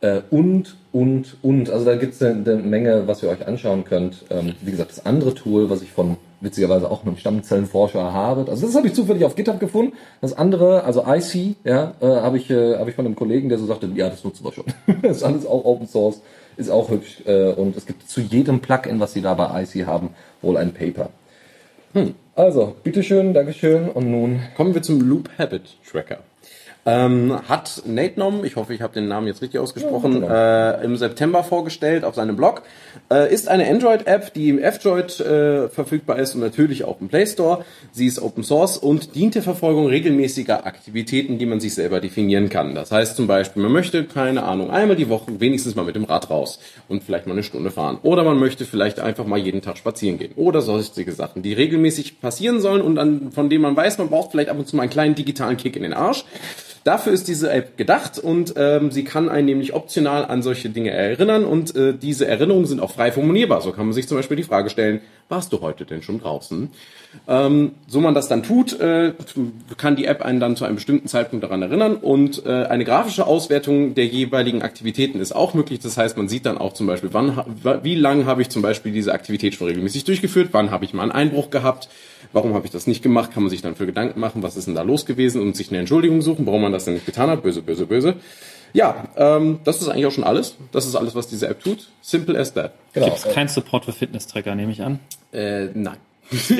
Äh, und, und, und. Also da gibt es eine, eine, Menge, was ihr euch anschauen könnt. Ähm, wie gesagt, das andere Tool, was ich von witzigerweise auch einem Stammzellenforscher habe. Also das habe ich zufällig auf GitHub gefunden. Das andere, also IC, ja, äh, habe ich, äh, hab ich von einem Kollegen, der so sagte, ja, das nutzen wir schon. das ist alles auch Open Source, ist auch hübsch. Äh, und es gibt zu jedem Plugin, was sie da bei IC haben, wohl ein Paper. Hm. Also, bitteschön, Dankeschön und nun kommen wir zum Loop Habit Tracker. Ähm, hat Nate Nom, ich hoffe, ich habe den Namen jetzt richtig ausgesprochen, ja, äh, im September vorgestellt auf seinem Blog. Äh, ist eine Android-App, die im F-Droid äh, verfügbar ist und natürlich auch im Play Store. Sie ist Open Source und dient der Verfolgung regelmäßiger Aktivitäten, die man sich selber definieren kann. Das heißt zum Beispiel, man möchte, keine Ahnung, einmal die Woche wenigstens mal mit dem Rad raus und vielleicht mal eine Stunde fahren. Oder man möchte vielleicht einfach mal jeden Tag spazieren gehen. Oder sonstige Sachen, die regelmäßig passieren sollen und dann, von denen man weiß, man braucht vielleicht ab und zu mal einen kleinen digitalen Kick in den Arsch. Dafür ist diese App gedacht und ähm, sie kann einen nämlich optional an solche Dinge erinnern und äh, diese Erinnerungen sind auch frei formulierbar. So kann man sich zum Beispiel die Frage stellen, warst du heute denn schon draußen? Ähm, so man das dann tut, äh, kann die App einen dann zu einem bestimmten Zeitpunkt daran erinnern und äh, eine grafische Auswertung der jeweiligen Aktivitäten ist auch möglich. Das heißt, man sieht dann auch zum Beispiel, wann, wie lange habe ich zum Beispiel diese Aktivität schon regelmäßig durchgeführt, wann habe ich mal einen Einbruch gehabt, warum habe ich das nicht gemacht, kann man sich dann für Gedanken machen, was ist denn da los gewesen und sich eine Entschuldigung suchen, warum man das denn nicht getan hat, böse, böse, böse. Ja, ähm, das ist eigentlich auch schon alles. Das ist alles, was diese App tut. Simple as that. Genau. Gibt es keinen Support für Fitness-Tracker, nehme ich an? Äh, nein.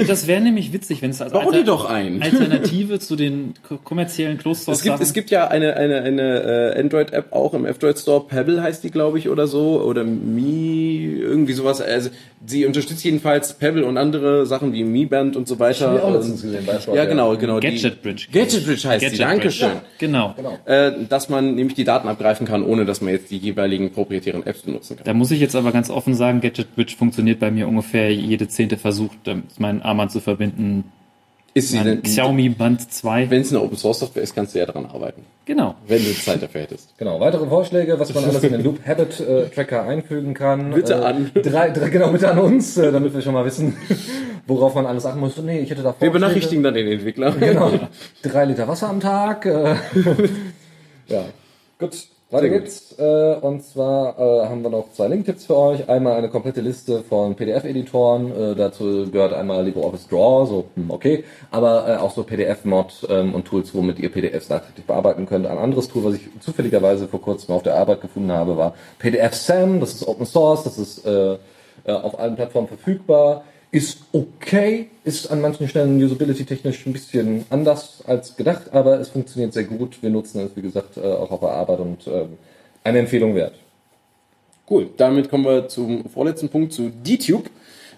Das wäre nämlich witzig, wenn es als die doch ein. Alternative zu den kommerziellen Closed-Source es gibt Es gibt ja eine, eine, eine äh, Android-App auch im F-Droid Store. Pebble heißt die, glaube ich, oder so. Oder Mi, irgendwie sowas. Also sie unterstützt jedenfalls Pebble und andere Sachen wie Mi Band und so weiter. Ich auch letztens gesehen bei Sport, Ja, genau, genau. Gadget Bridge. Gadget Bridge heißt Gadget die, Dankeschön. Ja, genau. genau. Äh, dass man nämlich die Daten abgreifen kann, ohne dass man jetzt die jeweiligen proprietären Apps benutzen kann. Da muss ich jetzt aber ganz offen sagen, Gadget Bridge funktioniert bei mir ungefähr jede zehnte Versuch, meinen Armband zu verbinden. Ist sie denn, Xiaomi Band 2. Wenn es eine Open Source Software ist, kannst du ja daran arbeiten. Genau. Wenn du Zeit dafür hättest. Genau. Weitere Vorschläge, was man alles in den Loop Habit äh, Tracker einfügen kann. Bitte äh, an. Drei, drei, genau, bitte an uns, äh, damit wir schon mal wissen, worauf man alles achten muss. Nee, ich hätte da Wir benachrichtigen dann den Entwickler. Genau. Drei Liter Wasser am Tag. Äh, ja. Gut. Weiter geht's. Äh, und zwar äh, haben wir noch zwei Link-Tipps für euch. Einmal eine komplette Liste von PDF-Editoren. Äh, dazu gehört einmal LibreOffice Draw, so hm, okay, aber äh, auch so PDF-Mod ähm, und Tools, womit ihr PDFs nachträglich bearbeiten könnt. Ein anderes Tool, was ich zufälligerweise vor kurzem auf der Arbeit gefunden habe, war PDF Sam. Das ist Open Source, das ist äh, äh auf allen Plattformen verfügbar ist okay, ist an manchen Stellen usability-technisch ein bisschen anders als gedacht, aber es funktioniert sehr gut. Wir nutzen es, wie gesagt, äh, auch auf der Arbeit und ähm, eine Empfehlung wert. Cool, damit kommen wir zum vorletzten Punkt, zu DTube.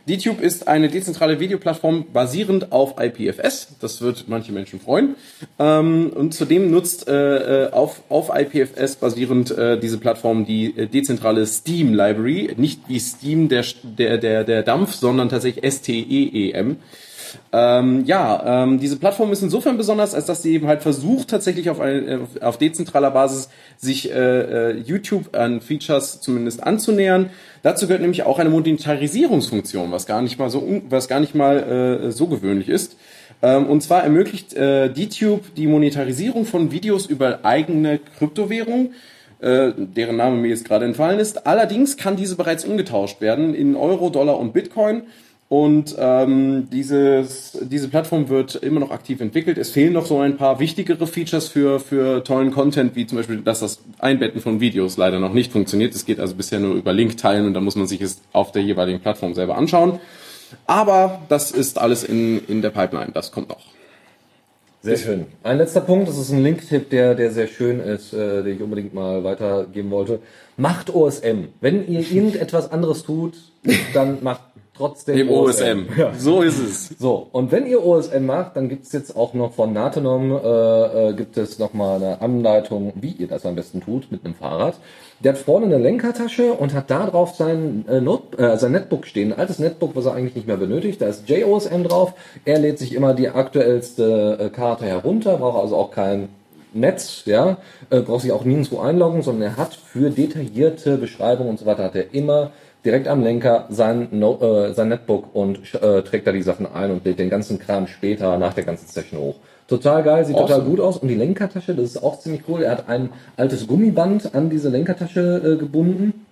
DTube ist eine dezentrale Videoplattform basierend auf IPFS. Das wird manche Menschen freuen. Ähm, und zudem nutzt äh, äh auf, auf IPFS basierend äh, diese Plattform die äh, dezentrale Steam Library. Nicht wie Steam der, der, der, der Dampf, sondern tatsächlich S-T-E-E-M. Ähm, ja, ähm, diese Plattform ist insofern besonders, als dass sie eben halt versucht, tatsächlich auf, ein, auf dezentraler Basis sich äh, äh, YouTube an Features zumindest anzunähern. Dazu gehört nämlich auch eine Monetarisierungsfunktion, was gar nicht mal so, was gar nicht mal äh, so gewöhnlich ist. Ähm, und zwar ermöglicht äh, DTube die Monetarisierung von Videos über eigene Kryptowährung, äh, deren Name mir jetzt gerade entfallen ist. Allerdings kann diese bereits umgetauscht werden in Euro, Dollar und Bitcoin. Und ähm, dieses, diese Plattform wird immer noch aktiv entwickelt. Es fehlen noch so ein paar wichtigere Features für, für tollen Content, wie zum Beispiel, dass das Einbetten von Videos leider noch nicht funktioniert. Es geht also bisher nur über Link teilen und da muss man sich es auf der jeweiligen Plattform selber anschauen. Aber das ist alles in, in der Pipeline. Das kommt noch. Sehr schön. Ein letzter Punkt, das ist ein Link-Tipp, der, der sehr schön ist, äh, den ich unbedingt mal weitergeben wollte. Macht OSM. Wenn ihr irgendetwas anderes tut, dann macht trotzdem Im OSM. Ja. So ist es. So, und wenn ihr OSM macht, dann gibt's jetzt auch noch von Natenom, äh, äh, gibt es nochmal eine Anleitung, wie ihr das am besten tut mit einem Fahrrad. Der hat vorne eine Lenkertasche und hat da drauf sein, äh, Not äh, sein Netbook stehen. Ein altes Netbook, was er eigentlich nicht mehr benötigt. Da ist JOSM drauf. Er lädt sich immer die aktuellste äh, Karte herunter, braucht also auch kein Netz, ja, äh, braucht sich auch nirgendwo einloggen, sondern er hat für detaillierte Beschreibungen und so weiter, hat er immer direkt am Lenker sein, no äh, sein Netbook und äh, trägt da die Sachen ein und lädt den ganzen Kram später nach der ganzen Session hoch. Total geil, sieht total Awesome. gut aus. Und die Lenkertasche, das ist auch ziemlich cool. Er hat ein altes Gummiband an diese Lenkertasche äh, gebunden.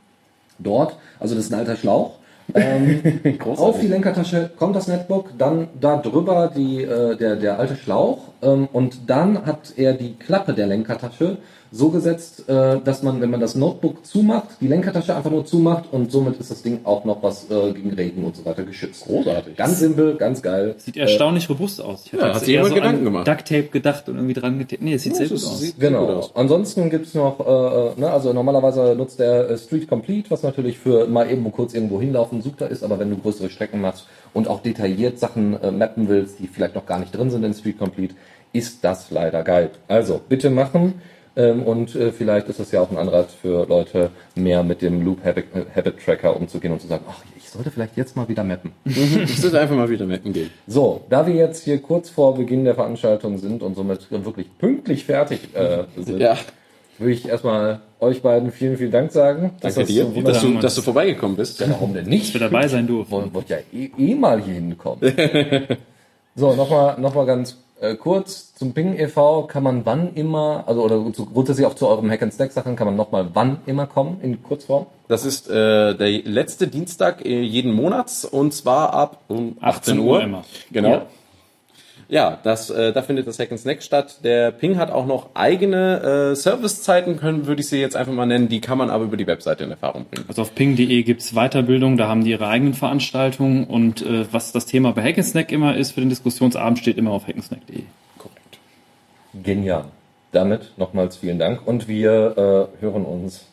Dort, also das ist ein alter Schlauch. Ähm, auf die Lenkertasche kommt das Netbook, dann da drüber die, äh, der, der alte Schlauch ähm, und dann hat er die Klappe der Lenkertasche so gesetzt, äh, dass man, wenn man das Notebook zumacht, die Lenkertasche einfach nur zumacht und somit ist das Ding auch noch was äh, gegen Regen und so weiter geschützt. Großartig. Ganz simpel, ganz geil. Sieht erstaunlich robust aus. Ich Ja, hat sich jemand so Gedanken an gemacht. Duct Tape gedacht und irgendwie dran getaped. Nee, es sieht sehr gut aus. sieht sehr gut Genau. aus. Ansonsten gibt's noch, äh, ne, also normalerweise nutzt der äh, Street Complete, was natürlich für mal eben kurz irgendwo hinlaufen super ist, aber wenn du größere Strecken machst und auch detailliert Sachen äh, mappen willst, die vielleicht noch gar nicht drin sind in Street Complete, ist das leider geil. Also bitte machen. Ähm, und äh, vielleicht ist das ja auch ein Anreiz für Leute, mehr mit dem Loop Habit, Habit Tracker umzugehen und zu sagen, ach, ich sollte vielleicht jetzt mal wieder mappen. Ich sollte einfach mal wieder mecken gehen. So, da wir jetzt hier kurz vor Beginn der Veranstaltung sind und somit wirklich pünktlich fertig äh, sind, Ja, würde ich erstmal euch beiden vielen, vielen Dank sagen. dass danke das dir, so dass du, dass du vorbeigekommen bist. Warum denn nicht? Dass wir dabei sein durften. Wollt ja eh, eh mal hier hinkommen. so, nochmal noch mal ganz äh, kurz zum Ping e.V. kann man wann immer, also oder zu, grundsätzlich auch zu eurem Hack and Stack Sachen kann man nochmal wann immer kommen in Kurzform. Das ist äh, der letzte Dienstag äh, jeden Monats und zwar ab um 18, 18 Uhr. Uhr immer. Genau. Ja. Ja, das, äh, da findet das Hack and Snack statt. Der Ping hat auch noch eigene äh, Servicezeiten, können würde ich sie jetzt einfach mal nennen. Die kann man aber über die Webseite in Erfahrung bringen. Also auf ping.de gibt's Weiterbildung, da haben die ihre eigenen Veranstaltungen und äh, was das Thema bei Hackensnack immer ist für den Diskussionsabend, steht immer auf hackensnack.de. Korrekt. Genial. Damit nochmals vielen Dank und wir äh, hören uns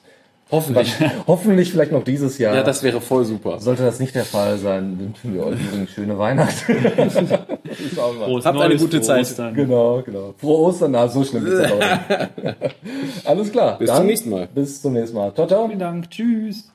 Hoffentlich. hoffentlich vielleicht noch dieses Jahr. ja, das wäre voll super. Sollte das nicht der Fall sein, wünschen wir euch übrigens schöne Weihnachten. Frohes Habt eine gute Zeit. Ostern. Genau, genau. Frohe Ostern, na, so schlimm ist es auch nicht. Alles klar. Bis zum nächsten Mal. Bis zum nächsten Mal. Ciao, ciao. Vielen Dank, tschüss.